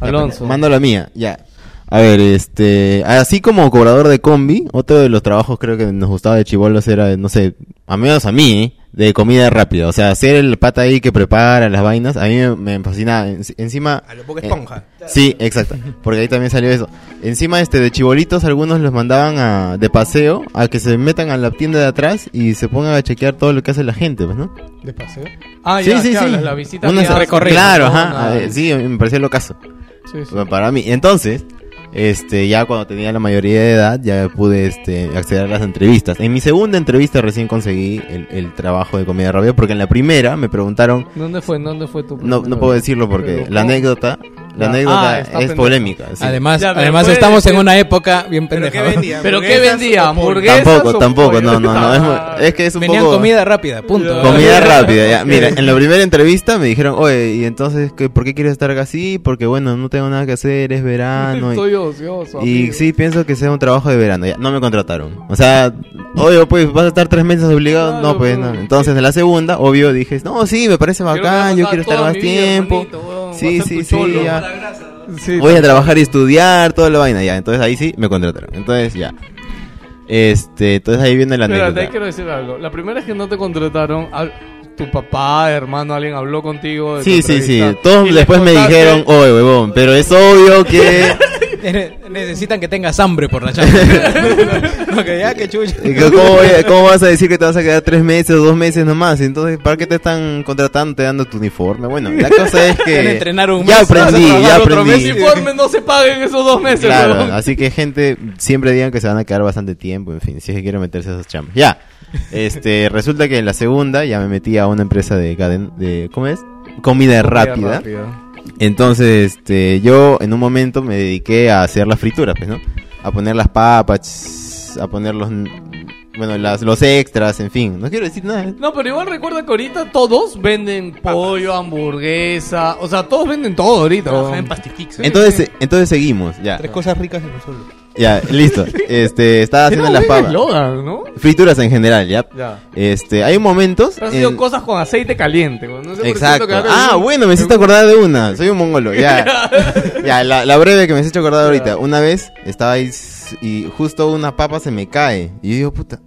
S2: Alonso.
S7: Mando la mía, ya. A ver, este, así como cobrador de combi, otro de los trabajos creo que nos gustaba de chivolos era, no sé, a menos a mí, ¿eh? De comida rápida. O sea, hacer el pata ahí que prepara las vainas, a mí me, me fascina. En- encima...
S5: A lo
S7: eh,
S5: Esponja.
S7: sí, exacto. Porque ahí también salió eso. Encima, este, de chibolitos, algunos los mandaban a, de paseo a que se metan a la tienda de atrás y se pongan a chequear todo lo que hace la gente, pues, ¿no?
S2: ¿De paseo? Ah,
S7: sí,
S2: ya,
S7: sí,
S2: ¿qué
S7: sí.
S2: hablas? La visita
S7: Una. Claro,
S2: No,
S7: ajá. eh, Sí, me parecía lo caso.
S2: Sí, sí.
S7: Para mí. Entonces, este, ya cuando tenía la mayoría de edad, ya pude este, acceder a las entrevistas. En mi segunda entrevista recién conseguí el, el trabajo de comida rápida, porque en la primera me preguntaron,
S2: ¿Dónde fue? ¿Dónde fue tu
S7: no, no puedo decirlo porque
S2: Pero,
S7: la anécdota, la anécdota
S2: Ah,
S7: es
S2: pendejo.
S7: polémica. sí.
S4: Además,
S2: Ya, pero
S4: además
S2: puede
S4: estamos en una época bien
S5: ¿Pero
S4: pendeja.
S5: qué
S4: ¿no?
S5: vendía?
S2: ¿Pero qué
S5: ¿Hamburguesas
S2: vendía?
S5: o pollo?
S2: ¿Hamburguesas?
S7: Tampoco,
S2: o
S7: tampoco,
S2: pollo?
S7: no, no, no. Es, que es un
S4: Venían
S7: poco...
S4: comida rápida, punto.
S7: Comida rápida, ya. Mira, en la primera entrevista me dijeron, oye, ¿y entonces qué, por qué quieres estar así? Porque bueno, no tengo nada que hacer, es verano. y-
S2: Estoy ocioso.
S7: Y
S2: amigo.
S7: sí, pienso que sea un trabajo de verano. Ya, no me contrataron. O sea, obvio, pues, vas a estar tres meses obligado.
S2: Claro,
S7: no, pues,
S2: pero-
S7: no. Entonces, en la segunda, obvio, dije, no, sí, me parece
S2: Quiero
S7: bacán, yo quiero estar más tiempo. Sí, sí,
S2: tu
S7: sí,
S2: cholo.
S7: ya.
S2: Sí,
S7: Voy a trabajar y estudiar, toda la vaina, ya. Entonces, ahí sí, me contrataron. Entonces, ya. Este, entonces ahí viene la
S2: Espérate,
S7: anécdota.
S2: quiero decir algo. La primera vez que no te contrataron, al- tu papá, hermano, alguien habló contigo. de
S7: Sí, sí, sí. Todos después me dijeron, oye, huevón, pero es obvio que...
S4: Ne- Necesitan que tengas hambre por la no, que ya, que chucha.
S7: ¿Cómo, vas a decir que te vas a quedar tres meses o dos meses nomás? Entonces, ¿para qué te están contratando, te dando tu uniforme? Bueno, la cosa es que
S4: entrenar un
S7: ya
S4: mes,
S7: aprendí, ya
S2: Trabajar otro
S7: aprendí.
S2: informe no se paguen esos dos meses,
S7: Claro, así que gente, siempre digan que se van a quedar bastante tiempo, en fin, si es que quieren meterse a esas chambas. Ya, este, resulta que en la segunda ya me metí a una empresa de caden, de, ¿cómo es? Comida rápida. Entonces, este, yo en un momento me dediqué a hacer las frituras, pues, ¿no? a poner las papas, a poner los, bueno, las, los extras, en fin. No quiero decir nada.
S2: No, pero igual recuerda que ahorita todos venden pollo, hamburguesa, o sea, todos venden todo ahorita.
S5: En. Pastikix.
S7: Entonces, entonces seguimos, ya.
S5: Tres cosas ricas en un solo.
S7: Ya, listo. Este, estaba haciendo las papas.
S2: eslogan, ¿no?
S7: Frituras en general, ya.
S2: Ya.
S7: Este, hay momentos.
S2: Pero sido
S7: en-
S2: cosas con aceite caliente. No sé por qué
S7: Exacto. Ah,
S2: un-
S7: bueno, me hiciste acordar de una. Soy un mongolo, ya. ya, la, la breve que me has hecho acordar ahorita. Una vez estaba ahí y justo una papa se me cae. Y yo digo, puta.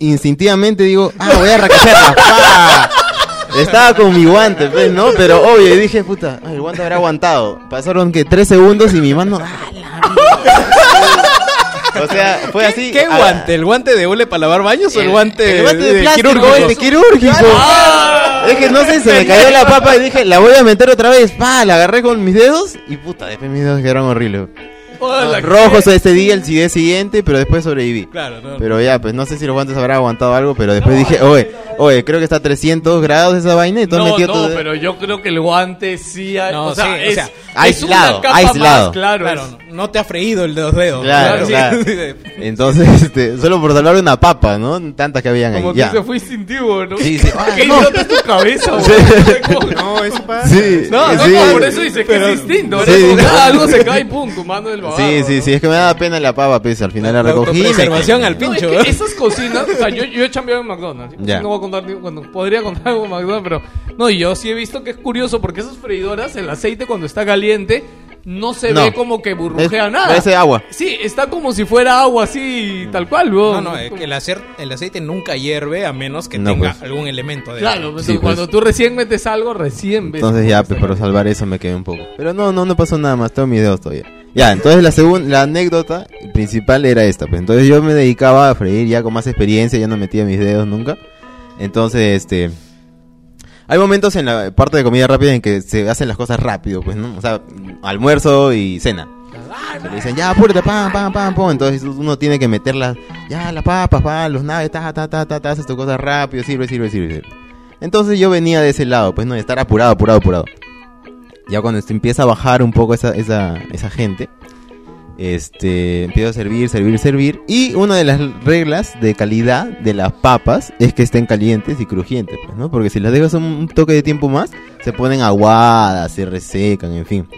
S7: Instintivamente digo, ah, voy a recogerla. ¡pa! Estaba con mi guante, pues, ¿no? Pero obvio, dije, puta, el guante habrá aguantado. Pasaron que tres segundos y mi mano. ¡ah, la! O sea, fue así.
S4: ¿Qué
S7: ah,
S4: guante? ¿El guante de hule para lavar baños o el guante,
S7: el guante de,
S4: de
S7: plástico,
S4: quirúrgico?
S7: el de quirúrgico. Es que no sé, se me cayó la papa y dije, la voy a meter otra vez. Pa, la agarré con mis dedos y puta, después mis dedos quedaron horribles.
S2: Hola,
S7: Rojos ese día, el día siguiente, pero después sobreviví.
S4: Claro, no.
S7: Pero ya, pues no sé si los guantes habrán aguantado algo, pero después dije, oye, oye, creo que está a 300 grados esa vaina y todo
S2: No,
S7: metido
S2: no,
S7: todo.
S2: pero yo creo que el guante sí...
S4: No,
S2: o sea,
S4: sí, o
S2: es,
S4: sea,
S2: es
S7: aislado,
S2: una capa
S7: aislado.
S2: más, claro.
S4: Claro,
S2: es-
S4: no, no te ha freído el de los dedos.
S7: Claro,
S4: sí.
S7: claro. Entonces, este, solo por salvar una papa, ¿no? Tantas que habían ahí.
S2: Como que
S7: Ya.
S2: se fue instintivo, ¿no?
S7: Sí, sí.
S2: ¿Qué
S7: No.
S2: idiota es tu cabeza?
S7: Sí.
S5: No, eso pasa.
S7: Sí,
S2: No, no,
S7: sí.
S2: no, por eso dice que es. ¿no? Como que algo se cae y pum, tu mano del
S7: Sí, sí, sí, es que me daba pena la papa, pues al final la,
S4: La
S7: recogí.
S4: al
S2: No, es
S4: pincho.
S2: que
S4: ¿no?
S2: esas cocinas, o sea, yo, yo he cambiado en McDonald's.
S7: Ya.
S2: No voy a contar, ni- bueno, podría contar algo en McDonald's, pero no, y yo sí he visto que es curioso porque esas freidoras, el aceite cuando está caliente, no se
S7: No.
S2: ve como que burbujea
S7: Es-
S2: nada.
S7: parece agua.
S2: Sí, está como si fuera agua así, tal cual, ¿no?
S4: No, no, es que el, acer- el aceite nunca hierve a menos que
S7: No,
S4: tenga
S7: pues.
S4: algún elemento de
S2: Claro, pues,
S7: Sí, pues.
S2: cuando tú recién metes algo, recién ves.
S7: Entonces ya, pues para salvar eso me quedé un poco. Pero no, no, no pasó nada más, tengo mis dedos todavía. Ya, entonces la segunda, la anécdota principal era esta, pues entonces yo me dedicaba a freír ya con más experiencia, ya no metía mis dedos nunca. Entonces, este... Hay momentos en la parte de comida rápida en que se hacen las cosas rápido, pues, ¿no? O sea, almuerzo y cena. Se le dicen, ya, apúrate, pam, pam, pam, pam. Entonces uno tiene que meterlas, ya, las papas, pam, los naves, ta, ta, ta, ta, ta, haces tu cosa rápido, sirve, sirve, sirve, sirve. Entonces yo venía de ese lado, pues no, de estar apurado, apurado, apurado. Ya cuando se empieza a bajar un poco esa, esa, esa gente, este, empiezo a servir, servir, servir. Y una de las reglas de calidad de las papas es que estén calientes y crujientes, pues, ¿no? Porque si las dejas un, toque de tiempo más, se ponen aguadas, se resecan, en fin.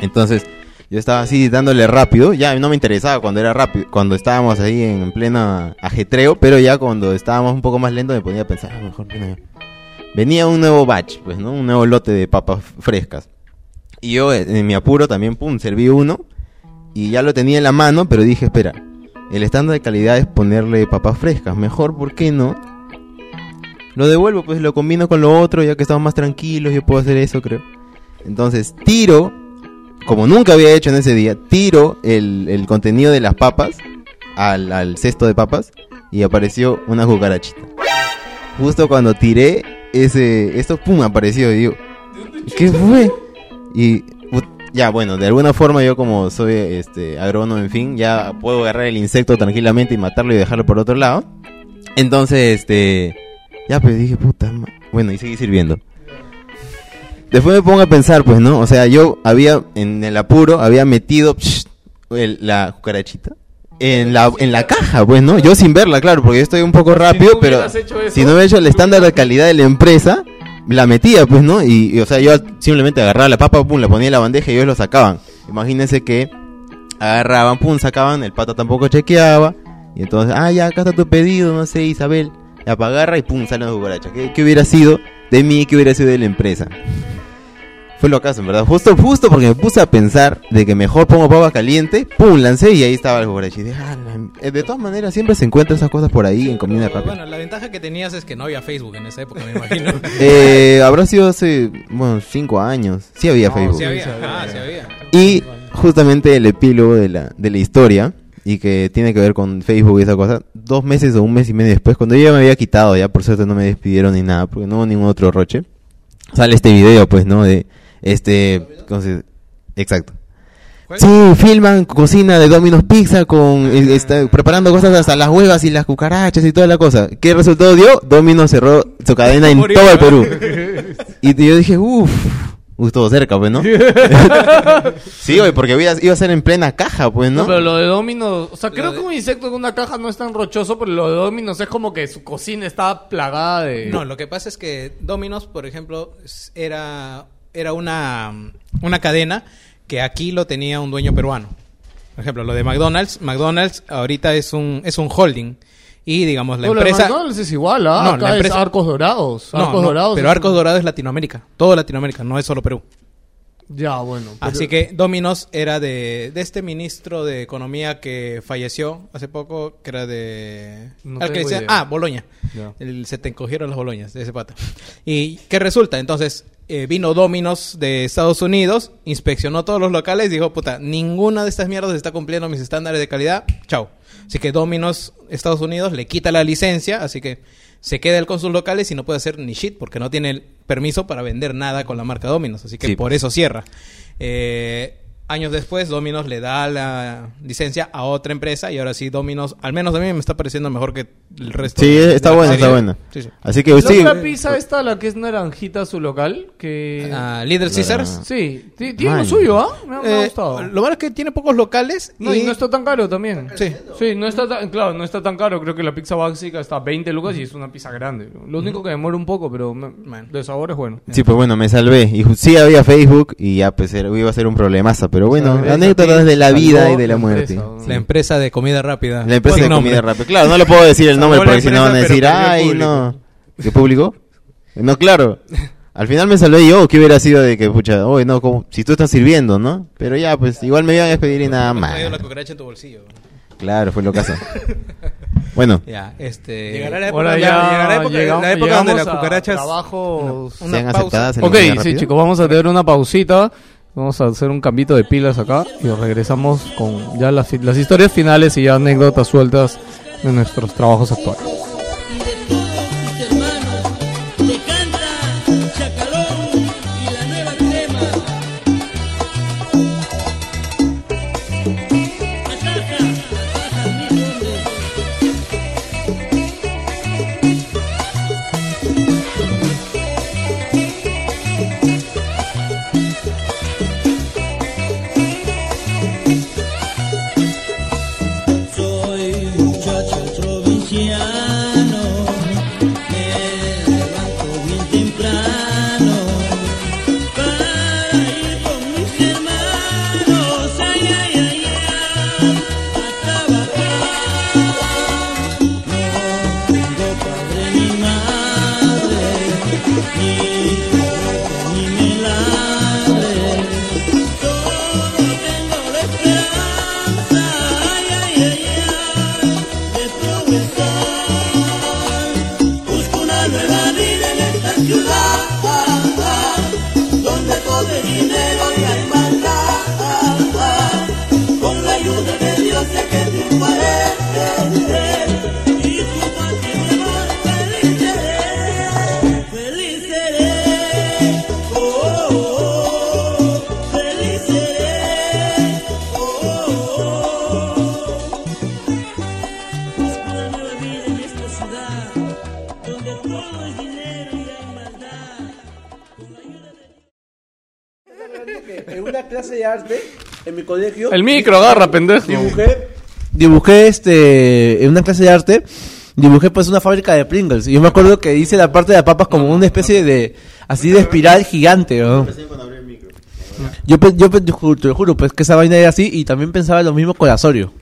S7: Entonces, yo estaba así dándole rápido, ya no me interesaba cuando era rápido, cuando estábamos ahí en pleno ajetreo, pero ya cuando estábamos un poco más lento me ponía a pensar, "Ah, mejor que no". Venía un nuevo batch, pues, ¿no? Un nuevo lote de papas frescas. Y yo, eh, en mi apuro, también, pum, serví uno. Y ya lo tenía en la mano, pero dije, espera, el estándar de calidad es ponerle papas frescas. Mejor, ¿por qué no? Lo devuelvo, pues lo combino con lo otro, ya que estamos más tranquilos, yo puedo hacer eso, creo. Entonces, tiro, como nunca había hecho en ese día, tiro el, el contenido de las papas al, al cesto de papas y apareció una cucarachita. Justo cuando tiré ese, esto, pum, apareció y digo, ¿qué fue? Y ya, bueno, de alguna forma yo como soy este agrónomo, en fin, ya puedo agarrar el insecto tranquilamente y matarlo y dejarlo por otro lado. Entonces, este, ya pues dije, puta, ma-". bueno, y seguí sirviendo. Después me pongo a pensar, pues, ¿no? O sea, yo había, en el apuro, había metido psh, el- la cucarachita en la, en la caja, pues, ¿no? Yo sin verla, claro, porque yo estoy un poco rápido, pero si no hubiera hecho el estándar de calidad de la empresa, la metía, pues, ¿no? Y, o sea, yo simplemente agarraba la papa, pum, la ponía en la bandeja y ellos lo sacaban. Imagínense que agarraban, pum, sacaban, el pata tampoco chequeaba. Y entonces, ah, ya, acá está tu pedido, no sé, Isabel. La agarra y pum, sale una cucaracha. ¿Qué, qué hubiera sido de mí? ¿Qué hubiera sido de la empresa? Fue lo acaso, en verdad. Justo, justo porque me puse a pensar de que mejor pongo papa caliente, pum, lancé y ahí estaba el dije, ah, la- eh, de todas maneras, siempre se encuentran esas cosas por ahí en comida rápida.
S4: Bueno, la ventaja que tenías es que no había Facebook en esa época, me imagino.
S7: Eh, habrá sido hace, bueno, cinco años. Sí había
S4: No,
S7: Facebook.
S4: sí había. Ah, sí había.
S7: Y justamente el epílogo de la, de la historia, y que tiene que ver con Facebook y esa cosa, dos meses o un mes y medio después, cuando yo ya me había quitado, ya por suerte no me despidieron ni nada, porque no hubo ningún otro roche, sale este video, pues, ¿no? De este... ¿cómo se- Exacto. Sí, filman cocina de Domino's Pizza con eh, está preparando cosas hasta las huevas y las cucarachas y toda la cosa. ¿Qué resultado dio? Domino's cerró su cadena en
S4: Murió,
S7: todo el. Perú. Y yo dije, uff, Uy, estuvo cerca, pues, ¿no? sí, güey, porque iba, iba a ser en plena caja, pues, ¿no?
S2: No, pero lo de Dominos, o sea, creo que un insecto en una caja no es tan rochoso, pero lo de Dominos es como que su cocina está plagada de...
S4: No, lo que pasa es que Domino's, por ejemplo, s- era, era una, una cadena que aquí lo tenía un dueño peruano. Por ejemplo, lo de McDonald's, McDonald's ahorita es un, es un holding. Y digamos, la
S2: No,
S4: empresa...
S2: McDonald's es igual, ¿ah?
S4: No,
S2: Acá
S4: la
S2: es Arcos Dorados. Arcos
S4: no,
S2: Dorados
S4: pero Arcos Dorados es Latinoamérica. Todo Latinoamérica, no es solo Perú.
S2: Ya, bueno. pero-
S4: Así que Domino's era de, de este ministro de Economía que falleció hace poco, que era de...
S2: No
S4: al que decía- ah, Boloña. El- se te encogieron las boloñas de ese pata. ¿Y qué resulta? Entonces eh, vino Domino's de Estados Unidos, inspeccionó todos los locales y dijo, puta, ninguna de estas mierdas está cumpliendo mis estándares de calidad. Chao. Así que Domino's Estados Unidos le quita la licencia, así que se queda él con sus locales y no puede hacer ni shit porque no tiene el permiso para vender nada con la marca Domino's. Así que
S7: Sí.
S4: por eso cierra. Eh, años después, Domino's le da la licencia a otra empresa y ahora sí, Domino's, al menos a mí me está pareciendo mejor que el resto.
S7: Sí,
S4: de-
S7: está
S4: de la
S7: bueno, está bueno.
S4: Sí, sí.
S7: Así que
S2: ¿No
S7: sí.
S2: es la pizza esta, la que es naranjita su local? Que...
S4: Ah, Little Caesars.
S2: Sí, ti- tiene lo suyo, ¿ah? Me, ha- me ha
S4: Eh,
S2: gustado.
S4: lo malo es que tiene pocos locales
S2: No, y no está tan caro también.
S4: Sí.
S2: Sí, no está tan, claro, no está tan caro. Creo que la pizza básica está a 20 lucas y es una pizza grande. Lo único que demora un poco, pero me-
S4: Man.
S2: de sabor es bueno.
S7: Sí, pues bueno, me salvé. Y sí había Facebook y ya pues era- iba a ser un problemazo. Pero bueno,
S2: gracias a
S7: anécdotas de la
S2: salvó
S7: vida y de la
S2: la
S7: muerte.
S2: empresa,
S7: Sí.
S4: La empresa de comida rápida.
S7: La empresa de
S4: nombre.
S7: comida rápida. Claro, no le puedo decir el nombre
S5: Salvó la
S7: porque si no van a decir,
S5: pero
S7: ay,
S5: público".
S7: no. ¿Qué público? No, claro. Al final me salvé yo, que hubiera sido de que, pucha, oye, no, como, si tú estás sirviendo, ¿no? Pero ya, pues, igual me iban a despedir y nada
S4: traído la
S7: más.
S4: cucaracha en tu bolsillo.
S7: Claro, fue lo caso. Bueno,
S4: Ya, este...
S5: Llegará la época,
S2: Ahora
S5: la-
S2: ya
S5: llegará la época,
S2: llegamos-
S5: la época donde las cucarachas...
S2: trabajos-
S7: sean
S4: pausa.
S7: aceptadas en la
S2: Ok, sí, chicos, vamos a tener una pausita. Vamos a hacer un cambito de pilas acá y regresamos con ya las, historias finales y ya anécdotas sueltas de nuestros trabajos actuales.
S6: Colegio,
S2: El micro, agarra, pendejo.
S6: dibujé, dibujé este, en una clase de arte, dibujé pues una fábrica de Pringles. Y yo me acuerdo que hice la parte de las papas como una especie de, así de espiral gigante, ¿no? Yo, pe- yo pe- te ju- te lo juro, pues que esa vaina era así y también pensaba lo mismo con la Oreo.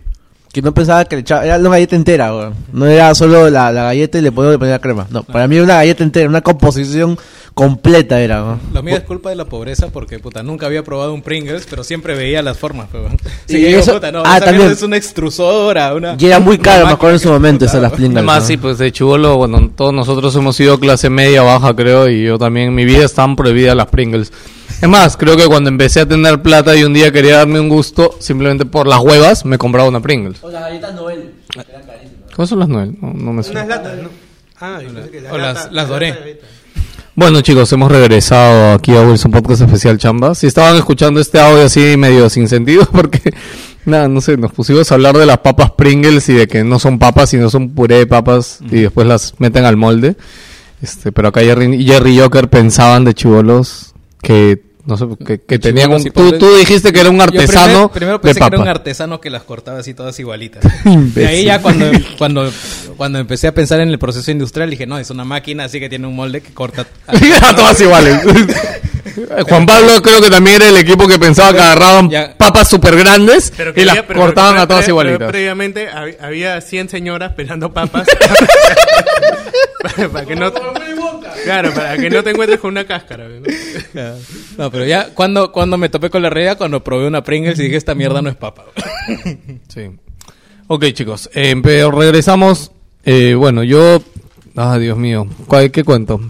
S6: Que no pensaba que le echaba, era una galleta entera. No era solo la, la galleta y le ponía, le ponía crema. No, para mí era una galleta entera, una composición completa era, ¿no?
S4: Lo mío es culpa de la pobreza porque, puta, nunca había probado un Pringles, pero siempre veía las formas, weón.
S6: Sí, eso-
S4: puta, no,
S6: ah,
S4: esa
S6: también.
S4: es una extrusora, una...
S6: Y era muy caro, me acuerdo en su momento, esas las. Pringles.
S2: Además,
S6: ¿no?
S2: sí, pues de chivolo, bueno, todos nosotros hemos sido clase media baja, creo, y yo también, en mi vida están prohibidas las Pringles. Es más, creo que cuando empecé a tener plata y un día quería darme un gusto, simplemente por las huevas, me compraba una Pringles.
S6: O las galletas Noel.
S2: ¿Cuáles son las Noel? No, no me suena.
S5: Unas latas, ¿no? Ah, yo pensé que
S4: O las-
S5: latas-
S4: las doré.
S2: Bueno chicos, hemos regresado aquí a Wilson Podcast Especial Chamba. Si estaban escuchando este audio así medio sin sentido, porque nada, no sé, nos pusimos a hablar de las papas Pringles y de que no son papas, sino son puré de papas y después las meten al molde. Este, pero acá Jerry, y Jerry Joker pensaban de chivolos que No sé, que, que
S4: En
S2: tenían un... Tú, tú dijiste que era un
S4: Yo
S2: artesano
S4: primero, primero
S2: de
S4: pensé que era un artesano que las cortaba así todas igualitas. y ahí ya cuando, cuando, cuando empecé a pensar en el proceso industrial dije, no, es una máquina así que tiene un molde que corta.
S2: a todas iguales. Juan Pablo creo que también era el equipo que pensaba que agarraban
S4: Ya.
S2: papas súper grandes
S5: Pero
S2: y las
S5: pero-
S2: cortaban
S5: pero
S2: a todas igualitas.
S5: pero Previamente hab- había 100 señoras pelando papas. para, para que no, claro, para que no te encuentres con una cáscara. ¿no?
S4: No, pero ya cuando, cuando me topé con la realidad, cuando probé una Pringles y dije, esta mierda no es papa.
S2: Sí. Ok, chicos, eh, pero regresamos. Eh, bueno, yo. Ah, Dios mío. ¿Cuál- ¿Qué cuento?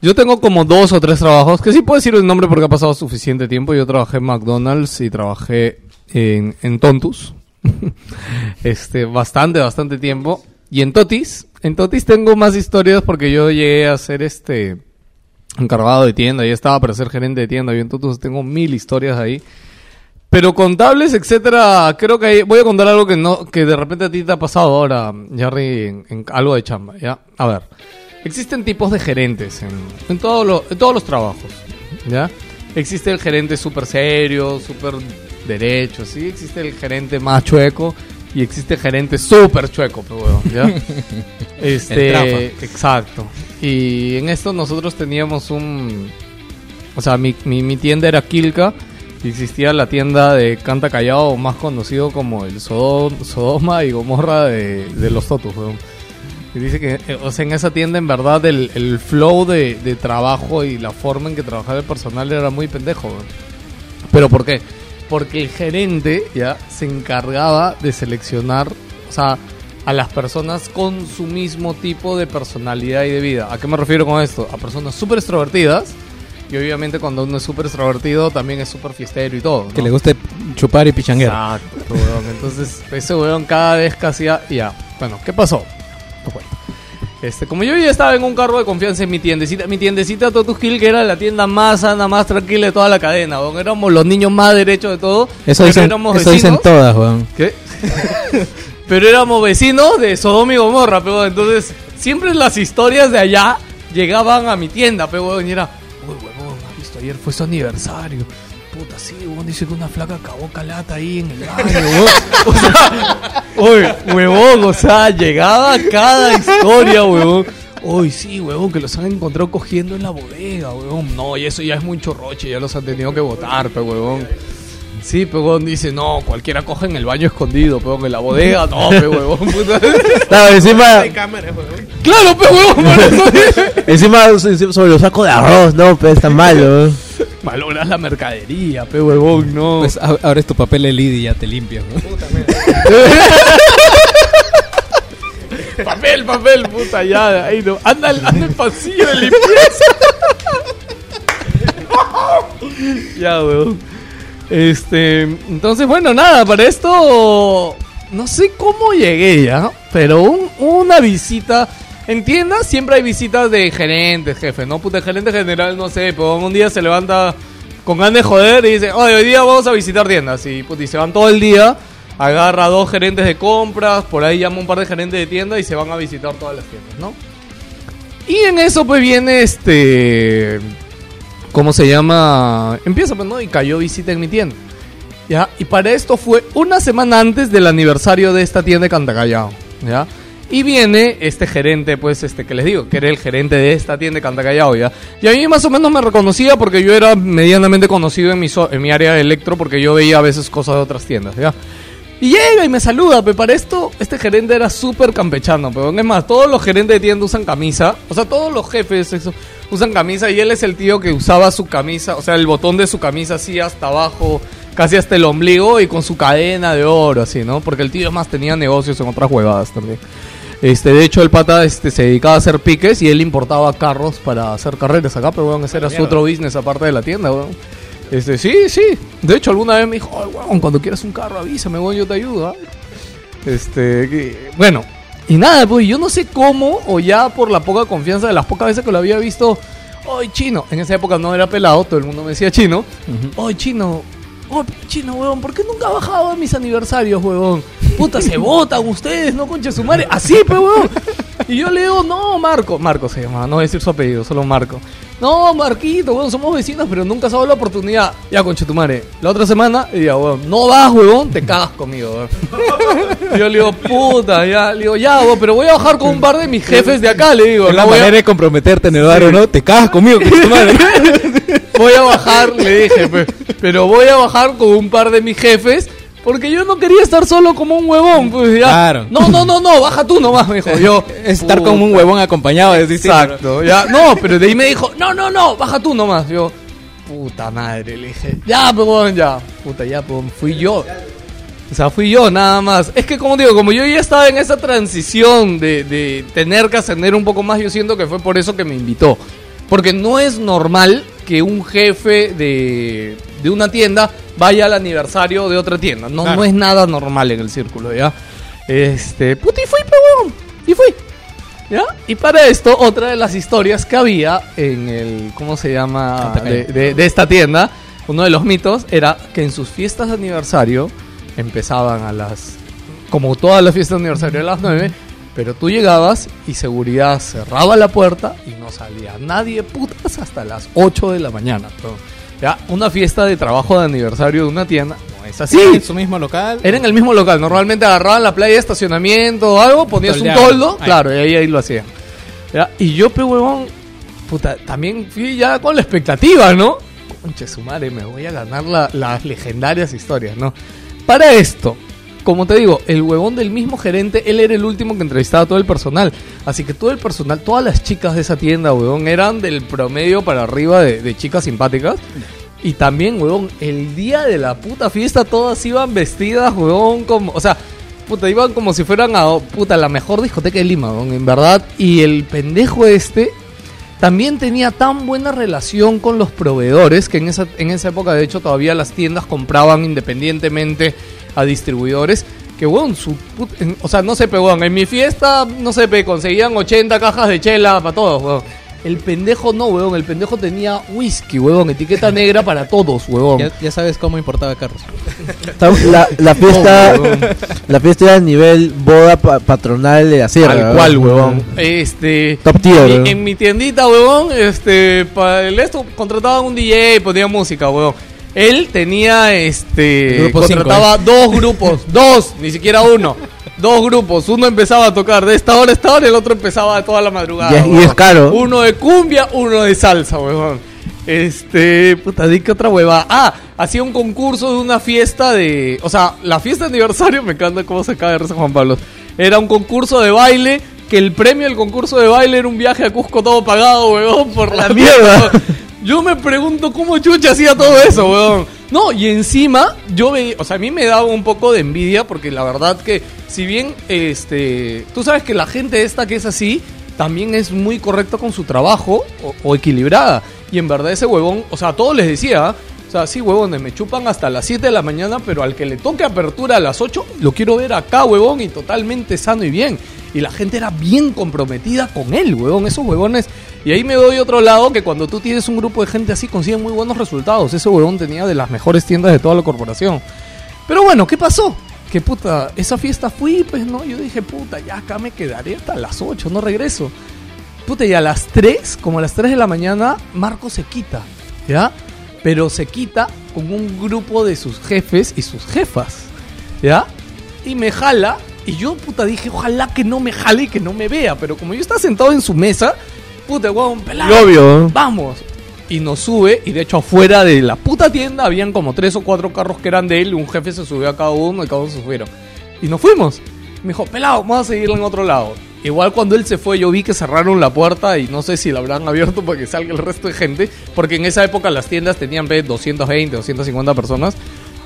S2: Yo tengo como dos o tres trabajos, que sí puedo decir el nombre porque ha pasado suficiente tiempo. Yo trabajé en McDonald's y trabajé en, en Tontus. este, bastante, bastante tiempo. Y en Totis, en Totis tengo más historias porque yo llegué a ser este encargado de tienda, ya estaba para ser gerente de tienda, y en Totus tengo mil historias ahí. Pero contables, etcétera, creo que hay- voy a contar algo que no que de repente a ti te ha pasado ahora, Jerry, en, algo de chamba, ¿ya? A ver, existen tipos de gerentes en, en, todo en todos los trabajos, ¿ya? Existe el gerente súper serio, súper derecho, ¿sí? Existe el gerente más chueco y existe gerente súper chueco, pero bueno, ¿ya? este, exacto. Y en esto nosotros teníamos un... O sea, mi, mi, mi tienda era Kilka y existía la tienda de Canta Callao, más conocido como el Sodom- Sodoma y Gomorra de, de los Totus, weón. Y dice que, eh, o sea, en esa tienda en verdad el, el flow de, de trabajo y la forma en que trabajaba el personal era muy pendejo, weón. ¿Pero por qué? Porque el gerente ya se encargaba de seleccionar, o sea, a las personas con su mismo tipo de personalidad y de vida. ¿A qué me refiero con esto? A personas súper extrovertidas. Y obviamente cuando uno es súper extrovertido también es súper fiestero y todo. ¿no?
S4: Que le guste chupar y pichanguear.
S2: Exacto, weón. Entonces, ese weón cada vez que hacía. Ya. Bueno, ¿qué pasó? Te cuento. Este, como yo ya estaba en un cargo de confianza en mi tiendecita, mi tiendecita Totus Kill, que era la tienda más sana, más tranquila de toda la cadena, weón. Éramos los niños más derechos de todo.
S4: Eso dicen,
S2: éramos
S4: eso dicen todas, weón.
S2: ¿Qué? pero éramos vecinos de Sodoma y Gomorra, pero entonces siempre las historias de allá llegaban a mi tienda, pero weón, y era, uy, huevón, ¿has visto? Ayer fue su aniversario. Puta, sí, huevón, dice que una flaca cagó calata ahí en el huevón. O sea, uy, huevón, o sea, llegaba cada historia, huevón. Uy, sí, huevón, que los han encontrado cogiendo en la bodega, huevón. No, y eso ya es mucho roche, ya los han tenido que votar, pe, huevón. Sí, pegón dice, no, cualquiera coge en el baño escondido, pegón en la bodega, no, pe huevón, puta.
S6: Claro, encima,
S5: cámaras, weón.
S2: Claro, pe huevón, por eso.
S6: encima encima sobre los sacos de arroz, no, pues está malo.
S2: Valoras la mercadería, pe huevón, no.
S4: Pues a- abres tu papel el ID y ya te limpias, weón.
S2: papel, papel, puta, ya, ahí no. Anda, anda el pasillo de limpieza. ya, weón. Este, entonces, bueno, nada, para esto, no sé cómo llegué ya, pero un- una visita, en tiendas siempre hay visitas de gerentes, jefe, ¿no? Puta, el gerente general, no sé, pero un día se levanta con ganas de joder y dice, hoy día vamos a visitar tiendas, y, y se van todo el día, agarra a dos gerentes de compras, por ahí llama un par de gerentes de tiendas y se van a visitar todas las tiendas, ¿no? Y en eso pues viene este... ¿Cómo se llama? Empieza pues, ¿no? Y cayó visita en mi tienda. ¿Ya? Y para esto fue una semana antes del aniversario de esta tienda de Cantacallao. ¿Ya? Y viene este gerente, pues, este que les digo, que era el gerente de esta tienda de Cantacallao, ¿ya? Y a mí más o menos me reconocía porque yo era medianamente conocido en mi, so- en mi área de electro porque yo veía a veces cosas de otras tiendas, ¿ya? Y llega y me saluda, pero para esto este gerente era súper campechano, pero es más, todos los gerentes de tienda usan camisa, o sea, todos los jefes usan camisa y él es el tío que usaba su camisa, o sea, el botón de su camisa así hasta abajo, casi hasta el ombligo y con su cadena de oro, así, ¿no? Porque el tío además tenía negocios en otras huevadas también. Este, de hecho, el pata este, se dedicaba a hacer piques y él importaba carros para hacer carreras acá, pero bueno, ese era su otro business aparte de la tienda, weón. Este, sí, sí. De hecho, alguna vez me dijo, "Ay, weón, cuando quieras un carro, avísame, weón, yo te ayudo. ¿ah?". Este, que- bueno. Y nada, pues yo no sé cómo, o ya por la poca confianza de las pocas veces que lo había visto, hoy chino. En esa época no era pelado, todo el mundo me decía chino. Hoy chino, oh, chino, weón, ¿por qué nunca ha bajado a mis aniversarios, weón? Puta, se votan ustedes, no concha su madre. Así, pues, weón. Y yo le digo, no, Marco. Marco se llama, no voy a decir su apellido, solo Marco. No, Marquito, weón, somos vecinos, pero nunca se ha dado la oportunidad. Ya, concha tu madre. La otra semana, y ya, weón, no vas, weón, te cagas conmigo, weón. Yo le digo, puta, ya, le digo, ya, weón, pero voy a bajar con un par de mis jefes de acá, le digo.
S4: Es la
S2: no a-
S4: manera de comprometerte barrio, ¿no? Te cagas conmigo, que tu madre.
S2: voy a bajar, le dije, pe- pero voy a bajar con un par de mis jefes. Porque yo no quería estar solo como un huevón, pues ya.
S4: Claro.
S2: No, no, no, no, baja tú nomás, me dijo. Yo,
S4: Estar
S2: puta.
S4: como un huevón acompañado es.
S2: Exacto, ya. No, pero de ahí me dijo, no, no, no, baja tú nomás. Yo, puta madre, le dije, ya, pues, ya. Puta, ya, pues, fui yo. O sea, fui yo nada más. Es que como digo, como yo ya estaba en esa transición de, de tener que ascender un poco más, yo siento que fue por eso que me invitó. Porque no es normal que un jefe de, de una tienda vaya al aniversario de otra tienda. No,
S4: Claro.
S2: no es nada normal en el círculo, ¿ya? Este, puta, y fui, pues, weón. Y fui. ¿Ya? Y para esto, otra de las historias que había en el, ¿cómo se llama? De, de- de esta tienda, uno de los mitos era que en sus fiestas de aniversario empezaban a las, como todas las fiestas de aniversario a las 9, pero tú llegabas y seguridad cerraba la puerta y no salía nadie putas hasta las 8 de la mañana. Ya, una fiesta de trabajo de aniversario de una tienda no es así.
S4: En su mismo local.
S2: Era en el mismo local. Normalmente agarraban la playa de estacionamiento o algo, ponías un toldo,
S4: Ahí.
S2: claro, y ahí, ahí lo hacían. Ya, Y yo, pe huevón, puta, también fui ya con la expectativa, ¿no? Conche su madre, me voy a ganar la- las legendarias historias, ¿no? Para esto, como te digo, el huevón del mismo gerente, él era el último que entrevistaba a todo el personal. Así que todo el personal, todas las chicas de esa tienda, huevón, eran del promedio para arriba de, chicas simpáticas. Y también, huevón, el día de la puta fiesta todas iban vestidas, huevón, como... O sea, puta, iban como si fueran a, puta, la mejor discoteca de Lima, huevón, en verdad. Y el pendejo este también tenía tan buena relación con los proveedores que en esa, en esa época, de hecho, todavía las tiendas compraban independientemente a distribuidores. Que, weón, su put- o sea, no sé, pe, weón, en mi fiesta, no sé, pe, conseguían 80 cajas de chela para todos, weón. El pendejo no, weón, el pendejo tenía whisky, weón, etiqueta negra para todos, weón.
S4: Ya, ya sabes cómo importaba carros.
S6: La, la fiesta
S2: No, weón.
S6: la fiesta era a nivel boda pa- patronal de la sierra.
S2: Tal cual, huevón. Este.
S6: Top tier,
S2: en, en mi tiendita, huevón, este. Para el esto contrataban un DJ y ponía música, huevón. Él tenía este.
S4: Grupo cinco,
S2: contrataba dos grupos, dos, ni siquiera uno. Dos grupos, uno empezaba a tocar de esta hora a esta hora y el otro empezaba toda la madrugada.
S6: Y es- y
S2: huevón.
S6: es caro.
S2: Uno de cumbia, uno de salsa, huevón. Este, puta, di que otra hueva. Ah, hacía un concurso de una fiesta de. O sea, la fiesta de aniversario, me encanta cómo se cae de risa Juan Pablo. Era un concurso de baile, que el premio del concurso de baile era un viaje a Cusco todo pagado, huevón, por la,
S6: mierda.
S2: Yo me pregunto cómo Chucha hacía todo eso, weón. No, y encima yo veía, o sea, a mí me daba un poco de envidia porque la verdad que si bien este, tú sabes que la gente esta que es así también es muy correcta con su trabajo o, equilibrada. Y en verdad ese huevón, o sea, a todos les decía, o sea, sí, huevones, me chupan hasta las 7 de la mañana, pero al que le toque apertura a las 8, lo quiero ver acá, huevón, y totalmente sano y bien. Y la gente era bien comprometida con él, huevón, esos huevones. Y ahí me doy otro lado que cuando tú tienes un grupo de gente así consiguen muy buenos resultados. Ese huevón tenía de las mejores tiendas de toda la corporación. Pero bueno, ¿qué pasó? Que puta, esa fiesta fui, pues no, yo dije, puta, ya acá me quedaré hasta las 8, no regreso. Puta, y a las 3, como a las 3 de la mañana, Marco se quita, ¿ya? Pero se quita con un grupo de sus jefes y sus jefas, ¿ya? Y me jala, y yo, puta, dije, ojalá que no me jale y que no me vea, pero como yo estaba sentado en su mesa, puta, huevón, pelado,
S6: Y obvio, ¿eh?
S2: vamos. Y nos sube, y de hecho afuera de la puta tienda habían como tres o cuatro carros que eran de él, un jefe se subió a cada uno y cada uno se fueron. Y nos fuimos. Me dijo, pelado, vamos a seguirlo en otro lado. Igual cuando él se fue yo vi que cerraron la puerta y no sé si la habrán abierto para que salga el resto de gente, porque en esa época las tiendas tenían ve, 220, 250 personas.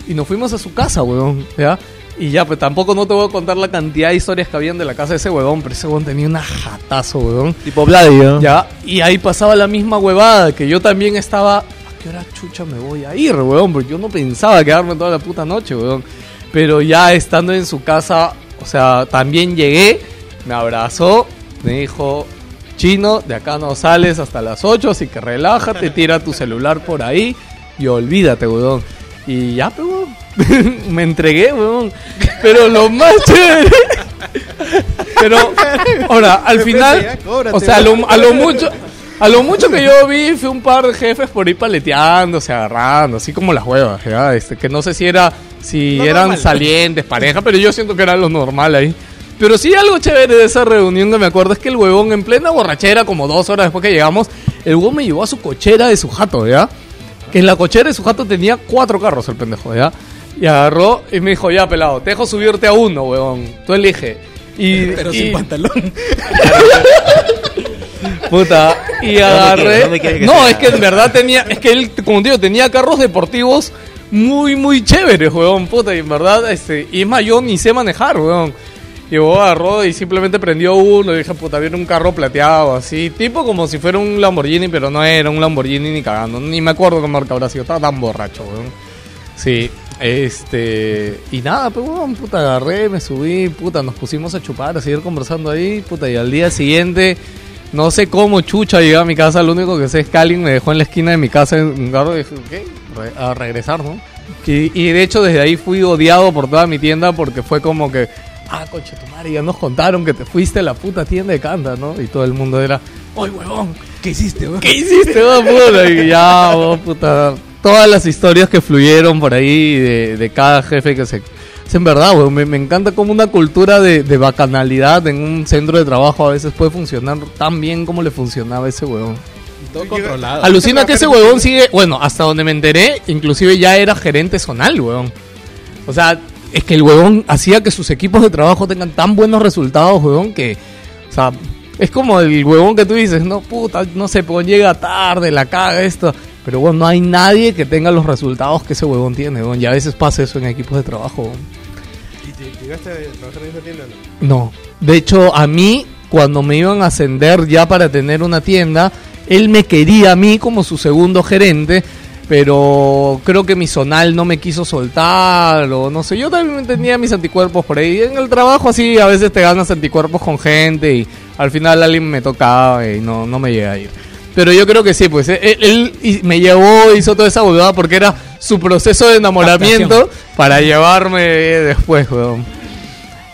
S2: Y nos fuimos a su casa, weón, ¿ya? Y ya, pues tampoco no te voy a contar la cantidad de historias que habían de la casa de ese huevón, pero ese huevón tenía una jatazo, huevón.
S6: Tipo Vladi, ¿no?
S2: Ya, y ahí pasaba la misma huevada, que yo también estaba, ¿a qué hora chucha me voy a ir, weón? Porque yo no pensaba quedarme toda la puta noche, weón. Pero ya estando en su casa, o sea, también llegué, me abrazó, me dijo, chino, de acá no sales hasta las 8, así que relájate, tira tu celular por ahí y olvídate, weón. Y ya, pues, me entregué, weón. Pero lo más chévere... Pero, ahora, al final, o sea, a lo, a lo mucho, A lo mucho que yo vi fue un par de jefes por ahí paleteándose, agarrando, así como las huevas, ¿ya? Este, que no sé si era si
S4: Lo
S2: eran
S4: normal.
S2: salientes, pareja, pero yo siento que era lo normal ahí. Pero sí algo chévere de esa reunión que me acuerdo es que el huevón en plena borrachera, como dos horas después que llegamos, el huevón me llevó a su cochera de su jato, ¿ya? Que en la cochera de su jato tenía cuatro carros el pendejo, ¿ya? Y agarró y me dijo, ya pelado, te dejo subirte a uno, huevón. Tú elige. Y,
S4: Pero
S2: y-
S4: sin pantalón.
S2: Puta, y agarré.
S7: ¿Dónde quiere que
S2: no, es que en verdad tenía. Es que él, como digo, tenía carros deportivos muy, muy chéveres, weón. Puta, y en verdad, este. Y es más, yo ni sé manejar, weón. Llegó, agarró y simplemente prendió uno. Y dije, puta, viene un carro plateado, así. Tipo como si fuera un Lamborghini, pero no era un Lamborghini ni cagando. Ni me acuerdo qué marca habrá sido. Estaba tan borracho, weón. Sí, este. Y nada, pues, puta, agarré, me subí, puta, nos pusimos a chupar, a seguir conversando ahí, puta, y al día siguiente, no sé cómo chucha llegué a mi casa, lo único que sé es que alguien me dejó en la esquina de mi casa en un carro y dije, ok, re- a regresar, ¿no? Que- y de hecho, desde ahí fui odiado por toda mi tienda porque fue como que, ah, coche tu madre, ya nos contaron que te fuiste a la puta tienda de Canta, ¿no? Y todo el mundo era, ¡Oye, huevón!
S4: ¿Qué hiciste, weón?
S2: ¿Qué hiciste, weón, puta? Y ya, weón, puta. Todas las historias que fluyeron por ahí de, de cada jefe que se... Es en verdad, weón, me, me encanta como una cultura de, de bacanalidad en un centro de trabajo a veces puede funcionar tan bien como le funcionaba a ese weón.
S4: Todo controlado.
S2: Alucina que ese huevón sigue, bueno, hasta donde me enteré, inclusive ya era gerente zonal, huevón. O sea, es que el huevón hacía que sus equipos de trabajo tengan tan buenos resultados, huevón, que, o sea, es como el huevón que tú dices, no, puta, no sé, pues llega tarde, la caga esto. Pero bueno, no hay nadie que tenga los resultados que ese huevón tiene, huevón. Y a veces pasa eso en equipos de trabajo.
S5: ¿Y te- llegaste a trabajar en esa tienda? No?
S2: No. De hecho, a mí, cuando me iban a ascender ya para tener una tienda, él me quería a mí como su segundo gerente, pero creo que mi zonal no me quiso soltar, o no sé, yo también tenía mis anticuerpos por ahí. En el trabajo así, a veces te ganas anticuerpos con gente y al final alguien me tocaba y no, no me llega a ir. Pero yo creo que sí, pues él, él y- me llevó, hizo toda esa huevada porque era su proceso de enamoramiento para llevarme después, weón.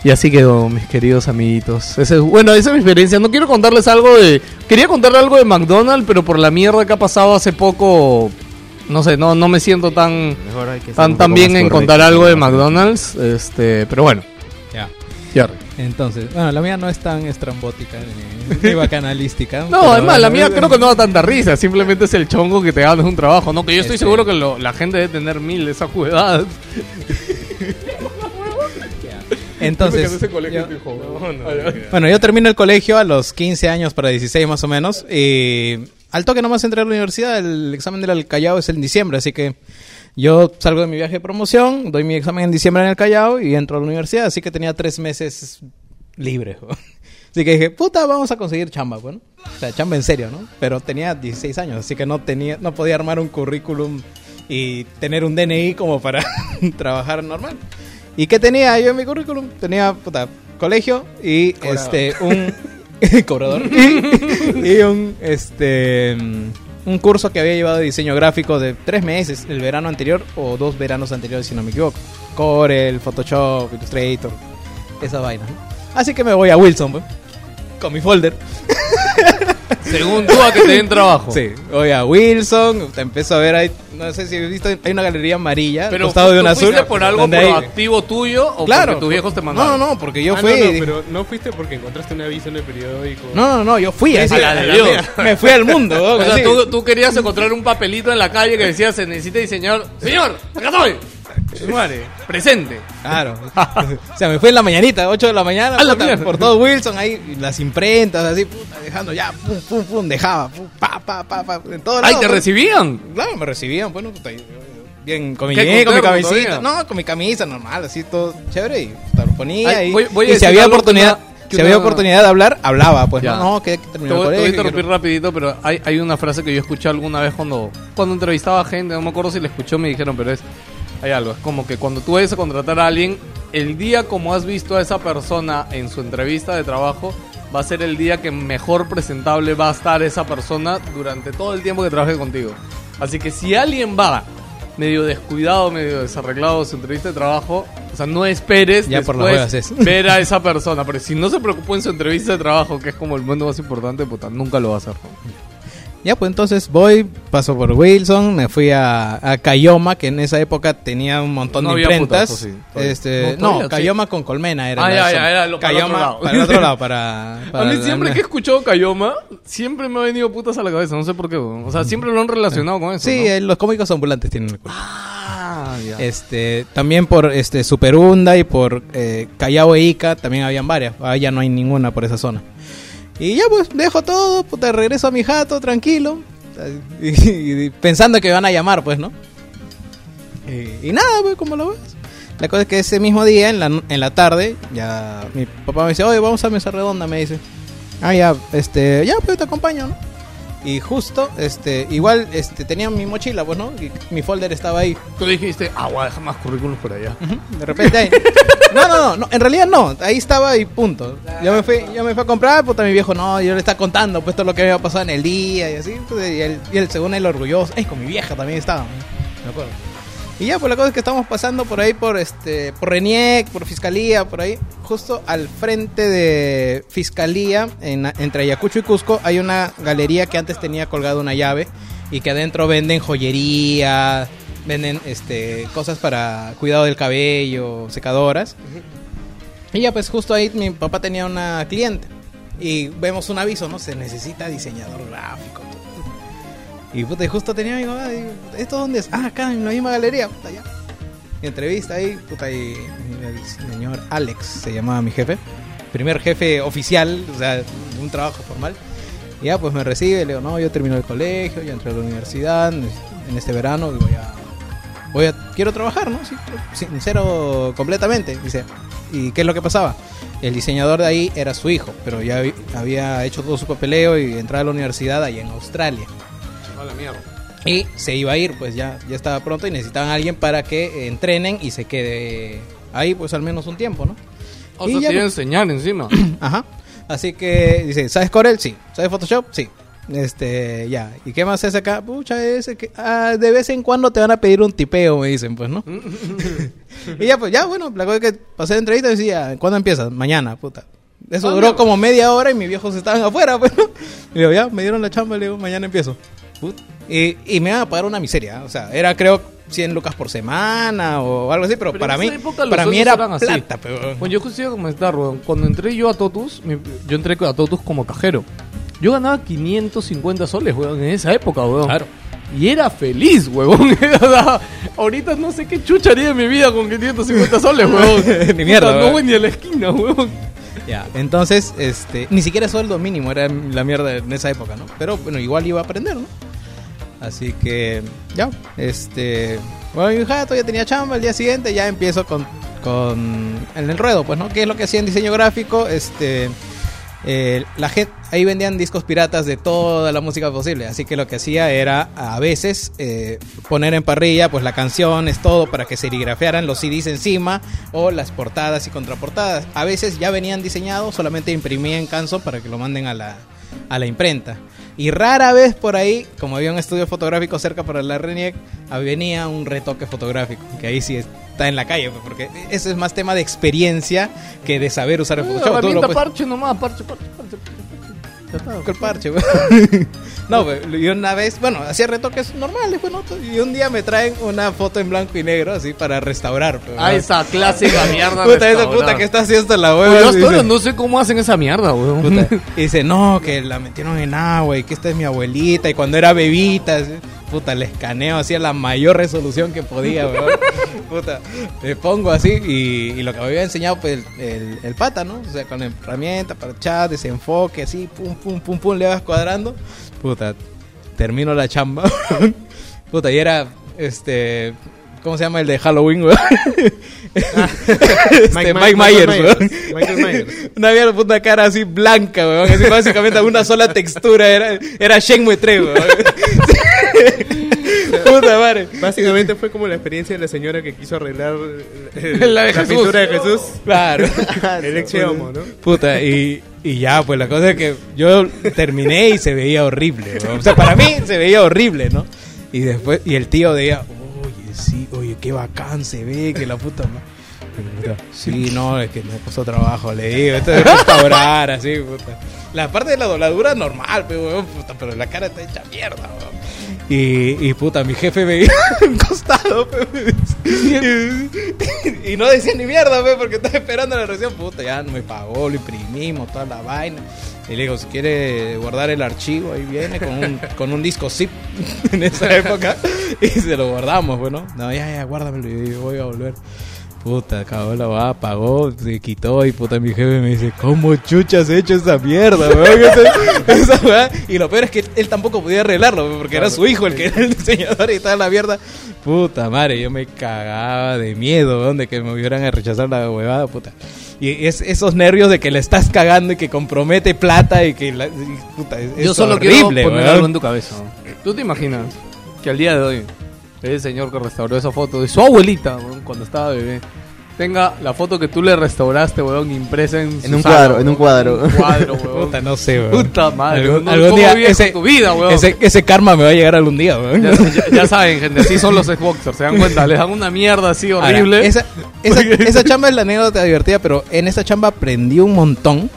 S2: Y así quedó, mis queridos amiguitos. Ese es- bueno, esa es mi experiencia. No quiero contarles algo de... Quería contarles algo de McDonald's, pero por la mierda que ha pasado hace poco... No sé, no, no me siento tan, tan, tan bien en contar algo de. McDonald's. Este, pero bueno,
S4: Entonces, bueno, la mía no es tan estrambótica ni, ni bacanalística.
S2: No, además, la mía creo que no da tanta risa. Simplemente es el chongo que te ganas un trabajo. No, que yo estoy
S4: Este-
S2: seguro que lo- la gente debe tener mil de esas jugadas.
S4: Entonces, yo-
S5: No, no.
S4: Bueno, yo termino el colegio a los 15 años para 16 más o menos. Y al toque nomás entré a la universidad. El examen del Callao es en diciembre, así que yo salgo de mi viaje de promoción, doy mi examen en diciembre en el Callao y entro a la universidad. Así que tenía tres meses libres. Así que dije, puta, vamos a conseguir chamba, bueno. O sea, chamba en serio, ¿no? Pero tenía 16 años, así que no tenía, no podía armar un currículum y tener un DNI como para trabajar normal. ¿Y qué tenía yo en mi currículum? Tenía, puta, colegio y este un cobrador y, y un este un curso que había llevado de diseño gráfico de tres meses el verano anterior o dos veranos anteriores si no me equivoco Corel, Photoshop, Illustrator esa vaina ¿no? así que me voy a Wilson pues, con mi folder
S2: Según tú, a que te den trabajo.
S4: sí voy a Wilson te empiezo a ver ahí no sé si visto hay una galería amarilla
S2: Pero
S4: costado de
S2: ¿tú
S4: un azul
S2: fuiste por algo proactivo tuyo o
S4: claro
S2: porque tus viejos te
S4: no
S2: mandaron?
S4: no no porque yo
S5: Ah,
S4: fui
S5: no, no, pero no fuiste porque encontraste un aviso en el periódico.
S4: no, no, no, yo fui así,
S2: a la de Dios.
S4: me fui al mundo
S2: O sea, tú, tú querías encontrar un papelito en la calle que decía se necesita diseñador. Señor, acá estoy. Presente.
S4: Claro. o sea, me fui en la mañanita, 8 de la mañana,
S2: A la
S4: puta,
S2: mierda.
S4: por todo Wilson, ahí, las imprentas, así, puta, dejando ya, pum, pum, pum, dejaba, pum, pa, pa, pa, pa, en todo
S2: Ay,
S4: lado,
S2: ¿te
S4: pues.
S2: recibían?
S4: Claro, me recibían, bueno, puta, yo- yo- bien, con mi,
S2: ¿Qué,
S4: con mi camisita, no, con mi camisa normal, así, todo chévere, y puta, lo ponía,
S2: Ay,
S4: y,
S2: voy- voy a
S4: y si había
S2: que
S4: oportunidad,
S2: una- que
S4: si había oportunidad de hablar, hablaba, pues,
S2: Ya.
S4: no, no, que
S2: Te
S4: terminó
S2: te voy a interrumpir rapidito, pero hay, hay una frase que yo escuché alguna vez cuando, cuando entrevistaba a gente, no me acuerdo si la escuchó, me dijeron, pero es, hay algo, es como que cuando tú vayas a contratar a alguien, el día como has visto a esa persona en su entrevista de trabajo, va a ser el día que mejor presentable va a estar esa persona durante todo el tiempo que trabaje contigo. Así que si alguien va medio descuidado, medio desarreglado de su entrevista de trabajo, o sea, no esperes
S4: Ya por
S2: después ver a esa persona, pero si no se preocupó en su entrevista de trabajo, que es como el momento más importante, puta, nunca lo va a hacer. ¿no?
S4: Ya, pues entonces voy, paso por Wilson, me fui a, a Cayoma, que en esa época tenía un montón
S2: No
S4: de imprentas.
S2: putazo, sí, todavía.
S4: este,
S2: No,
S4: no,
S2: todavía, sí.
S4: Cayoma con Colmena era.
S2: Ah,
S4: la
S2: ya,
S4: zona.
S2: ya, era lo para el
S4: Cayoma
S2: otro lado.
S4: para el otro lado, para...
S2: A mí siempre que he escuchado Cayoma, siempre me ha venido putas a la cabeza, no sé por qué. O sea, siempre lo han relacionado con eso.
S4: Sí,
S2: ¿no?
S4: eh, los cómicos ambulantes tienen el.
S2: Ah, ya.
S4: Este, también por este Superunda y por eh, Callao e Ica también habían varias. Ahora ya no hay ninguna por esa zona. Y ya pues dejo todo, puta, regreso a mi jato tranquilo. Y, pensando que van a llamar, pues, ¿no? Y, y nada, pues, como lo ves. La cosa es que ese mismo día, en la, en la tarde, ya mi papá me dice, oye, vamos a Mesa Redonda, me dice. Ah, ya, este, ya, pues te acompaño, ¿no? Y justo, este, igual, este, tenía mi mochila, pues, ¿no? Y mi folder estaba ahí.
S2: Tú dijiste, ah, voy a dejar más currículums por allá.
S4: De repente ahí. No, no, no, no, en realidad no, ahí estaba y punto. Yo me fui, yo me fui a comprar, puta mi viejo, no, yo le estaba contando pues todo lo que había pasado en el día y así, pues, y él, y él según él orgulloso, ay, con mi vieja también estaba, me acuerdo. Y ya, pues la cosa es que estamos pasando por ahí, por este, por Reniec, por Fiscalía, por ahí, justo al frente de Fiscalía, en, entre Ayacucho y Cusco, hay una galería que antes tenía colgada una llave y que adentro venden joyería, venden este cosas para cuidado del cabello, secadoras. Y ya pues justo ahí mi papá tenía una cliente y vemos un aviso, ¿no? Se necesita diseñador gráfico. Y puta, justo tenía y, ¿esto dónde es? Ah, acá en la misma galería, puta, ya. Y entrevista ahí, puta, y el señor Alex se llamaba mi jefe. Primer jefe oficial, o sea, un trabajo formal. Y ya, pues me recibe, le digo, no, yo termino el colegio, ya entré a la universidad, en este verano y voy a, voy a, quiero trabajar, ¿no? Sí, sincero completamente, dice. ¿Y qué es lo que pasaba? El diseñador de ahí era su hijo, pero ya había hecho todo su papeleo y entraba a la universidad ahí en Australia.
S2: A la mierda.
S4: Y se iba a ir, pues ya, ya estaba pronto y necesitaban a alguien para que entrenen y se quede ahí pues al menos un tiempo, ¿no?
S2: O
S4: Y
S2: sea, a
S4: pues,
S2: enseñar encima.
S4: Ajá. Así que dice, ¿sabes Corel? Sí. ¿Sabes Photoshop? Sí. Este, ya. ¿Y qué más es acá? Pucha, es que ah, de vez en cuando te van a pedir un tipeo, me dicen, pues, ¿no? y ya, pues, ya, bueno, la cosa es que pasé la entrevista y decía, ¿cuándo empiezas? Mañana, puta. Eso
S2: Ah,
S4: duró como media hora y mis viejos estaban afuera, pues, ¿no? Y digo, ya, me dieron la chamba, le digo, mañana empiezo. Y, y me iban a pagar una miseria, o sea, era creo 100 lucas por semana o algo así, pero,
S2: Pero
S4: para mí, para mí era plata, pero...
S2: Bueno, yo justo iba a comentar. Cuando entré yo a Totus, yo entré a Totus como cajero. Yo ganaba 550 soles, weón, en esa época, weón.
S4: Claro.
S2: Y era feliz, sea, Ahorita no sé qué chucha haría de mi vida con 550 soles, weón.
S4: Ni mierda,
S2: Puta, No voy ni a la esquina, weón.
S4: Ya, entonces, este, ni siquiera sueldo mínimo era la mierda en esa época, ¿no? Pero bueno, igual iba a aprender, ¿no? Así que, ya, este, bueno, mi jato ya tenía chamba, el día siguiente ya empiezo con, con, el ruedo, pues, ¿no? ¿Qué es lo que hacía en diseño gráfico? Este, eh, la gente, ahí vendían discos piratas de toda la música posible, así que lo que hacía era a veces eh, poner en parrilla pues la canción, es todo para que serigrafiaran los CDs encima o las portadas y contraportadas. A veces ya venían diseñados, solamente imprimía en canso para que lo manden a la, a la imprenta. Y rara vez por ahí, como había un estudio fotográfico cerca para la RENIEC, venía un retoque fotográfico, que ahí sí está en la calle, pues, porque eso es más tema de experiencia que de saber usar el Photoshop. Puedes-
S2: parche nomás, parche, parche, parche. parche. Ya está.
S4: el parche. No, pues, y una vez, bueno, hacía retoques normales, pues, ¿no? Y un día me traen una foto en blanco y negro, así, para restaurar. pues,
S2: Ah, esa clásica mierda.
S4: Puta, esa puta que está haciendo la
S2: Oye,
S4: hueva.
S2: yo
S4: dice,
S2: no sé cómo hacen esa mierda, weón.
S4: puta. Y dice, no, que la metieron en agua y que esta es mi abuelita. Y cuando era bebita, así, puta, le escaneo así a la mayor resolución que podía, weón. Puta, le pongo así y, y lo que me había enseñado, pues, el, el, el pata, ¿no? O sea, con la herramienta para chat, desenfoque, así, pum, pum, pum, pum, le vas cuadrando. Puta, termino la chamba. Puta, y era, este... ¿Cómo se llama el de Halloween, weón? Este,
S5: Mike-
S4: Mike,
S5: Mike-
S4: Myers,
S5: Michael
S4: weón.
S5: Myers. Michael Myers.
S4: Una puta cara así blanca, weón. Así básicamente una sola textura. Era, era Shenmue 3, weón. puta madre.
S5: Básicamente fue como la experiencia de la señora que quiso arreglar
S2: La de
S5: pintura de Jesús.
S4: Claro.
S5: El ex ¿no?
S4: Puta, y, y ya, pues la cosa es que yo terminé y se veía horrible, weón. O sea, para mí se veía horrible, ¿no? Y después, y el tío decía, oye, sí, oye, qué bacán se ve, que la puta madre. Sí, no, es que me costó trabajo, le digo. Esto es restaurar, así, puta. La parte de la dobladura normal, pero, puta, pero la cara está hecha mierda, weón. Y, y puta, mi jefe me veía un costado, y, y no decía ni mierda, pe, porque estaba esperando la reacción. Puta, ya me pagó, lo imprimimos, toda la vaina. Y le digo, si quiere guardar el archivo, ahí viene con un, con un disco zip en esa época. Y se lo guardamos, bueno. No, ya, ya, guárdamelo y voy a volver. Puta, acabó la va, pagó, se quitó y puta mi jefe me dice, ¿cómo chuchas has hecho esa mierda? Esa- esa. Y lo peor es que él tampoco podía arreglarlo, porque era su hijo el que era el diseñador y estaba la mierda. Puta madre, yo me cagaba de miedo, weón, de que me hubieran a rechazar la huevada, puta. Y es, esos nervios de que le estás cagando y que compromete plata y que la, y, puta, es,
S2: Yo
S4: es
S2: solo
S4: horrible,
S2: quiero en tu cabeza. ¿Tú te imaginas que al día de hoy el señor que restauró esa foto de su abuelita weón, cuando estaba bebé tenga la foto que tú le restauraste, weón, impresa en,
S7: En un
S2: sala,
S7: cuadro, en un cuadro.
S2: En un cuadro, weón.
S4: Puta, no sé, weón.
S2: Puta madre,
S4: Algún,
S2: ¿Cómo
S4: día ese,
S2: tu vida, weón?
S4: ese, ese karma me va a llegar algún día, weón.
S2: Ya, ya- ya saben, gente, así son los Xboxers, se dan cuenta, les dan una mierda así
S4: Ahora,
S2: horrible.
S4: esa, esa, esa chamba es la anécdota divertida, pero en esa chamba aprendí un montón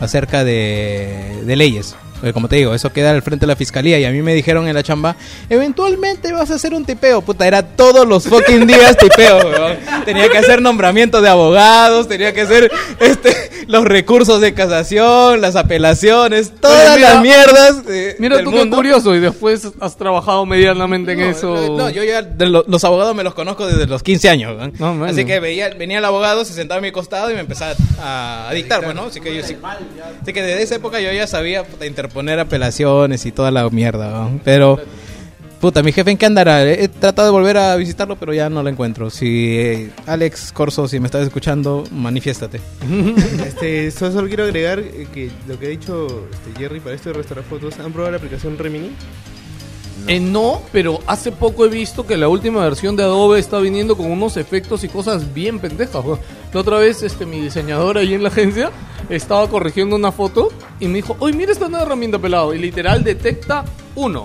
S4: acerca de, de leyes. Porque como te digo, eso queda al frente de la fiscalía y a mí me dijeron en la chamba, eventualmente vas a hacer un tipeo. Puta, era todos los fucking días tipeo, weón. Tenía que hacer nombramientos de abogados, tenía que hacer este, los recursos de casación, las apelaciones, todas
S2: mira-
S4: las mierdas. de-
S2: Mira
S4: del
S2: tú qué
S4: mundo.
S2: curioso, y después has trabajado medianamente en
S4: No,
S2: eso.
S4: No, yo ya de lo- los abogados me los conozco desde los 15 años. ¿no?
S2: No, man.
S4: así que veía, venía el abogado, se sentaba a mi costado y me empezaba a, a dictar, bueno, así que yo sí. Así que desde esa época yo ya sabía puta, interponer apelaciones y toda la mierda, ¿no? Pero puta, mi jefe en qué andará? He tratado de volver a visitarlo, pero ya no lo encuentro. Si eh, Alex Corso, si me estás escuchando, manifiéstate.
S5: Este, solo, solo quiero agregar eh, que lo que ha dicho este, Jerry para esto de restaurar fotos, ¿han probado la aplicación Remini?
S2: Eh, no, pero hace poco he visto que la última versión de Adobe está viniendo con unos efectos y cosas bien pendejas. La otra vez este, mi diseñador ahí en la agencia estaba corrigiendo una foto y me dijo, oye, mira esta nueva herramienta pelado. Y literal detecta uno.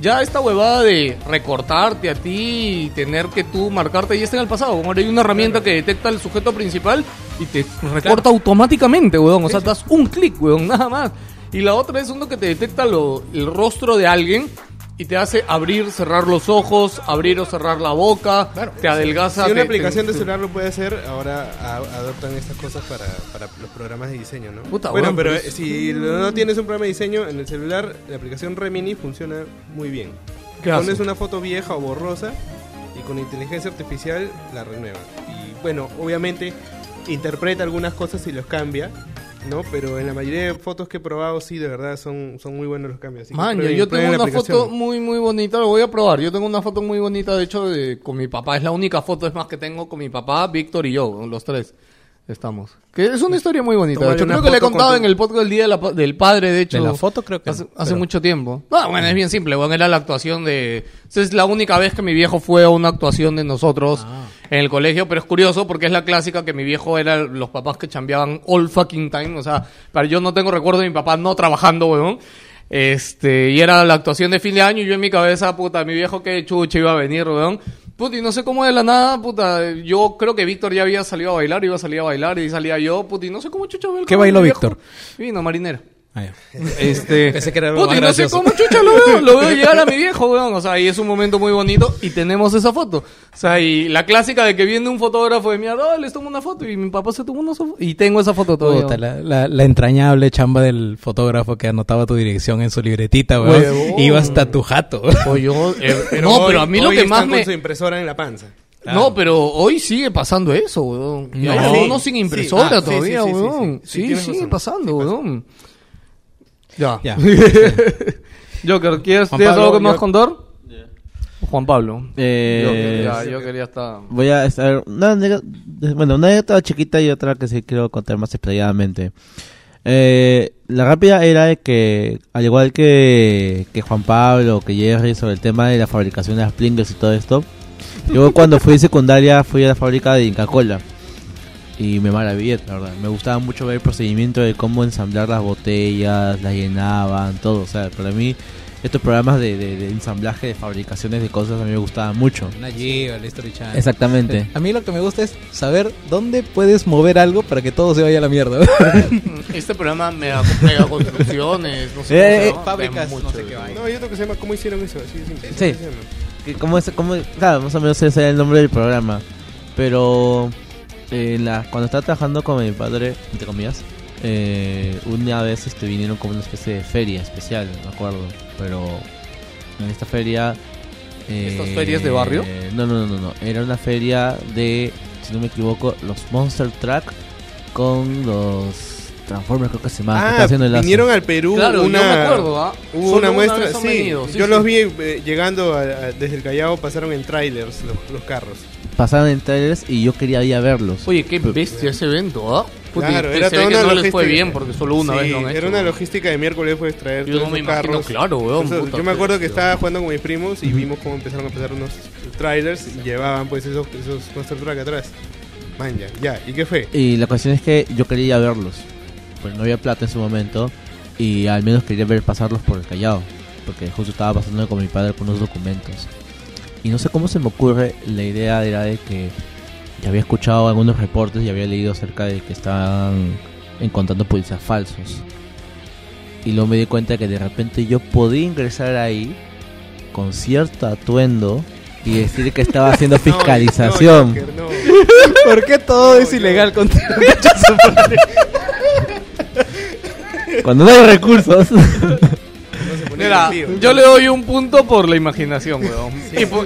S2: Ya esta huevada de recortarte a ti y tener que tú marcarte ya está en el pasado. Ahora hay una herramienta que detecta el sujeto principal y te recorta automáticamente, weón. O sea, das un clic, weón, nada más. Y la otra es uno que te detecta lo- el rostro de alguien y te hace abrir, cerrar los ojos, abrir o cerrar la boca, te adelgaza.
S5: Si una
S2: te-
S5: aplicación
S2: te-
S5: de celular lo puede hacer, ahora a- adoptan estas cosas para, para los programas de diseño, ¿no?
S2: Puta,
S5: bueno,
S2: weón,
S5: pero eh, si no tienes un programa de diseño en el celular, la aplicación Remini funciona muy bien.
S2: ¿Qué
S5: Pones una foto vieja o borrosa y con inteligencia artificial la renueva. Y bueno, obviamente interpreta algunas cosas y los cambia, ¿no? Pero en la mayoría de fotos que he probado, sí, de verdad son, son muy buenos los cambios. Así
S2: Man,
S5: prueben-
S2: yo tengo una foto muy, muy bonita, lo voy a probar. Yo tengo una foto muy bonita, de hecho, de, con mi papá. Es la única foto, es más, que tengo con mi papá, Víctor y yo, los tres. Estamos. Que es una historia muy bonita. De hecho, creo que le he
S5: con
S2: contado en el podcast del Día de la pa- del Padre, de hecho.
S4: De la foto creo que
S2: Hace,
S4: no,
S2: hace
S4: pero-
S2: mucho tiempo. No, bueno, es bien simple, bueno, era la actuación de... Esa es la única vez que mi viejo fue a una actuación de nosotros
S4: Ah.
S2: en el colegio, pero es curioso porque es la clásica que mi viejo era los papás que chambeaban all fucking time, o sea, para yo no tengo recuerdo de mi papá no trabajando, weón. Este, y era la actuación de fin de año y yo en mi cabeza, puta, mi viejo que chucha iba a venir, weón. Puta, y no sé cómo de la nada, puta, yo creo que Víctor ya había salido a bailar, iba a salir a bailar y salía yo, puta, y no sé cómo chucha el
S4: ¿Qué bailó. Víctor?
S2: Vino marinera.
S4: Ah.
S2: Este,
S4: Pensé que era más
S2: no sé
S4: gracioso.
S2: cómo chucha lo veo, lo veo llegar a mi viejo, weón. O sea, y es un momento muy bonito y tenemos esa foto. O sea, y la clásica de que viene un fotógrafo de mierda, oh, les tomo una foto y mi papá se tomó una foto y tengo esa foto todavía.
S4: Puta, la, la- la entrañable chamba del fotógrafo que anotaba tu dirección en su libretita, weón.
S2: Huevón.
S4: Iba hasta tu jato.
S2: O yo, eh,
S5: Pero
S2: no,
S5: hoy-
S2: pero a mí lo que más me...
S5: con su impresora en la panza.
S2: No, pero hoy sigue pasando eso, weón.
S4: No.
S2: algunos sin impresora
S5: Sí. Ah,
S2: todavía,
S5: sí, sí, sí,
S2: weón.
S5: sí. Sí,
S2: Sí,
S5: tienes
S2: sigue pasando,
S5: Sí pasa.
S2: Ya.
S4: Ya.
S2: Joker, ¿quieres,
S4: Juan
S2: ¿tienes
S4: Pablo,
S2: algo que más
S4: yo-
S2: contar? Juan Pablo.
S6: Eh,
S2: Joker, ya, yo quería estar...
S6: Voy a estar una anécdota, bueno, una anécdota chiquita y otra que sí quiero contar más explayadamente. Eh, la rápida era de que, al igual que, que Juan Pablo, que Jerry, sobre el tema de la fabricación de las Pringles y todo esto, yo cuando fui secundaria fui a la fábrica de Inca Cola y me maravillé, la verdad. Me gustaba mucho ver el procedimiento de cómo ensamblar las botellas, las llenaban, todo. O sea, para mí estos programas de, de- de ensamblaje, de fabricaciones de cosas, a mí me gustaban mucho.
S4: Una Giga, la History Channel.
S6: Exactamente.
S4: A mí lo que me gusta es saber dónde puedes mover algo para que todo se vaya a la mierda.
S2: Este programa me da construcciones, no sé
S6: Eh,
S2: cómo llama,
S4: fábricas,
S2: de
S4: no
S2: mucho
S4: sé qué vaina.
S5: No, hay otro que se llama ¿Cómo hicieron eso? Así de simple.
S6: Sí.
S5: ¿Cómo
S6: es, como, claro, más o menos ese era el nombre del programa. Pero eh, la, cuando estaba trabajando con mi padre, entre comillas, eh, una vez este, vinieron como una especie de feria especial, no me acuerdo. Pero en esta feria... eh,
S2: ¿Estas ferias de barrio?
S6: No, no, no, no, no. Era una feria de, si no me equivoco, los Monster Truck con los Transformers, creo que se está
S5: Ah,
S6: haciendo el lazo.
S5: vinieron al Perú.
S2: Claro,
S5: una,
S2: yo me acuerdo, ¿ah?
S5: Hubo una muestra, sí,
S2: venido, sí,
S5: Yo
S2: sí.
S5: los vi eh, llegando a- a- desde el Callao, pasaron en trailers los, los carros.
S6: Pasaron en trailers y yo quería ir a verlos.
S2: Oye, qué bestia ese evento, ¿ah? Puta,
S5: Claro, era toda una
S2: no les fue bien porque solo una
S5: Sí,
S2: vez lo han hecho.
S5: Era una
S2: ¿no?
S5: logística de miércoles fue traer
S2: Yo
S5: todos
S2: no me imagino,
S5: carros.
S2: claro, weón,
S5: Entonces,
S2: puta,
S5: yo me acuerdo que estaba jugando con mis primos y vimos cómo empezaron a pasar unos trailers y llevaban pues esos, esos Monster Truck atrás. Man, ya, ya. ¿Y qué fue?
S6: Y la cuestión es que yo quería ir a verlos. Pues no había plata en su momento. Y al menos quería ver pasarlos por el Callao. Porque justo estaba pasando con mi padre por unos documentos. Y no sé cómo se me ocurre, la idea era de que ya había escuchado algunos reportes y había leído acerca de que estaban encontrando policías falsos. Y luego me di cuenta que de repente yo podía ingresar ahí con cierto atuendo y decir que estaba haciendo fiscalización.
S5: No, Joker, no.
S4: ¿Por qué todo es ilegal contigo?
S6: Cuando no hay recursos.
S2: Mira, yo le doy un punto por la imaginación, weón.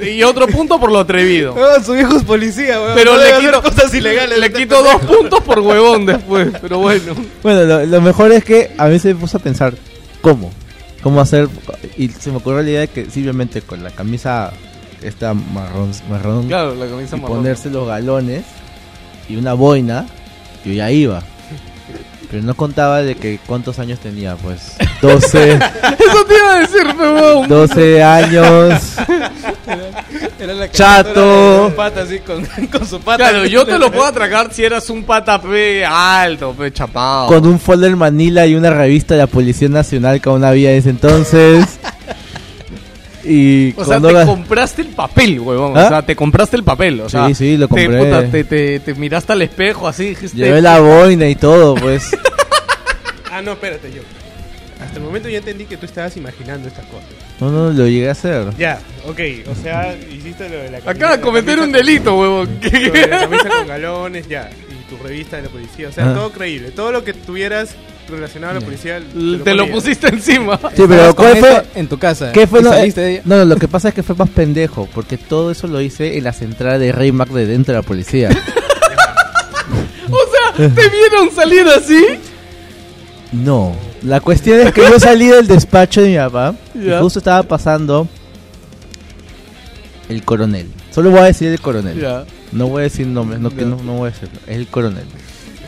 S2: y, otro punto por lo atrevido.
S4: Ah, su hijo es policía, weón.
S2: Pero
S4: No
S2: le
S4: debe hacer
S2: quito,
S4: cosas ilegales.
S2: le
S4: este
S2: quito dos puntos por huevón después. Pero bueno.
S6: Bueno, lo, lo mejor es que a mí se me puso a pensar cómo, cómo hacer y se me ocurrió la idea de que simplemente con la camisa esta marrón, marrón
S2: Claro, la camisa
S6: y
S2: marrón.
S6: ponerse los galones y una boina, yo ya iba. Pero no contaba de que cuántos años tenía, pues 12,
S2: Eso te iba a decir, huevón.
S6: 12 años.
S4: Era la
S6: Chato.
S4: de pata así con, con su pata.
S2: Claro, yo te lo puedo atracar si eras un pata pe alto, pe chapado.
S6: Con un folder Manila y una revista de la Policía Nacional que aún había en ese entonces. Y
S2: O sea,
S6: cuando
S2: te
S6: la-
S2: compraste el papel, huevón.
S6: ¿Ah?
S2: O sea, te compraste el papel. O
S6: Sí,
S2: sea,
S6: sí, lo
S2: te,
S6: compré.
S2: puta, te, te- te miraste al espejo así. dijiste,
S6: llevé la boina y todo, pues.
S5: Ah, no, espérate, yo. Hasta el momento ya entendí que tú estabas imaginando estas cosas.
S6: No, no, lo llegué a hacer.
S5: Ya, ok. O sea, hiciste lo de la camisa.
S2: Acaba de cometer un
S5: con-
S2: delito, huevón.
S5: lo de la camisa con galones, ya. Y tu revista de la policía. O sea,
S6: Ajá.
S5: todo creíble. Todo lo que tuvieras relacionado a la policía.
S2: Te lo pusiste encima.
S6: Sí, pero ¿cuál fue?
S4: en tu casa.
S6: ¿Qué fue
S4: y
S6: lo-
S4: saliste
S6: eh,
S4: de ella.
S6: No, no, lo que pasa es que fue más pendejo, porque todo eso lo hice en la central de Rey Mac de dentro de la policía.
S2: O sea, te vieron salir así.
S6: No, la cuestión es que yo salí del despacho de mi papá y
S2: Ya.
S6: justo estaba pasando el coronel. Solo voy a decir el coronel. No voy a decir nombres, no, no, no voy a decirlo. Es el coronel.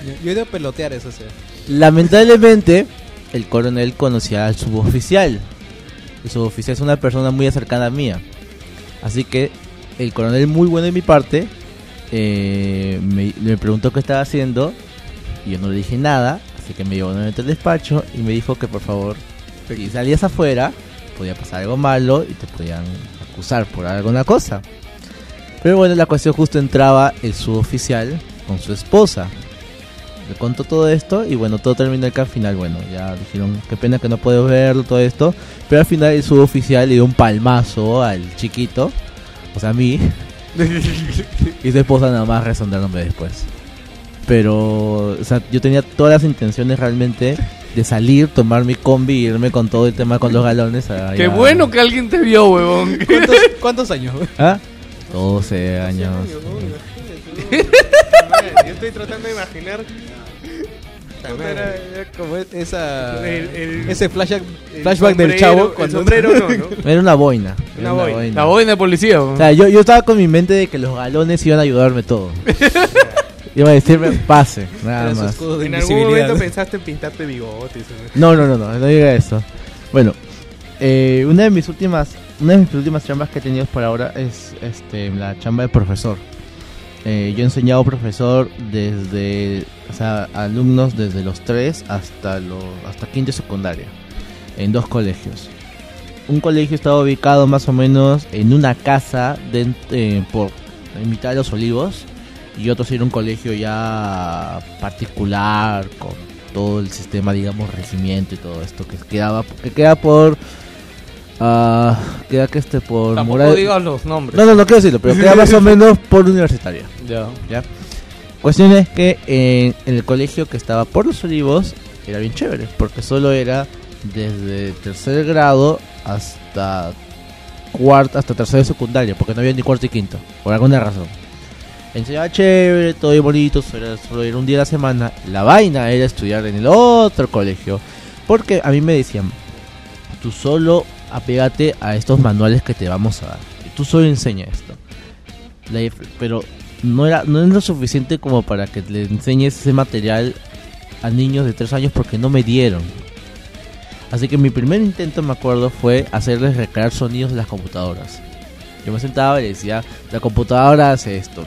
S4: Yo, yo he ido a pelotear eso, o sea.
S6: Lamentablemente, el coronel conocía al suboficial. El suboficial es una persona muy cercana a mía. Así que el coronel, muy bueno de mi parte, eh, me, me preguntó qué estaba haciendo. Y yo no le dije nada. Así que me llevó nuevamente al despacho y me dijo que por favor, si salías afuera, podía pasar algo malo y te podían acusar por alguna cosa. Pero bueno, la cuestión justo entraba el suboficial con su esposa le contó todo esto y bueno, todo terminó que al final, bueno, ya dijeron, qué pena que no puedo verlo, todo esto, pero al final el suboficial le dio un palmazo al chiquito, o sea, a mí, y su esposa nada más resondándome después. Pero, o sea, yo tenía todas las intenciones realmente de salir, tomar mi combi y irme con todo el tema con los galones. a-
S2: Qué bueno que alguien te vio, huevón.
S4: ¿Cuántos, cuántos años?
S6: ¿Ah? 12 años.
S5: Yo estoy tratando de imaginar.
S4: Era, era como esa,
S5: El- el-
S4: ese flashback,
S5: el
S4: flashback del chavo.
S5: el
S4: Cuando
S5: sombrero no, ¿no?
S6: Era una boina.
S5: Una boina.
S2: La boina de policía,
S6: O
S2: huevón.
S6: sea, yo, yo estaba con mi mente de que los galones iban a ayudarme todo. Iba a decirme pase, nada más.
S4: de
S5: En algún momento pensaste en pintarte bigotes.
S6: No,
S5: ¿no?
S6: no, no, no, no diga eso. Bueno, eh, una de mis últimas, una de mis últimas chambas que he tenido por ahora es este la chamba de profesor. Eh, yo he enseñado profesor desde, o sea, alumnos desde los 3 hasta los hasta quinto secundaria en dos colegios. un colegio estaba ubicado más o menos en una casa de, eh, por en mitad de los olivos y otro era un colegio ya particular con todo el sistema digamos regimiento y todo esto que quedaba que queda por ah, queda que este por
S2: Tampoco
S6: Moral-
S2: digas los nombres.
S6: no no no quiero decirlo pero queda más o menos por universitaria
S2: Ya.
S6: ¿ya? Cuestión es que en, en el colegio que estaba por los olivos era bien chévere, porque solo era desde tercer grado hasta cuarto, hasta tercero de secundaria, porque no había ni cuarto y quinto, por alguna razón. Enseñaba chévere, todo bien bonito, solo era, solo era un día a la semana. La vaina era estudiar en el otro colegio, porque a mí me decían, tú solo apégate a estos manuales que te vamos a dar, tú solo enseña esto. Pero no era no es lo suficiente como para que le enseñes ese material a niños de 3 años porque no me dieron. Así que mi primer intento, me acuerdo, fue hacerles recrear sonidos de las computadoras. Yo me sentaba y decía, la computadora hace esto.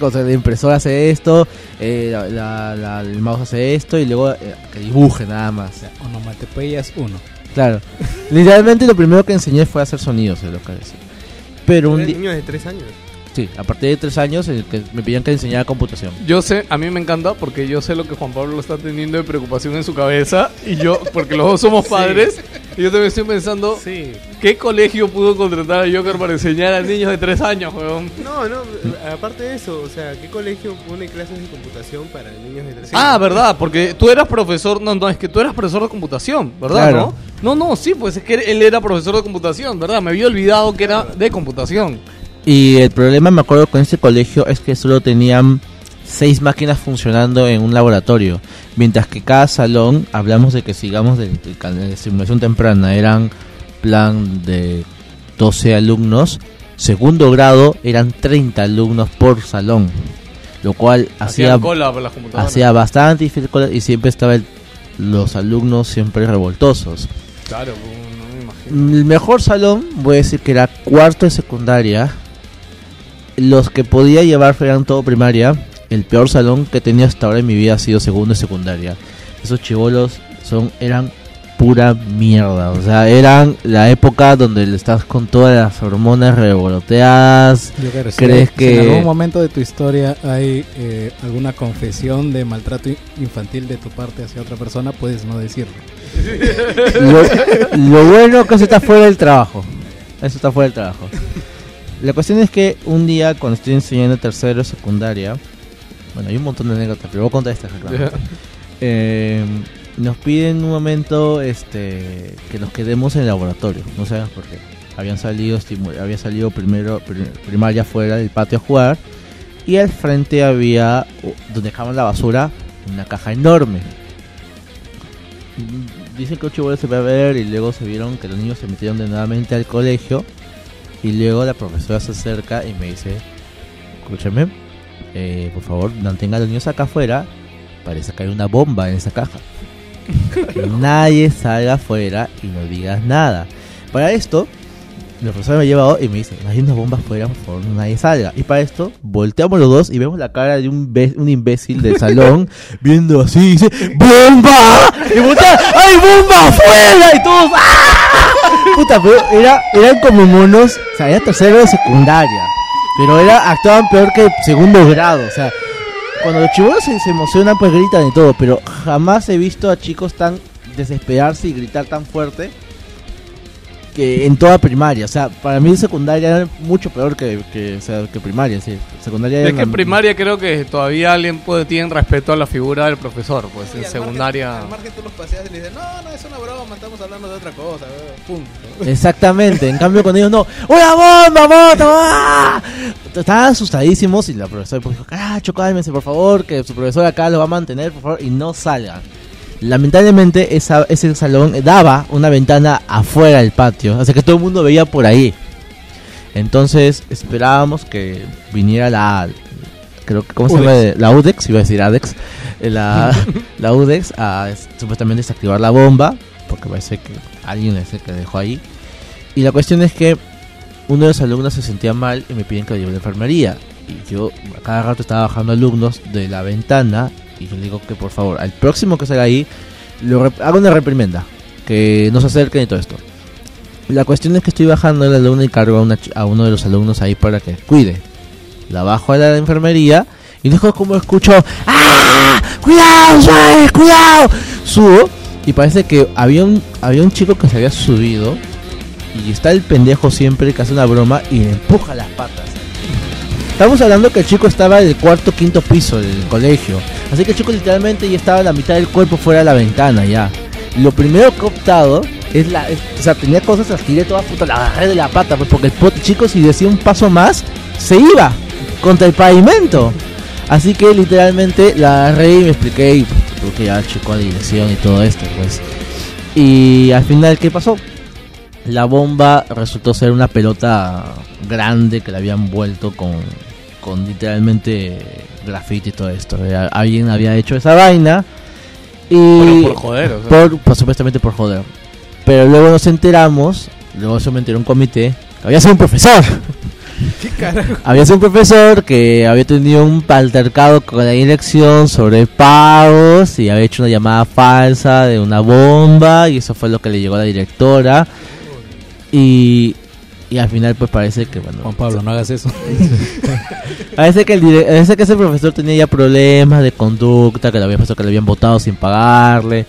S6: O sea, la impresora hace esto, eh, la- la- la- el mouse hace esto y luego eh, que dibuje nada más.
S4: Onomatopeyas 1.
S6: Claro. Literalmente lo primero que enseñé fue hacer sonidos, es lo que decía. Pero un día...
S5: niños de tres años.
S6: Sí, a partir de tres años que me pedían que enseñara computación.
S2: Yo sé, a mí me encanta porque yo sé lo que Juan Pablo está teniendo de preocupación en su cabeza y yo, porque los dos somos padres, y yo también estoy pensando,
S5: Sí.
S2: ¿qué colegio pudo contratar a Joker para enseñar a niños de 3 años, weón?
S5: No, no, aparte de eso, o sea, ¿qué colegio pone clases de computación para niños de 13
S2: Ah, verdad, porque tú eras profesor, no, no, es que tú eras profesor de computación, ¿verdad?
S6: Claro.
S2: ¿No? no, no, sí, pues es que él era profesor de computación, ¿verdad? Me había olvidado que era de computación.
S6: Y el problema, me acuerdo, con este colegio es que solo tenían seis máquinas funcionando en un laboratorio. Mientras que cada salón, hablamos de que sigamos de, de cal- de simulación temprana, eran plan de 12 alumnos. Segundo grado eran 30 alumnos por salón. Lo cual hacía,
S2: cola para las
S6: hacía bastante difícil y siempre estaban los alumnos siempre revoltosos.
S2: Claro, no me imagino.
S6: El mejor salón, voy a decir que era cuarto de secundaria. Los que podía llevar eran todo primaria. El peor salón que tenido hasta ahora en mi vida ha sido segundo de secundaria. Esos chivolos son, eran pura mierda. O sea, eran la época donde estás con todas las hormonas revoloteadas.
S4: Yo creo, si-
S6: ¿Crees
S4: si
S6: que-
S4: en algún momento de tu historia hay eh, alguna confesión de maltrato infantil de tu parte hacia otra persona, puedes no decirlo.
S6: Lo, lo bueno que eso está fuera del trabajo. Eso está fuera del trabajo. La cuestión es que un día cuando estoy enseñando tercero secundaria, bueno, hay un montón de anécdotas, pero voy a contar esta reclamo. Eh, nos piden un momento este que nos quedemos en el laboratorio, no sabemos por qué. Habían salido había salido primero pri- primaria fuera del patio a jugar y al frente había donde dejaban la basura una caja enorme. Dicen que ocho bolas se va a ver y luego se vieron que los niños se metieron de nuevamente al colegio y luego la profesora se acerca y me dice, escúchame, eh, por favor mantenga a los niños acá afuera, parece que hay una bomba en esa caja. Que nadie salga afuera y no digas nada. Para esto, la profesora me lleva y me dice, hay una bomba afuera, por favor, nadie salga. Y para esto, volteamos los dos y vemos la cara de un, un imbécil del salón, viendo así, y dice, ¡Bomba! Y voltea, ¡hay bomba afuera! Y todos, ¡ah! Puta, pero era, eran como monos, o sea, era tercero de secundaria. Pero era, actuaban peor que segundo grado, o sea, cuando los chibolos se, se emocionan, pues gritan y todo, pero jamás he visto a chicos tan desesperarse y gritar tan fuerte que en toda primaria. O sea, para mí secundaria era mucho peor que, que, o sea, que primaria, sí. Secundaria
S2: Es
S6: era
S2: que en primaria creo que todavía alguien puede, tiene respeto a la figura del profesor, pues en secundaria...
S4: Al margen tú los paseas y le dices, no, no, es una broma, estamos hablando de otra cosa. Punto.
S6: Exactamente, en cambio con ellos no, ¡Una bomba, moto! ¡ah!". Estaban asustadísimos y la profesora dijo, caracho, cálmense por favor, que su profesor acá lo va a mantener, por favor, y no salgan. Lamentablemente esa, ese salón daba una ventana afuera del patio, así que todo el mundo veía por ahí. Entonces esperábamos que viniera la, creo que, ¿cómo se llama? La UDEX, iba a decir ADEX, eh, la, la UDEX a es- supuestamente desactivar la bomba, porque parece que alguien es el que dejó ahí. Y la cuestión es que uno de los alumnos se sentía mal y me piden que lo lleve a la enfermería. Y yo a cada rato estaba bajando alumnos de la ventana y le digo que por favor, al próximo que salga ahí, lo haga una reprimenda, que no se acerquen y todo esto. La cuestión es que estoy bajando el alumno y cargo a, una a uno de los alumnos ahí para que cuide. La bajo a la enfermería y dejo como escucho ¡Ah! ¡Cuidado, suave! ¡Cuidado! Subo y parece que había un, había un chico que se había subido y está el pendejo siempre que hace una broma y le empuja las patas. Estamos hablando que el chico estaba en el cuarto quinto piso del colegio. Así que el chico literalmente ya estaba la mitad del cuerpo fuera de la ventana ya. Lo primero que he optado es la... es- o sea, tenía cosas, las tiré todas puta, la agarré de la pata, pues porque el chico si decía un paso más, se iba contra el pavimento. Así que literalmente la agarré y me expliqué y pues, tuve que llevar al chico a dirección y todo esto, pues. Y al final, ¿qué pasó? La bomba resultó ser una pelota grande que la habían vuelto con, con literalmente grafiti y todo esto. Eh, Alguien había hecho esa vaina y
S2: Por- por joder, o sea.
S6: por- pues, supuestamente por joder. Pero luego nos enteramos, luego se me enteró un comité, que había sido un profesor.
S5: ¿Qué carajo?
S6: Había sido un profesor que había tenido un altercado con la dirección sobre pagos y había hecho una llamada falsa de una bomba y eso fue lo que le llegó a la directora. Y, y al final pues parece que bueno...
S4: Juan Pablo, no hagas eso.
S6: Parece que, el parece que ese profesor tenía ya problemas de conducta, que le había pasado que le habían votado sin pagarle.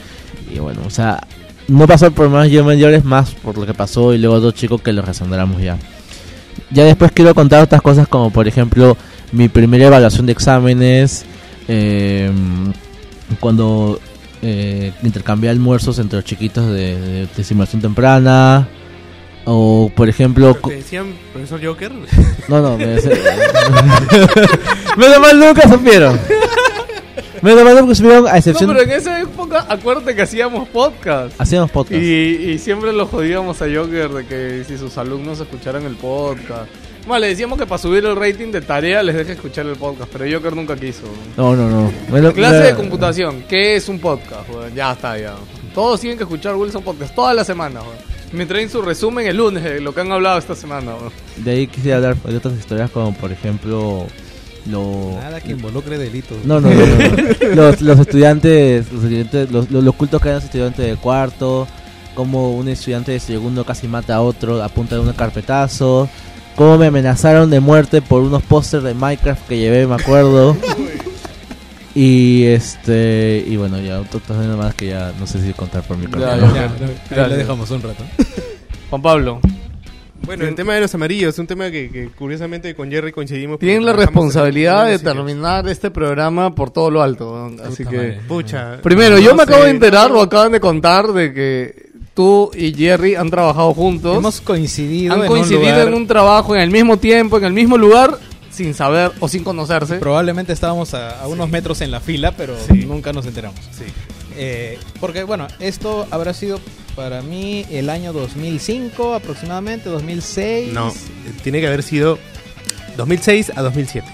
S6: Y bueno, o sea, no pasó por más yo mayores, más por lo que pasó y luego dos chicos que los resandraramos ya. Ya después quiero contar otras cosas como por ejemplo mi primera evaluación de exámenes, eh, cuando eh, intercambié almuerzos entre los chiquitos de, de- de simulación temprana, o por ejemplo...
S5: ¿Te decían profesor Joker?
S6: no, no, me Menos mal nunca supieron. Menos mal nunca supieron, a excepción.
S2: No, pero en esa época, acuérdate que hacíamos podcast.
S6: Hacíamos podcast.
S2: Y, y siempre lo jodíamos a Joker de que si sus alumnos escucharan el podcast. Más, le decíamos que para subir el rating de tarea les deje escuchar el podcast, pero Joker nunca quiso.
S6: No, no, no. Menos-
S2: Clase de computación, ¿qué es un podcast? weón? Ya está, ya. Todos tienen que escuchar Wilson Podcast toda la semana. weón. Me traen su resumen el lunes de lo que han hablado esta semana.
S6: De ahí quisiera hablar de otras historias como por ejemplo lo
S4: Nada que involucre delitos.
S6: no no, no, no, no. los, los estudiantes los estudiantes los, los, los cultos que hay en los estudiantes de cuarto como un estudiante de segundo casi mata a otro a punta de un carpetazo cómo me amenazaron de muerte por unos pósters de Minecraft que llevé me acuerdo y este y bueno ya otras más que ya no sé si contar por mi
S2: Ya,
S6: cuenta.
S2: ya.
S4: Ya, ahí lo dejamos un rato.
S2: Juan Pablo,
S5: Bueno, el tema de los amarillos, un tema que, que curiosamente con Jerry coincidimos.
S2: tienen la responsabilidad de terminar este programa por todo lo alto. weón. Así que...
S4: madre.
S5: Pucha.
S2: Primero,
S5: no
S2: yo me acabo
S5: sé.
S2: de enterar, o acaban de contar, de que tú y Jerry han trabajado juntos.
S4: Hemos coincidido,
S2: han
S4: en,
S2: coincidido
S4: un lugar,
S2: en un trabajo en el mismo tiempo, en el mismo lugar, sin saber o sin conocerse.
S4: Probablemente estábamos a, a unos metros en la fila, pero nunca nos enteramos. Eh, porque bueno, esto habrá sido para mí el año 2005 aproximadamente, 2006.
S5: No, tiene que haber sido 2006 a 2007.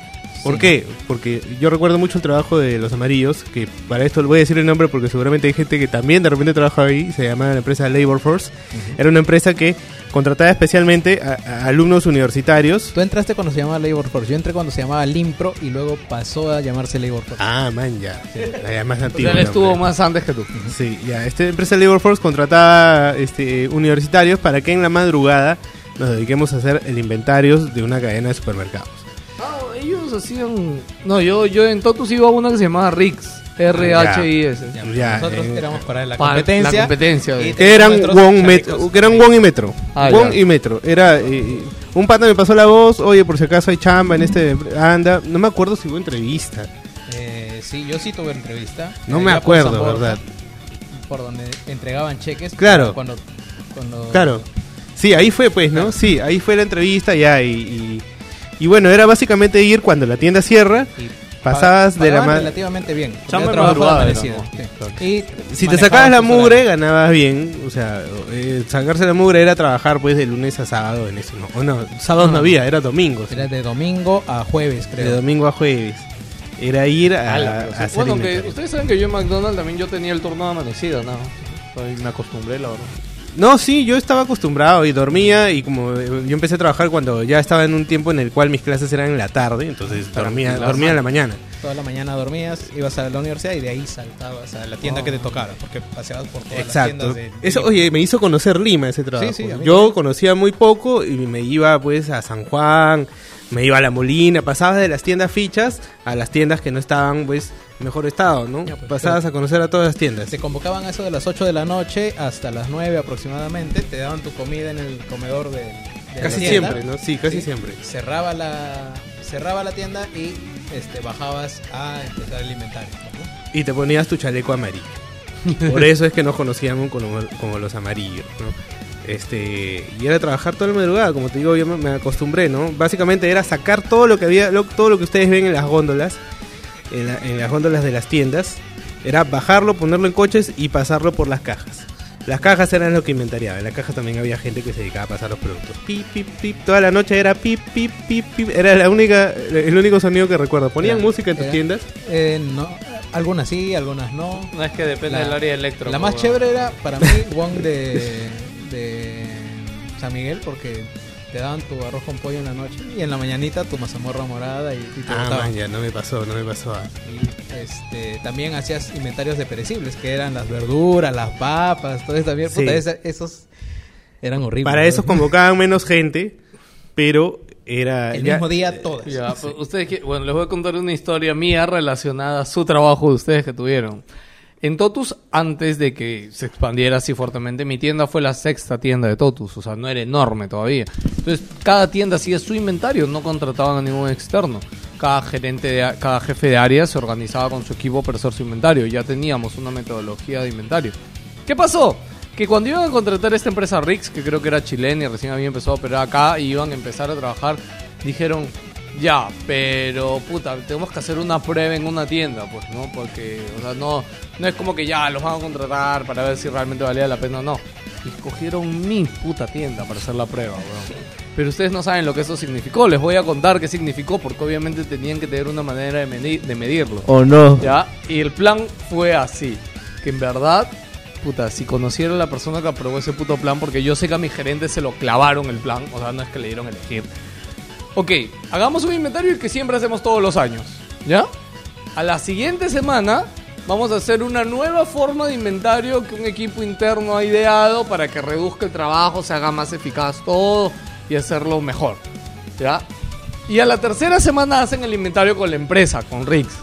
S5: ¿Por qué? Porque yo recuerdo mucho el trabajo de los amarillos, que para esto le voy a decir el nombre porque seguramente hay gente que también de repente trabaja ahí, se llama la empresa Labor Force. Era una empresa que contrataba especialmente a, a alumnos universitarios.
S4: Tú entraste cuando se llamaba Labor Force, yo entré cuando se llamaba Limpro y luego pasó a llamarse Labor Force.
S5: Ah, man, ya. Ya, más
S2: O
S5: antiguo.
S2: sea, él estuvo más antes que tú.
S5: Sí, ya. Esta empresa Labor Force contrataba este, universitarios para que en la madrugada nos dediquemos a hacer el inventario de una cadena de supermercados.
S2: No, ellos hacían... No, yo, yo en Totus iba a una que se llamaba RIX. R-H-I-S.
S4: Ya,
S5: Ya,
S4: nosotros
S5: eh,
S4: éramos para la competencia.
S2: La competencia.
S5: eran Wong, eran Wong y Metro.
S2: Ah,
S5: Wong
S2: ya.
S5: y Metro. Era eh, un pata me pasó la voz, oye, por si acaso hay chamba en este anda, no me acuerdo si hubo entrevista.
S4: Eh, sí, yo sí tuve entrevista.
S5: No me
S4: por
S5: acuerdo,
S4: Borja,
S5: ¿verdad?
S4: Por donde entregaban cheques.
S5: Claro.
S4: Cuando, cuando
S5: Claro. Sí, ahí fue pues, ¿no? Sí, ahí fue la entrevista ya y, y, y bueno, era básicamente ir cuando la tienda cierra,
S4: y
S5: pasabas
S4: pa-
S5: de la
S4: pagaban
S5: ma-
S4: relativamente bien.
S2: Chamba de madrugada,
S4: amanecida, sí. Y
S5: Si te sacabas la mugre, ganabas bien. O sea, eh, sacarse la mugre era trabajar pues de lunes a sábado en eso. No, o no sábados no, había, era domingos.
S4: Era de domingo a jueves,
S5: de
S4: creo.
S5: domingo a jueves. Era ir a, a
S2: sí.
S5: hacer
S2: bueno, que ustedes saben que yo en McDonald's también yo tenía el turno de amanecida, ¿no? Me acostumbré, la verdad.
S5: No, sí, yo estaba acostumbrado y dormía y como eh, yo empecé a trabajar cuando ya estaba en un tiempo en el cual mis clases eran en la tarde, entonces dormía, dormía en la mañana.
S4: toda la mañana dormías, ibas a la universidad y de ahí saltabas a la tienda que te tocara, porque paseabas por todas las
S5: Exacto.
S4: tiendas de...
S5: Eso, oye, me hizo conocer Lima ese trabajo.
S4: Sí, sí,
S5: Yo
S4: también.
S5: conocía muy poco y me iba pues a San Juan, me iba a La Molina, pasabas de las tiendas fichas a las tiendas que no estaban pues mejor estado, ¿no?
S4: Ya, pues,
S5: Pasabas a conocer a todas las tiendas.
S4: Te convocaban a eso de las 8 de la noche hasta las 9 aproximadamente, te daban tu comida en el comedor de,
S5: Casi siempre, ¿no? Sí, casi siempre.
S4: Cerraba la, cerraba la tienda y este, bajabas a empezar el inventario. ¿no?
S5: Y te ponías tu chaleco amarillo. Por eso es que nos conocíamos como, como los amarillos, ¿no? Este, y era trabajar toda la madrugada, como te digo, yo me, me acostumbré, ¿no? Básicamente era sacar todo lo que había, lo- todo lo que ustedes ven en las góndolas, en, la- en las góndolas de las tiendas, era bajarlo, ponerlo en coches y pasarlo por las cajas. Las cajas eran lo que inventariaba. En la caja también había gente que se dedicaba a pasar los productos. Pip, pip, pip. Toda la noche era pip, pip, pip, pip. Era la única, el único sonido que recuerdo. ¿Ponían
S4: Era-
S5: música en tus
S4: era-
S5: tiendas?
S4: Eh, no, algunas sí, algunas no.
S2: No es que depende
S4: La-
S2: del área electro.
S4: La más chévere era para mí Wong de, de San Miguel porque te daban tu arroz con pollo en la noche y en la mañanita tu mazamorra morada y, y te
S5: Ah, man, ya, no me pasó, no me pasó.
S4: Y este, también hacías inventarios de perecibles, que eran las verduras, las papas, todo eso también.
S5: Sí.
S4: Puta, esa- esos eran horribles.
S5: Para
S4: ¿no?
S5: eso convocaban menos gente, pero era...
S4: El
S5: ya-
S4: mismo día todas.
S2: Ya, pues, ustedes bueno, les voy a contar una historia mía relacionada a su trabajo de ustedes que tuvieron. En Totus, antes de que se expandiera así fuertemente, mi tienda fue la sexta tienda de Totus, o sea, no era enorme todavía. Entonces, cada tienda hacía su inventario, no contrataban a ningún externo. Cada gerente, de, cada jefe de área se organizaba con su equipo para hacer su inventario. Ya teníamos una metodología de inventario. ¿Qué pasó? Que cuando iban a contratar esta empresa Rix, que creo que era chilena y recién había empezado a operar acá, y iban a empezar a trabajar, dijeron, ya, pero puta, tenemos que hacer una prueba en una tienda, pues, ¿no? Porque, o sea, no, no es como que ya los van a contratar para ver si realmente valía la pena o no. Escogieron mi puta tienda para hacer la prueba, weón. Pero ustedes no saben lo que eso significó. Les voy a contar qué significó, porque obviamente tenían que tener una manera de, medi- de medirlo.
S6: ¿O no?
S2: ¿Ya? Y el plan fue así. Que en verdad, puta, si conociera a la persona que aprobó ese puto plan, porque yo sé que a mi gerente se lo clavaron el plan, o sea, no es que le dieron elegir. Ok, hagamos un inventario que siempre hacemos todos los años. ¿Ya? A la siguiente semana vamos a hacer una nueva forma de inventario que un equipo interno ha ideado para que reduzca el trabajo, se haga más eficaz todo y hacerlo mejor. ¿Ya? Y a la tercera semana hacen el inventario con la empresa, con Rix.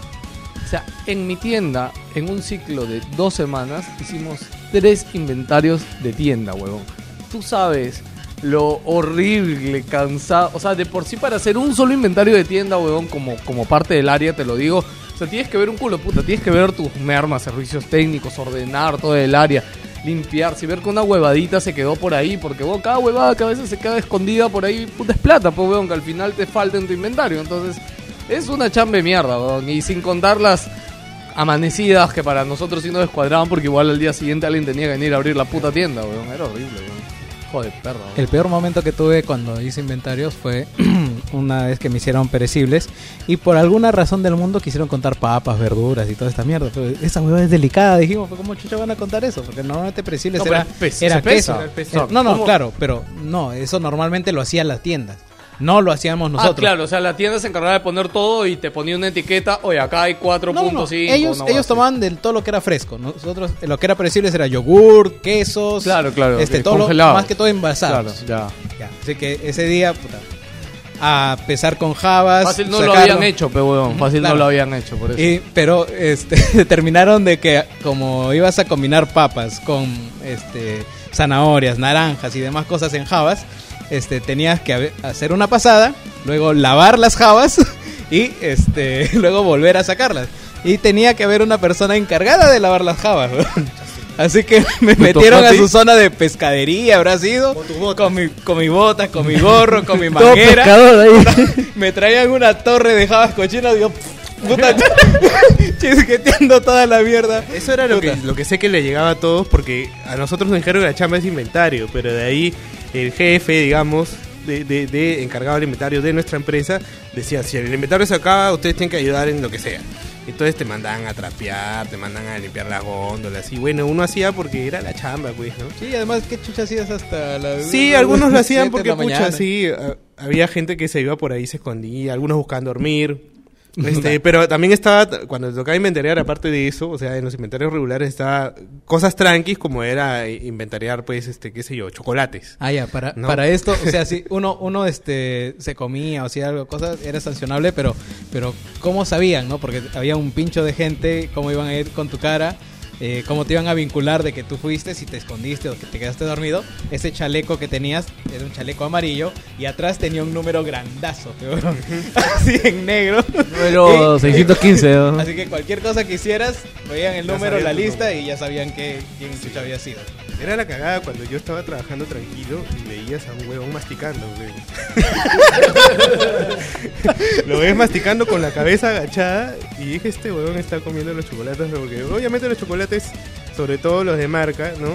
S2: O sea, en mi tienda, en un ciclo de dos semanas, hicimos tres inventarios de tienda, huevón. Tú sabes lo horrible, cansado. O sea, de por sí para hacer un solo inventario de tienda, huevón, como, como parte del área, te lo digo. O sea, tienes que ver un culo, puta. Tienes que ver tus mermas, servicios técnicos, ordenar todo el área, limpiar. Si ver que una huevadita se quedó por ahí, porque, huevón, cada huevada que a veces se queda escondida por ahí, puta, es plata, pues, huevón, que al final te falta en tu inventario. Entonces, es una chamba de mierda, weón. Y sin contar las amanecidas que para nosotros sí nos descuadraban porque igual al día siguiente alguien tenía que venir a abrir la puta tienda, weón. Era horrible, weón. Joder, perro.
S4: El peor momento que tuve cuando hice inventarios fue una vez que me hicieron perecibles y por alguna razón del mundo quisieron contar papas, verduras y toda esta mierda. Pero esa hueva es delicada, dijimos, pues, ¿cómo chucha van a contar eso? Porque normalmente perecibles
S2: No,
S4: era, queso.
S2: El peso.
S4: No, no,
S2: ¿Cómo?
S4: claro, pero no, eso normalmente lo hacían las tiendas. No lo hacíamos nosotros.
S2: Ah, claro, o sea, la tienda se encargaba de poner todo y te ponía una etiqueta, oye, acá hay 4.5.
S4: No, no, no. Ellos,
S2: hueá
S4: ellos tomaban de todo lo que era fresco. Nosotros, eh, lo que era perecibles era yogur, quesos.
S2: Claro, claro,
S4: Este, todo lo- más que todo envasados.
S2: Claro, ya.
S4: Ya, Así que ese día, puta, a pesar con jabas.
S2: Fácil no lo habían hecho, pe weón. Fácil
S4: claro.
S2: no lo habían hecho, por eso.
S4: Y, pero este, determinaron de que como ibas a combinar papas con este, zanahorias, naranjas y demás cosas en jabas, este, tenías que hacer una pasada, luego lavar las jabas y este, luego volver a sacarlas. Y tenía que haber una persona encargada de lavar las jabas. Así que me metieron a su zona de pescadería, habrá sido, con mi, con mi bota, con mi gorro, con mi manguera.
S6: ahí.
S4: Me traían una torre de jabas cochinas yo, puta, chisqueteando toda la mierda.
S5: Eso era lo que, lo que sé que le llegaba a todos porque a nosotros nos dijeron que la chamba es inventario, pero de ahí el jefe, digamos, de, de- de encargado del inventario de nuestra empresa, decía, si el inventario se acaba, ustedes tienen que ayudar en lo que sea. Entonces te mandaban a trapear, te mandan a limpiar las góndolas. Y bueno, uno hacía porque era la chamba, pues, ¿no?
S4: Sí, además, ¿qué chucha hacías hasta la...
S5: Sí, algunos lo hacían porque, pucha, sí, a- había gente que se iba por ahí, se escondía, algunos buscaban dormir. Este, pero también estaba, cuando tocaba inventariar, aparte de eso, o sea, en los inventarios regulares estaba cosas tranquis como era inventariar, pues, este, qué sé yo, chocolates.
S4: Ah, ya, para,
S5: ¿No?
S4: para esto, o sea, si uno, uno este, se comía o hacía algo, cosas, era sancionable, pero, pero ¿cómo sabían, no? Porque había un pincho de gente, cómo iban a ir con tu cara, eh, cómo te iban a vincular de que tú fuiste, si te escondiste o que te quedaste dormido. Ese chaleco que tenías era un chaleco amarillo y atrás tenía un número grandazo, peor. así en negro.
S6: Número
S4: Y-
S6: 615, ¿no?
S4: Así que cualquier cosa que hicieras, veían el número, la lista y ya sabían que, quién había sido.
S5: Era la cagada cuando yo estaba trabajando tranquilo y veías a un huevón masticando. Lo ves masticando con la cabeza agachada y dije, este huevón está comiendo los chocolates, porque obviamente los chocolates, sobre todo los de marca, ¿no?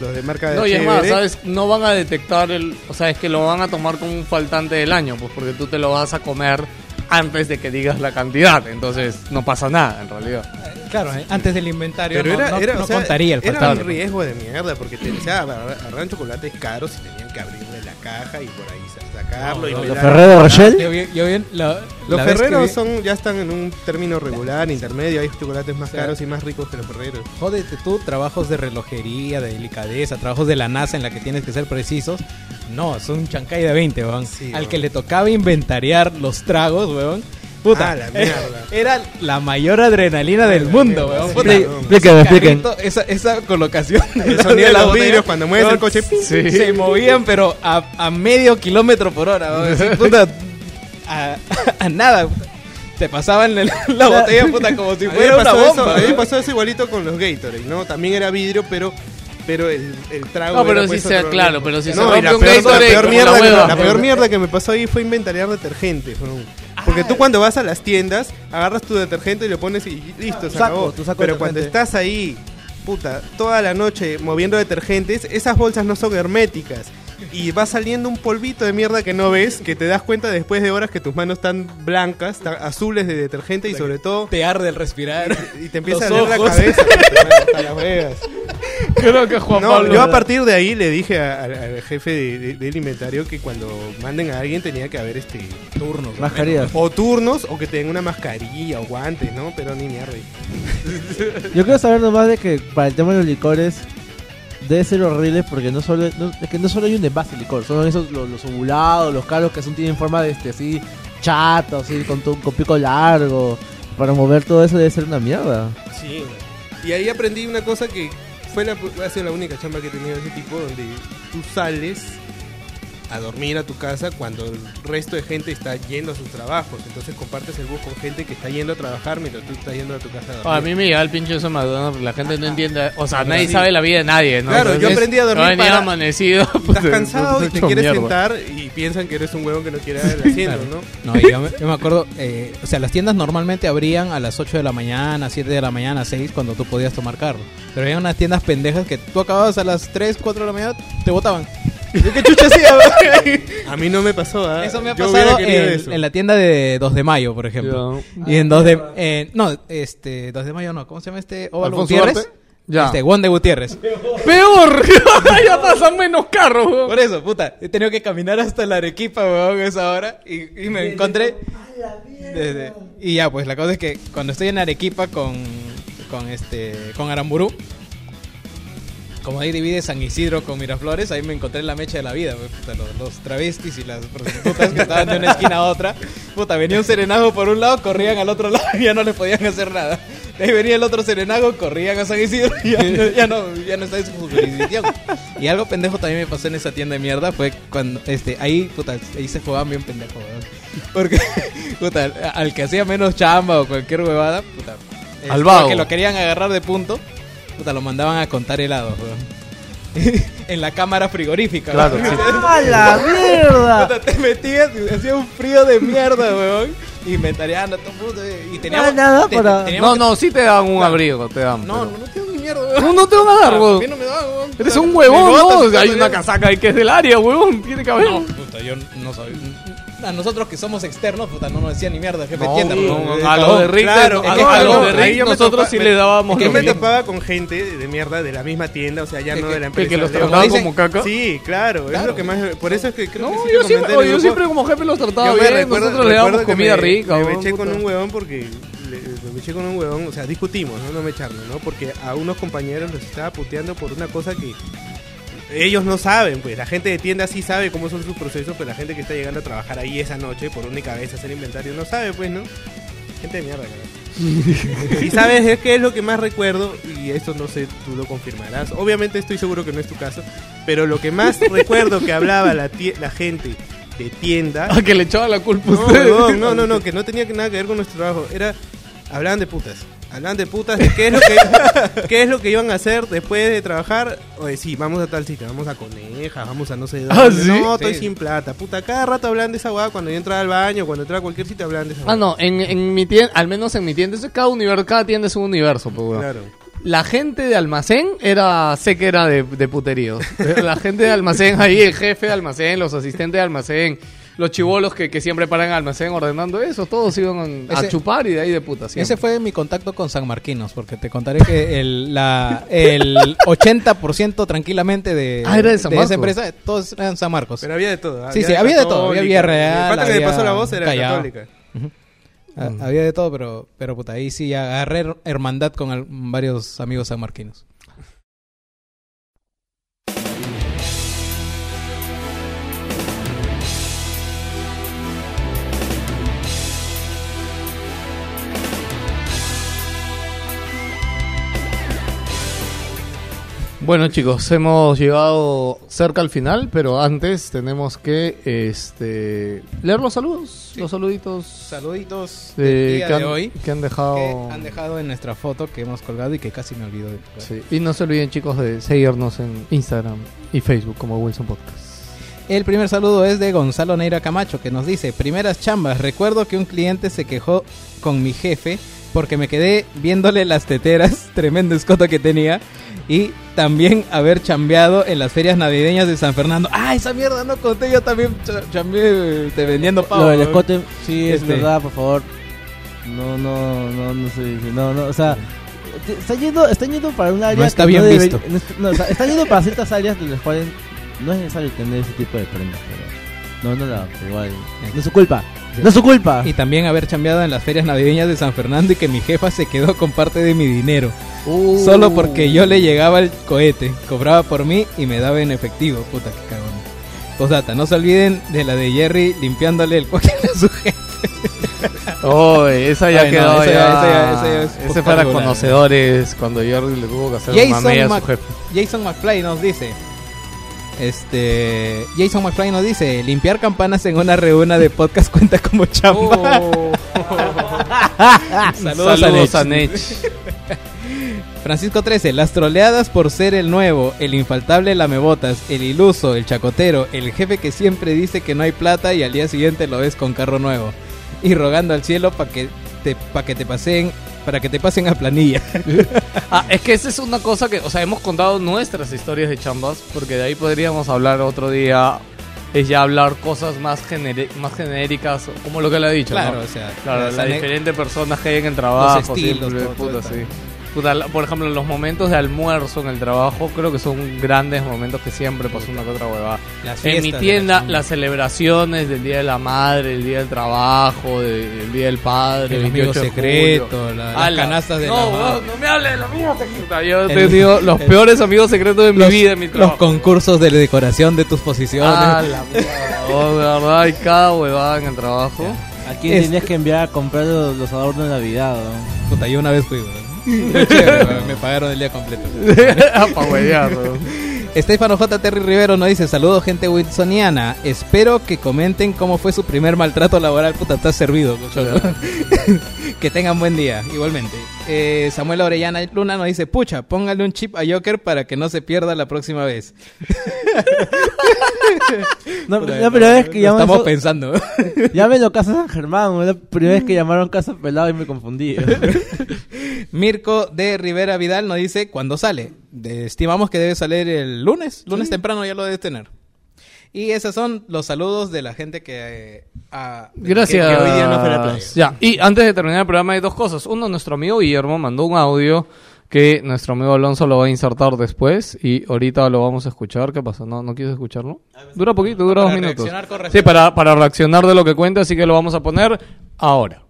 S5: Los de marca de
S2: No, y es más, ¿sabes? No van a detectar el... O sea, es que lo van a tomar como un faltante del año, pues porque tú te lo vas a comer antes de que digas la cantidad. Entonces, no pasa nada, en realidad.
S4: Claro, eh, antes del inventario
S5: Pero
S4: no,
S5: era,
S4: no-
S5: era,
S4: no
S5: o sea,
S4: contaría el
S5: era un riesgo de mierda porque te, o sea, agar- agarraban chocolates caros y tenían que abrirle caja y por ahí sa- sacarlo. y
S6: ¿Los. Ferrero Rocher?
S4: Yo la-
S5: Los ferreros son, ya están en un término regular, intermedio, hay chocolates más
S4: O sea,
S5: caros y más ricos que los ferreros.
S4: Jódete tú, trabajos de relojería, de delicadeza, trabajos de la NASA en la que tienes que ser precisos. No, son un chancay de 20, weón.
S5: Sí,
S4: Al
S5: weón.
S4: que le tocaba inventariar los tragos, weón. Puta,
S5: Ah, la mierda.
S4: Era la mayor adrenalina del mundo, weón.
S5: Sí,
S4: Puta, carrito, Esa, esa colocación.
S5: El sonido de los vidrios cuando mueves el coche.
S2: Sí.
S4: Se movían, pero a, a medio kilómetro por hora, weón. Puta, a, a nada. Te pasaban la, la botella, puta, como si fuera una bomba.
S5: eso, a mí me pasó eso igualito con los Gatorade, ¿no? También era vidrio, pero pero el, el trago
S2: No, pero sí
S5: pues,
S2: sea claro, pero si se
S5: No, y
S2: rompe
S5: la
S2: un
S5: peor, la
S2: Gatorade
S5: peor
S2: como
S5: mierda,
S2: la
S5: que-
S2: hueva.
S5: la peor mierda que me pasó ahí fue inventariar detergente, weón. Porque tú cuando vas a las tiendas, agarras tu detergente y lo pones y listo, se
S3: saco,
S5: acabó.
S3: tu saco de
S5: Pero cuando estás ahí, puta, toda la noche moviendo detergentes, esas bolsas no son herméticas. Y va saliendo un polvito de mierda que no ves, que te das cuenta después de horas que tus manos están blancas, azules de detergente y sobre todo
S4: Te arde el respirar.
S5: y te empieza a doler la
S4: ojos.
S5: cabeza puta, a las.
S2: Creo que Juan
S5: No,
S2: Pablo...
S5: yo a partir de ahí le dije a- al, al jefe de- de- del inventario que cuando manden a alguien tenía que haber este
S4: Turnos.
S6: Mascarillas.
S5: o turnos o que tengan una mascarilla o guantes, ¿no? Pero ni mierda.
S6: Yo quiero saber nomás de que para el tema de los licores debe ser horrible porque no solo no, es que no solo hay un envase de licor, son esos los, los ovulados, los caros que son tienen forma de este así chato, así con, tu- con pico largo. Para mover todo eso debe ser una mierda.
S5: Sí. Y ahí aprendí una cosa que fue la, ha sido la única chamba que he tenido de ese tipo donde tú sales a dormir a tu casa cuando el resto de gente está yendo a sus trabajos. Entonces compartes el bus con gente que está yendo a trabajar mientras tú estás yendo a tu casa a dormir.
S2: A mí me llega el pinche eso McDonald's porque la gente no entiende. O sea, nadie
S5: Sí.
S2: sabe la vida de nadie, ¿no?
S5: Claro, yo aprendí a dormir
S2: yo venía
S5: para-
S2: amanecido.
S5: Y estás cansado y te quieres
S2: mierda.
S5: sentar y piensan que eres un huevón que no quiere dar el asiento,
S4: Claro.
S5: ¿no?
S4: No, yo, me, yo me acuerdo, eh, o sea, las tiendas normalmente abrían a las 8 de la mañana, 7 de la mañana, 6, cuando tú podías tomar carro. Pero había unas tiendas pendejas que tú acababas a las 3, 4 de la mañana, te botaban. ¿Qué chucha hacía?
S5: A mí no me pasó, ¿ah?
S4: Eso me ha
S5: Yo hubiera
S4: pasado
S5: querido
S4: en,
S5: eso.
S4: en la tienda de 2 de mayo, por ejemplo. Y en 2 de... eh, no, este, 2 de mayo no, ¿cómo se llama este? Óvalo
S2: Alfonso
S4: Gutiérrez.
S2: Ya.
S4: Este, Juan de Gutiérrez.
S2: ¡Peor! ya pasan menos carros, weón.
S4: Por eso, puta, he tenido que caminar hasta la Arequipa, weón, a esa hora. Y, y me encontré. Desde- y ya, pues la cosa es que cuando estoy en Arequipa con, con este con Aramburú, como ahí divide San Isidro con Miraflores, ahí me encontré en la mecha de la vida, pues, puta, los, los travestis y las prostitutas que estaban de una esquina a otra. Puta, venía un serenago por un lado, corrían al otro lado y ya no le podían hacer nada. De ahí venía el otro serenago, corrían a San Isidro y ya, no- ya no, ya no está en su jurisdicción. Y algo pendejo también me pasó en esa tienda de mierda fue cuando, este, ahí, puta, ahí se jugaban bien pendejo, weón. Porque, puta, al que hacía menos chamba o cualquier huevada, puta.
S2: Al vago.
S4: Que lo querían agarrar de punto, puta, lo mandaban a contar helados, weón. en la cámara frigorífica,
S2: Claro,
S4: weón.
S2: sí.
S6: ¡A la mierda!
S4: Puta, te metías y hacía un frío de mierda, weón. Inventariando todo puto, y teníamos,
S6: nada
S4: te-
S6: para-
S4: teníamos
S2: No,
S4: que-
S2: no, sí te dan un abrigo, te dan.
S4: no,
S2: pero-
S4: no, no tengo ni mierda, weón.
S2: No, no te van a dar,
S4: A
S2: weón.
S4: mí no me da, weón.
S2: Eres un huevón, ¿no? Hay una casaca ahí que es del área, huevón. Tiene que haber.
S4: No, puta, yo no sabía. A nosotros que somos externos, puta, no nos decían ni mierda, jefe
S2: No,
S4: tienda.
S2: no, a lo de Rick,
S5: Claro,
S2: a
S5: es
S2: lo-
S5: que
S2: a lo
S5: no,
S2: de Rick nosotros
S5: topa-
S2: sí
S5: me-
S2: le dábamos
S5: que
S2: lo
S5: me topaba con gente de mierda de la misma tienda, o sea, ya no de la empresa.
S2: que los trataban
S5: dicen-
S2: como caca.
S5: Sí, claro, es lo que más por eso es que creo
S2: No,
S5: que
S2: yo siempre, yo siempre como jefe los trataba bien,
S5: recuerdo-
S2: nosotros le
S5: que
S2: comida
S5: me-
S2: rica.
S5: Me, eché con un huevón porque me eché con un huevón, o sea, discutimos, no, no me echarnos, ¿no? Porque a unos compañeros los estaba puteando por una cosa que ellos no saben, pues la gente de tienda sí sabe cómo son sus procesos, pero la gente que está llegando a trabajar ahí esa noche por única vez a hacer inventario no sabe, pues, ¿no? Gente de mierda, carajo. y sabes es qué es lo que más recuerdo, y esto no sé, tú lo confirmarás. Obviamente estoy seguro que no es tu caso, pero lo que más recuerdo que hablaba la, la gente de tienda
S2: Ah, que le echaba la culpa a
S5: no,
S2: usted.
S5: huevón, no, no, no, que no tenía que nada que ver con nuestro trabajo. Era, hablaban de putas. Hablaban de putas, de qué es lo que, qué es lo que iban a hacer después de trabajar. Oye, sí, vamos a tal sitio, vamos a Coneja, vamos a no sé dónde.
S2: ¿Ah, sí?
S5: No, estoy
S4: Sí.
S5: sin plata. Puta, cada rato hablaban de esa hueá. Cuando yo entraba al baño, cuando entraba a cualquier sitio, hablaban de esa hueá.
S2: Ah, no, en, en mi tienda, al menos en mi tienda, cada universo, cada tienda es un universo, pues, weón.
S5: Claro.
S2: La gente de almacén era, sé que era de, de puteríos. La gente de almacén ahí, el jefe de almacén, los asistentes de almacén, los chivolos que, que siempre paran almacén ordenando eso, todos iban a
S4: Ese-
S2: chupar y de ahí de puta. siempre.
S4: Ese fue mi contacto con San Marquinos, porque te contaré que el, la, el 80% tranquilamente de,
S2: Ah, era de San
S4: esa empresa, todos eran San Marcos.
S5: Pero había de todo.
S4: Sí, sí, había de todo, había. Villarreal,
S5: pata que
S4: había
S5: pasó la voz era católica.
S4: Ah, Había de todo, pero, pero puta, ahí sí agarré her- hermandad con al- varios amigos sanmarquinos.
S2: Bueno chicos, hemos llegado cerca al final, pero antes tenemos que este leer los saludos, los saluditos
S4: Saluditos
S2: de-
S4: del día
S2: que, han,
S4: de hoy
S2: que han dejado.
S4: que han dejado en nuestra foto que hemos colgado y que casi me olvido de
S2: Sí. Y no se olviden chicos de seguirnos en Instagram y Facebook como Wilson Podcast.
S4: El primer saludo es de Gonzalo Neira Camacho que nos dice, primeras chambas, recuerdo que un cliente se quejó con mi jefe porque me quedé viéndole las teteras, tremendo escoto que tenía, y también haber chambeado en las ferias navideñas de San Fernando. Ah, esa mierda no conté, yo también cha- chambeé este, vendiendo pavo.
S6: Lo del escote, sí, es
S4: Este.
S6: verdad, por favor. No, no, no, no sé. No, no, o sea, está yendo, están yendo para un área.
S4: No está
S6: que
S4: bien
S6: debe-
S4: visto.
S6: no no, o sea, están yendo para ciertas áreas de las cuales no es necesario tener ese tipo de prendas, pero. No, no, no, igual. No es su culpa. No es su culpa.
S4: Y también haber chambeado en las ferias navideñas de San Fernando y que mi jefa se quedó con parte de mi dinero.
S2: Uh.
S4: Solo porque yo le llegaba el cohete, cobraba por mí y me daba en efectivo. Puta que cagón. Postdata, no se olviden de la de Jerry limpiándole el cuaque a su jefe.
S2: Oh, esa ya
S4: Ay, no,
S2: quedó
S4: esa
S2: ya.
S4: ya- esa ya- esa es
S2: Ese para conocedores cuando Jerry le tuvo que hacer una
S4: Jason,
S2: mella a su jefe.
S4: Jason McFly nos dice. Este. Jason McFly nos dice: limpiar campanas en una reunión de podcast cuenta como chamba.
S2: Oh.
S4: Saludos,
S2: Saludos
S4: a Nech. Francisco 13, las troleadas por ser el nuevo, el infaltable lamebotas, el iluso, el chacotero, el jefe que siempre dice que no hay plata y al día siguiente lo ves con carro nuevo. Y rogando al cielo para que te, pa que te pasen, para que te pasen a planilla.
S2: Ah, es que esa es una cosa que, o sea, hemos contado nuestras historias de chambas, porque de ahí podríamos hablar otro día, es ya hablar cosas más, más genéricas, como lo que le ha dicho,
S4: Claro,
S2: ¿no?
S4: o sea,
S2: Claro,
S4: las
S2: diferentes personas que hay en el trabajo,
S4: Los estilos,
S2: siempre,
S4: todo- todo
S2: puta,
S4: está.
S2: sí. La- por ejemplo, los momentos de almuerzo en el trabajo, creo que son grandes momentos que siempre pasa una que otra huevada. En mi tienda,
S4: la
S2: las celebraciones del Día de la Madre, el Día del Trabajo, de- del Día del Padre,
S4: El amigo
S2: 28 de
S4: secreto,
S2: julio.
S4: la- las canastas de
S2: no,
S4: la madre.
S2: no me hables de la amiga secreta. Yo he
S4: El-
S2: tenido los
S4: el-
S2: peores amigos secretos de mi
S4: los,
S2: vida, en mi
S4: los
S2: trabajo.
S4: concursos de decoración de tus posiciones.
S2: Ah, la mierda, oh, de verdad, hay cada huevada en el trabajo.
S6: ¿A quién
S4: Es-
S6: tenías que enviar a comprar los, los adornos de Navidad? ¿no?
S4: Puta, yo una vez fui, weón. Chévere, Me pagaron el día completo.
S2: Pa' huevear, weón.
S4: Estefano J. Terry Rivero nos dice, saludos gente wilsoniana, espero que comenten cómo fue su primer maltrato laboral, puta, está servido. que tengan buen día, igualmente. Eh, Samuel Orellana Luna nos dice, pucha, póngale un chip a Joker para que no se pierda la próxima vez.
S6: No,
S4: Puta,
S6: la primera vez que
S4: lo
S6: llaman
S4: Estamos
S6: eso-
S4: pensando.
S6: Llámenlo Casa San Germán, la primera vez que llamaron Casa Pelado y me confundí.
S4: Mirko de Rivera Vidal nos dice, ¿cuándo sale? Estimamos que debe salir el lunes, lunes temprano ya lo debes tener. Y esos son los saludos de la gente que... eh, ah,
S2: Gracias.
S4: que- que hoy día no fue a la playa.
S2: Ya, y antes de terminar el programa hay dos cosas. Uno, nuestro amigo Guillermo mandó un audio que nuestro amigo Alonso lo va a insertar después y ahorita lo vamos a escuchar. ¿Qué pasa? ¿No, no quieres escucharlo? Dura poquito, dura
S4: Para
S2: dos minutos.
S4: reaccionar con
S2: Sí, para, para reaccionar de lo que cuenta, así que lo vamos a poner ahora.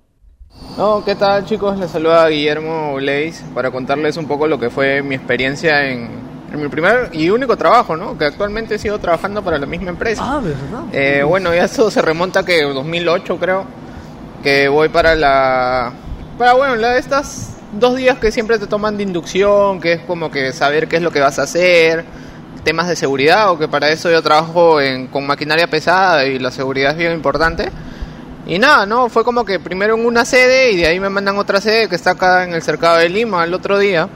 S10: No, ¿qué tal chicos? Les saluda Guillermo Leis para contarles un poco lo que fue mi experiencia en, en mi primer y único trabajo, ¿no? Que actualmente sigo trabajando para la misma empresa.
S6: Ah, ¿verdad?
S10: Eh, bueno, ya eso se remonta que 2008 creo, que voy para la... Para, bueno, la de estas dos días que siempre te toman de inducción, que es como que saber qué es lo que vas a hacer, temas de seguridad, o que para eso yo trabajo en, con maquinaria pesada y la seguridad es bien importante. Y nada, ¿no? Fue como que primero en una sede y de ahí me mandan otra sede que está acá en el cercado de Lima el otro día.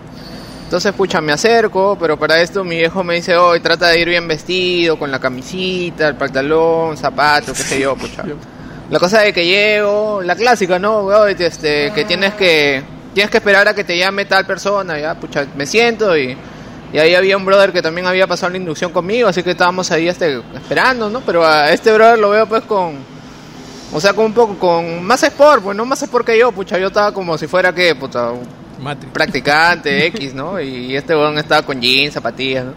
S10: Entonces, pucha, me acerco, pero para esto mi viejo me dice, hoy trata de ir bien vestido, con la camisita, el pantalón, zapatos, qué sé yo, pucha. La cosa es que llego, la clásica, ¿no? Este, que tienes que tienes que esperar a que te llame tal persona, ya, pucha, me siento y, y ahí había un brother que también había pasado la inducción conmigo, así que estábamos ahí este, esperando, ¿no? Pero a este brother lo veo pues con, o sea, con un poco, con más sport, pues no más sport que yo, pucha, yo estaba como si fuera que, puta,
S4: Mate.
S10: practicante X, ¿no? Y este weón estaba con jeans, zapatillas, ¿no?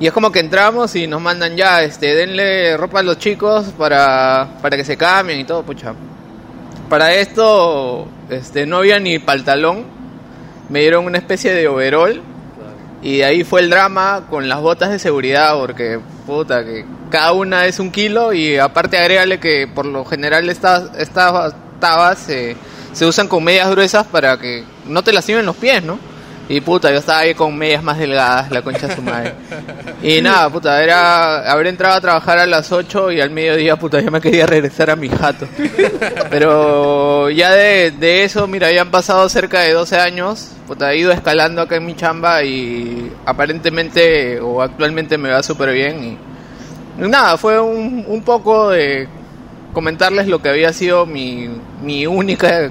S10: Y es como que entramos y nos mandan ya, este, denle ropa a los chicos para, para que se cambien y todo, pucha. Para esto, este, no había ni pantalón, me dieron una especie de overall y de ahí fue el drama con las botas de seguridad porque, puta, que cada una es un kilo y aparte agrégale que por lo general estas, estas tabas se, se usan con medias gruesas para que no te lastimen los pies, ¿no? Y puta, yo estaba ahí con medias más delgadas, la concha de su madre. Y nada, puta, era haber entrado a trabajar a las 8 y al mediodía, puta, ya me quería regresar a mi jato. Pero ya de, de eso, mira, ya han pasado cerca de 12 años, puta, he ido escalando acá en mi chamba y aparentemente o actualmente me va súper bien. Y nada, fue un, un poco de comentarles lo que había sido mi, mi única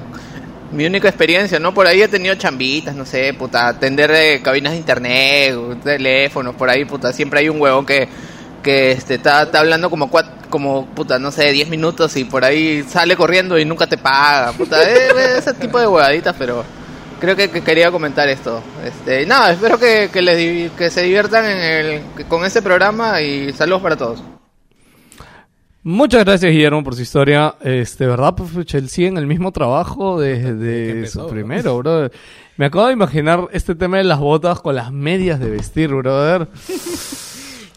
S10: mi única experiencia, ¿no? Por ahí he tenido chambitas, no sé, puta, atender eh, cabinas de internet, teléfonos, por ahí, puta, siempre hay un huevón que, que este, está, está hablando como cuat- como, puta, no sé, 10 minutos y por ahí sale corriendo y nunca te paga, puta, eh, eh, ese tipo de huevaditas, pero creo que, que quería comentar esto. Este, nada, espero que, que, les que se diviertan en el, con este programa y saludos para todos.
S2: Muchas gracias, Guillermo, por su historia. Este, ¿verdad? Pues Chelsea en el mismo trabajo de, de
S4: empezó,
S2: su
S4: bro.
S2: primero, brother. Me acabo de imaginar este tema de las botas con las medias de vestir, brother.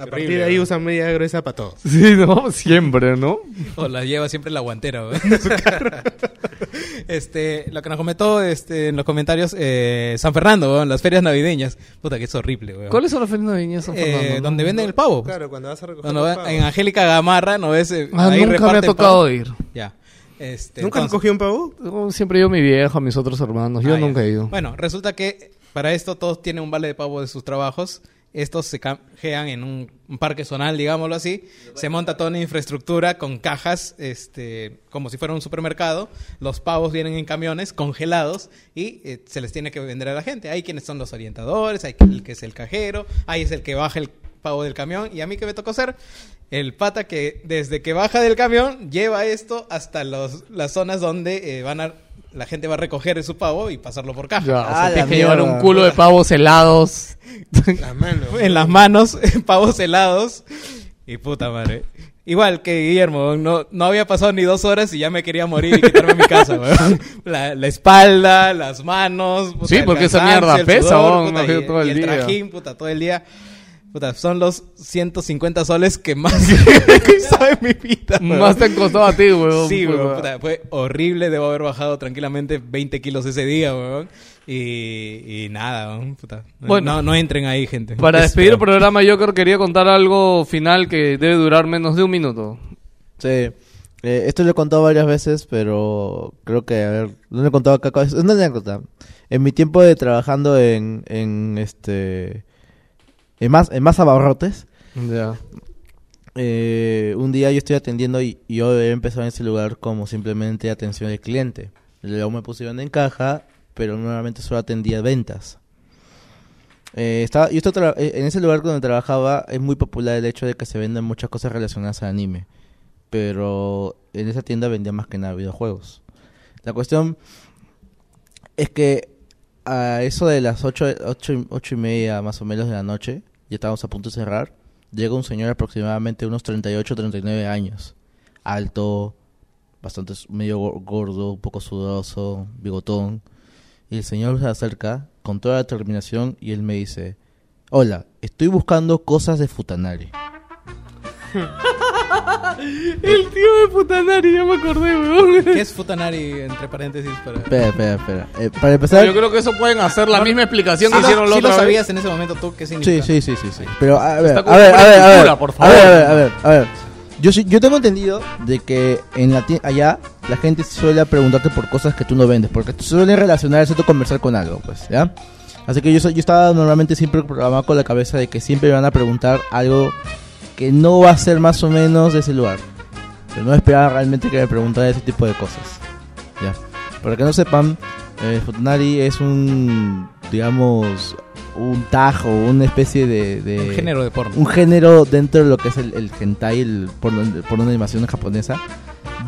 S5: A partir de ahí usan media gruesa para todo.
S2: Sí, ¿no? Siempre, ¿no?
S4: O la lleva siempre en la guantera, este, lo que nos comentó este, en los comentarios eh, San Fernando, weón, las ferias navideñas. Puta, que es horrible, weón.
S2: ¿Cuáles son las ferias navideñas de San
S4: Eh,
S2: Fernando? no?
S4: donde venden el pavo. pues.
S5: Claro, cuando vas a recoger
S4: va-
S5: pavos.
S4: en Angélica Gamarra, ¿no ves? Eh,
S2: Ah,
S4: ahí
S2: nunca me ha tocado
S4: pavo.
S2: ir.
S4: Ya. Este,
S5: ¿Nunca han
S4: entonces-
S5: cogido un pavo?
S2: No, Siempre yo, mi vieja, mis otros hermanos. Yo
S4: Ah, ya.
S2: nunca he ido.
S4: Bueno, resulta que para esto todos tienen un vale de pavo de sus trabajos. Estos se canjean en un, parque zonal, digámoslo así. Se monta toda una infraestructura con cajas, este, como si fuera un supermercado. Los pavos vienen en camiones congelados y eh, se les tiene que vender a la gente. Hay quienes son los orientadores, hay el que es el cajero, hay es el que baja el pavo del camión. Y a mí que me tocó ser el pata que desde que baja del camión lleva esto hasta los, las zonas donde eh, van a la gente va a recoger su pavo y pasarlo por caja.
S2: Ya, o
S6: Ah,
S2: sea,
S6: la
S2: tienes que llevar un culo de pavos helados.
S5: Las manos.
S4: en las manos, pavos helados. Y puta madre. Igual que Guillermo, no, no había pasado ni dos horas y ya me quería morir y quitarme mi casa, weón. La, la espalda, las manos. puta,
S2: Sí, porque esa mierda pesa, weón, todo el
S4: y el
S2: día.
S4: trajín, puta, todo el día. Puta, son los 150 soles que más he en mi vida. weón.
S2: Más te costó a ti, weón.
S4: Sí, weón, puta, fue horrible. Debo haber bajado tranquilamente 20 kilos ese día, weón. Y, y nada, weón, puta.
S2: Bueno.
S4: no, no entren ahí, gente.
S2: Para
S4: Es
S2: despedir el programa, Joker quería contar algo final que debe durar menos de un minuto.
S6: Sí. Eh, esto lo he contado varias veces, pero creo que, a ver, no lo he contado acá. Es una anécdota. En mi tiempo de trabajando en, en este... En más, en más abarrotes,
S2: Ya.
S6: eh, un día yo estoy atendiendo y, y yo he empezado en ese lugar como simplemente atención al cliente. Luego me pusieron en caja, pero nuevamente solo atendía ventas. Eh, estaba, yo estaba eh, en ese lugar donde trabajaba es muy popular el hecho de que se venden muchas cosas relacionadas al anime. Pero en esa tienda vendía más que nada videojuegos. La cuestión es que a eso de las 8, ocho, ocho y media más o menos de la noche, ya estábamos a punto de cerrar, llega un señor aproximadamente unos 38 39 años. Alto, bastante medio go- gordo, un poco sudoroso, bigotón. Y el señor se acerca con toda determinación y él me dice, hola, estoy buscando cosas de Futanari.
S2: El tío de Putanari, ya me acordé, weón.
S4: ¿Qué es Futanari, entre paréntesis? Para...
S6: Espera, espera, espera. Eh, para empezar...
S2: Yo creo que eso pueden hacer la misma explicación que
S4: Sí,
S2: hicieron
S4: lo,
S2: la
S4: sí lo
S2: vez.
S4: sabías en ese momento tú, ¿qué
S6: Sí,
S4: significa?
S6: sí, sí, sí, sí. Pero a ver, a ver, a ver, a ver,
S2: por
S6: a
S2: favor.
S6: ver, a ver, a ver, a ver. Yo, sí- yo tengo entendido de que en la allá la gente suele preguntarte por cosas que tú no vendes, porque suelen relacionarse tú conversar con algo, pues, ¿ya? Así que yo, yo estaba normalmente siempre programado con la cabeza de que siempre me van a preguntar algo que no va a ser más o menos de ese lugar. Pero no esperaba realmente que me preguntaran ese tipo de cosas. Ya. Para que no sepan, eh, es un, digamos, un tajo, una especie de, de-
S4: Un género de porno.
S6: un género dentro de lo que es el, el hentai, el porno, el porno de animación japonesa,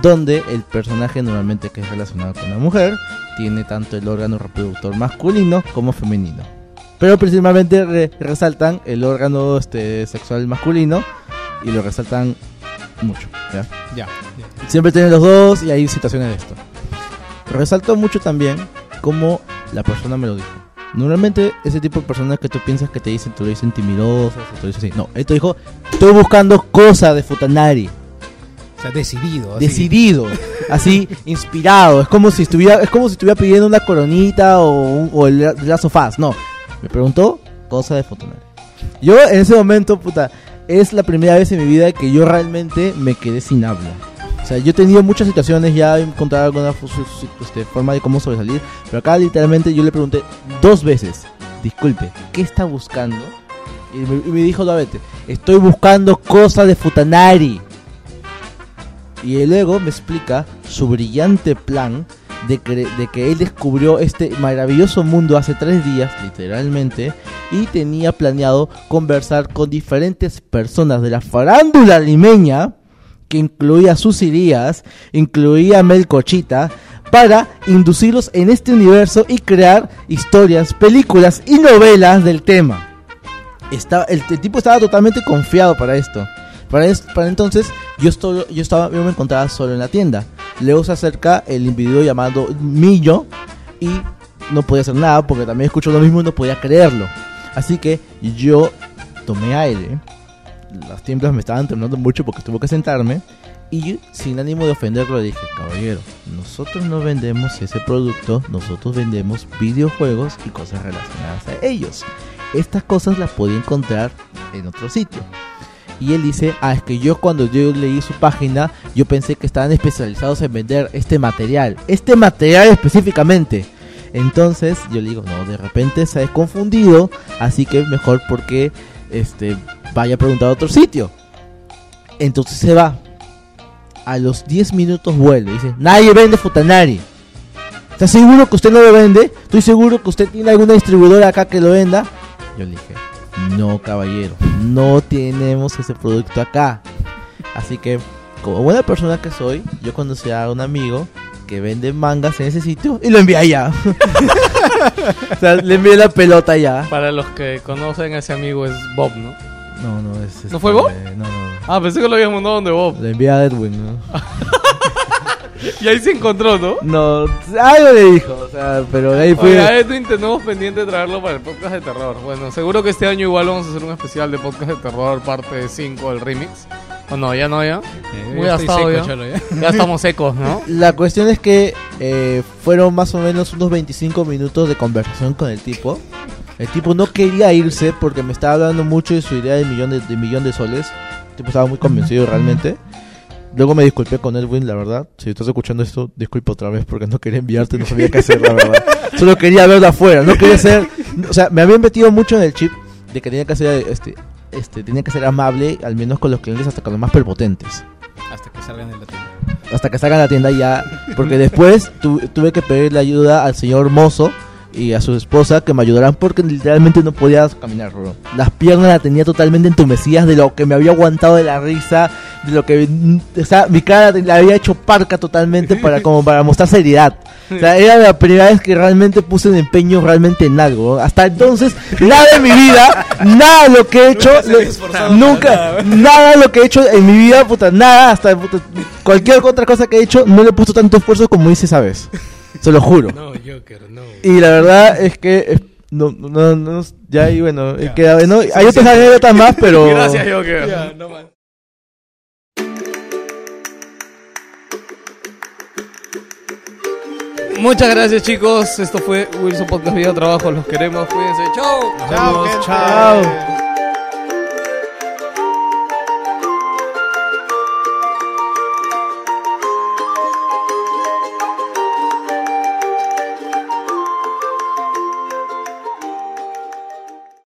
S6: donde el personaje normalmente que es relacionado con la mujer tiene tanto el órgano reproductor masculino como femenino. Pero principalmente re- resaltan el órgano este, sexual masculino y lo resaltan mucho. ¿ya?
S4: Ya.
S6: Siempre tienen los dos y hay situaciones de esto. Resalto mucho también como la persona me lo dijo. Normalmente ese tipo de personas que tú piensas que te dicen, te lo dicen timidosas, te lo dicen así. No, esto dijo, estoy buscando cosas de Futanari.
S4: O sea, decidido. así.
S6: Decidido, así, inspirado. Es como si estuviera, es como si estuviera pidiendo una coronita o, un- o el Last of Us. No, me preguntó cosas de Futanari. Yo en ese momento, puta, es la primera vez en mi vida que yo realmente me quedé sin habla. O sea, yo he tenido muchas situaciones ya he encontrado alguna este, forma de cómo sobresalir, pero acá literalmente yo le pregunté dos veces, disculpe, ¿qué está buscando? Y me, y me dijo nuevamente, estoy buscando cosas de Futanari. Y luego me explica su brillante plan de que, de que él descubrió este maravilloso mundo hace tres días, literalmente, y tenía planeado conversar con diferentes personas de la farándula limeña, que incluía a Susy Díaz, incluía a Mel Cochita, para inducirlos en este universo y crear historias, películas y novelas del tema. Estaba, el, el tipo estaba totalmente confiado para esto. Para, es- para entonces yo, estaba, yo me encontraba solo en la tienda. Luego se acerca el individuo llamado Millo y no podía hacer nada porque también escuchó lo mismo y no podía creerlo. Así que yo tomé aire. Las tiemblas me estaban temblando mucho porque tuve que sentarme. Y sin ánimo de ofenderlo dije, caballero, nosotros no vendemos ese producto, nosotros vendemos videojuegos y cosas relacionadas a ellos. Estas cosas las podía encontrar en otro sitio. Y él dice, ah, es que yo cuando yo leí su página, yo pensé que estaban especializados en vender este material. Este material específicamente. Entonces yo le digo, no, de repente se ha confundido, así que mejor porque este vaya a preguntar a otro sitio. Entonces se va. A los 10 minutos vuelve. Dice, nadie vende Futanari. ¿Está seguro que usted no lo vende? ¿Estoy seguro que usted tiene alguna distribuidora acá que lo venda? Yo le dije, no caballero, no tenemos ese producto acá. Así que, como buena persona que soy, yo conocí a un amigo que vende mangas en ese sitio y lo envié allá. o sea, le envié la pelota allá.
S2: Para los que conocen a ese amigo es Bob, ¿no?
S6: No, no, es...
S2: ¿No fue Bob?
S6: este, No, no.
S2: Ah, pensé que lo habías mandado donde Bob.
S6: Le envié a Edwin, ¿no?
S2: Y ahí se encontró, ¿no?
S6: No, algo le dijo, o sea, pero de ahí fue...
S2: Oye, a Edwin tenemos pendiente de traerlo para el podcast de terror. Bueno, seguro que este año igual vamos a hacer un especial de podcast de terror, parte 5 del remix. O no, ya no, ya. Muy
S4: ya estoy
S2: gastado ya.
S4: ya.
S2: Ya estamos secos, ¿no?
S6: La cuestión es que eh, fueron más o menos unos 25 minutos de conversación con el tipo. El tipo no quería irse porque me estaba hablando mucho de su idea de millón de, de millón de soles. El tipo estaba muy convencido realmente. Luego me disculpé con Edwin, la verdad. Si estás escuchando esto, disculpa otra vez porque no quería enviarte, no sabía qué hacer, la verdad. Solo quería verlo afuera, no quería ser... O sea, me habían metido mucho en el chip de que tenía que ser, este, este, tenía que ser amable, al menos con los clientes hasta con los más prepotentes
S4: Hasta que salgan de la tienda.
S6: hasta que salgan la tienda ya. Porque después tu- tuve que pedirle ayuda al señor mozo y a su esposa que me ayudaran porque literalmente no podía caminar, bro. Las piernas las tenía totalmente entumecidas de lo que me había aguantado de la risa, de lo que, o sea, mi cara la había hecho parca totalmente para como para mostrar seriedad. O sea, era la primera vez que realmente puse un empeño realmente en algo. Hasta entonces, nada de mi vida, nada de lo que he hecho, lo- nunca, nada de lo que he hecho en mi vida, puta, nada, hasta puta, cualquier otra cosa que he hecho, no le he puesto tanto esfuerzo como hice esa vez. Se lo juro.
S5: No, Joker, no.
S6: Y la verdad es que no, no, no, ya ahí bueno, queda bueno. Hay otras anécdotas más, pero
S2: Gracias, Joker.
S5: Ya, no más.
S2: Muchas gracias, chicos. Esto fue Wilson Podcast Vida Trabajo. Los queremos. Cuídense. Chao.
S3: Chao. Chao.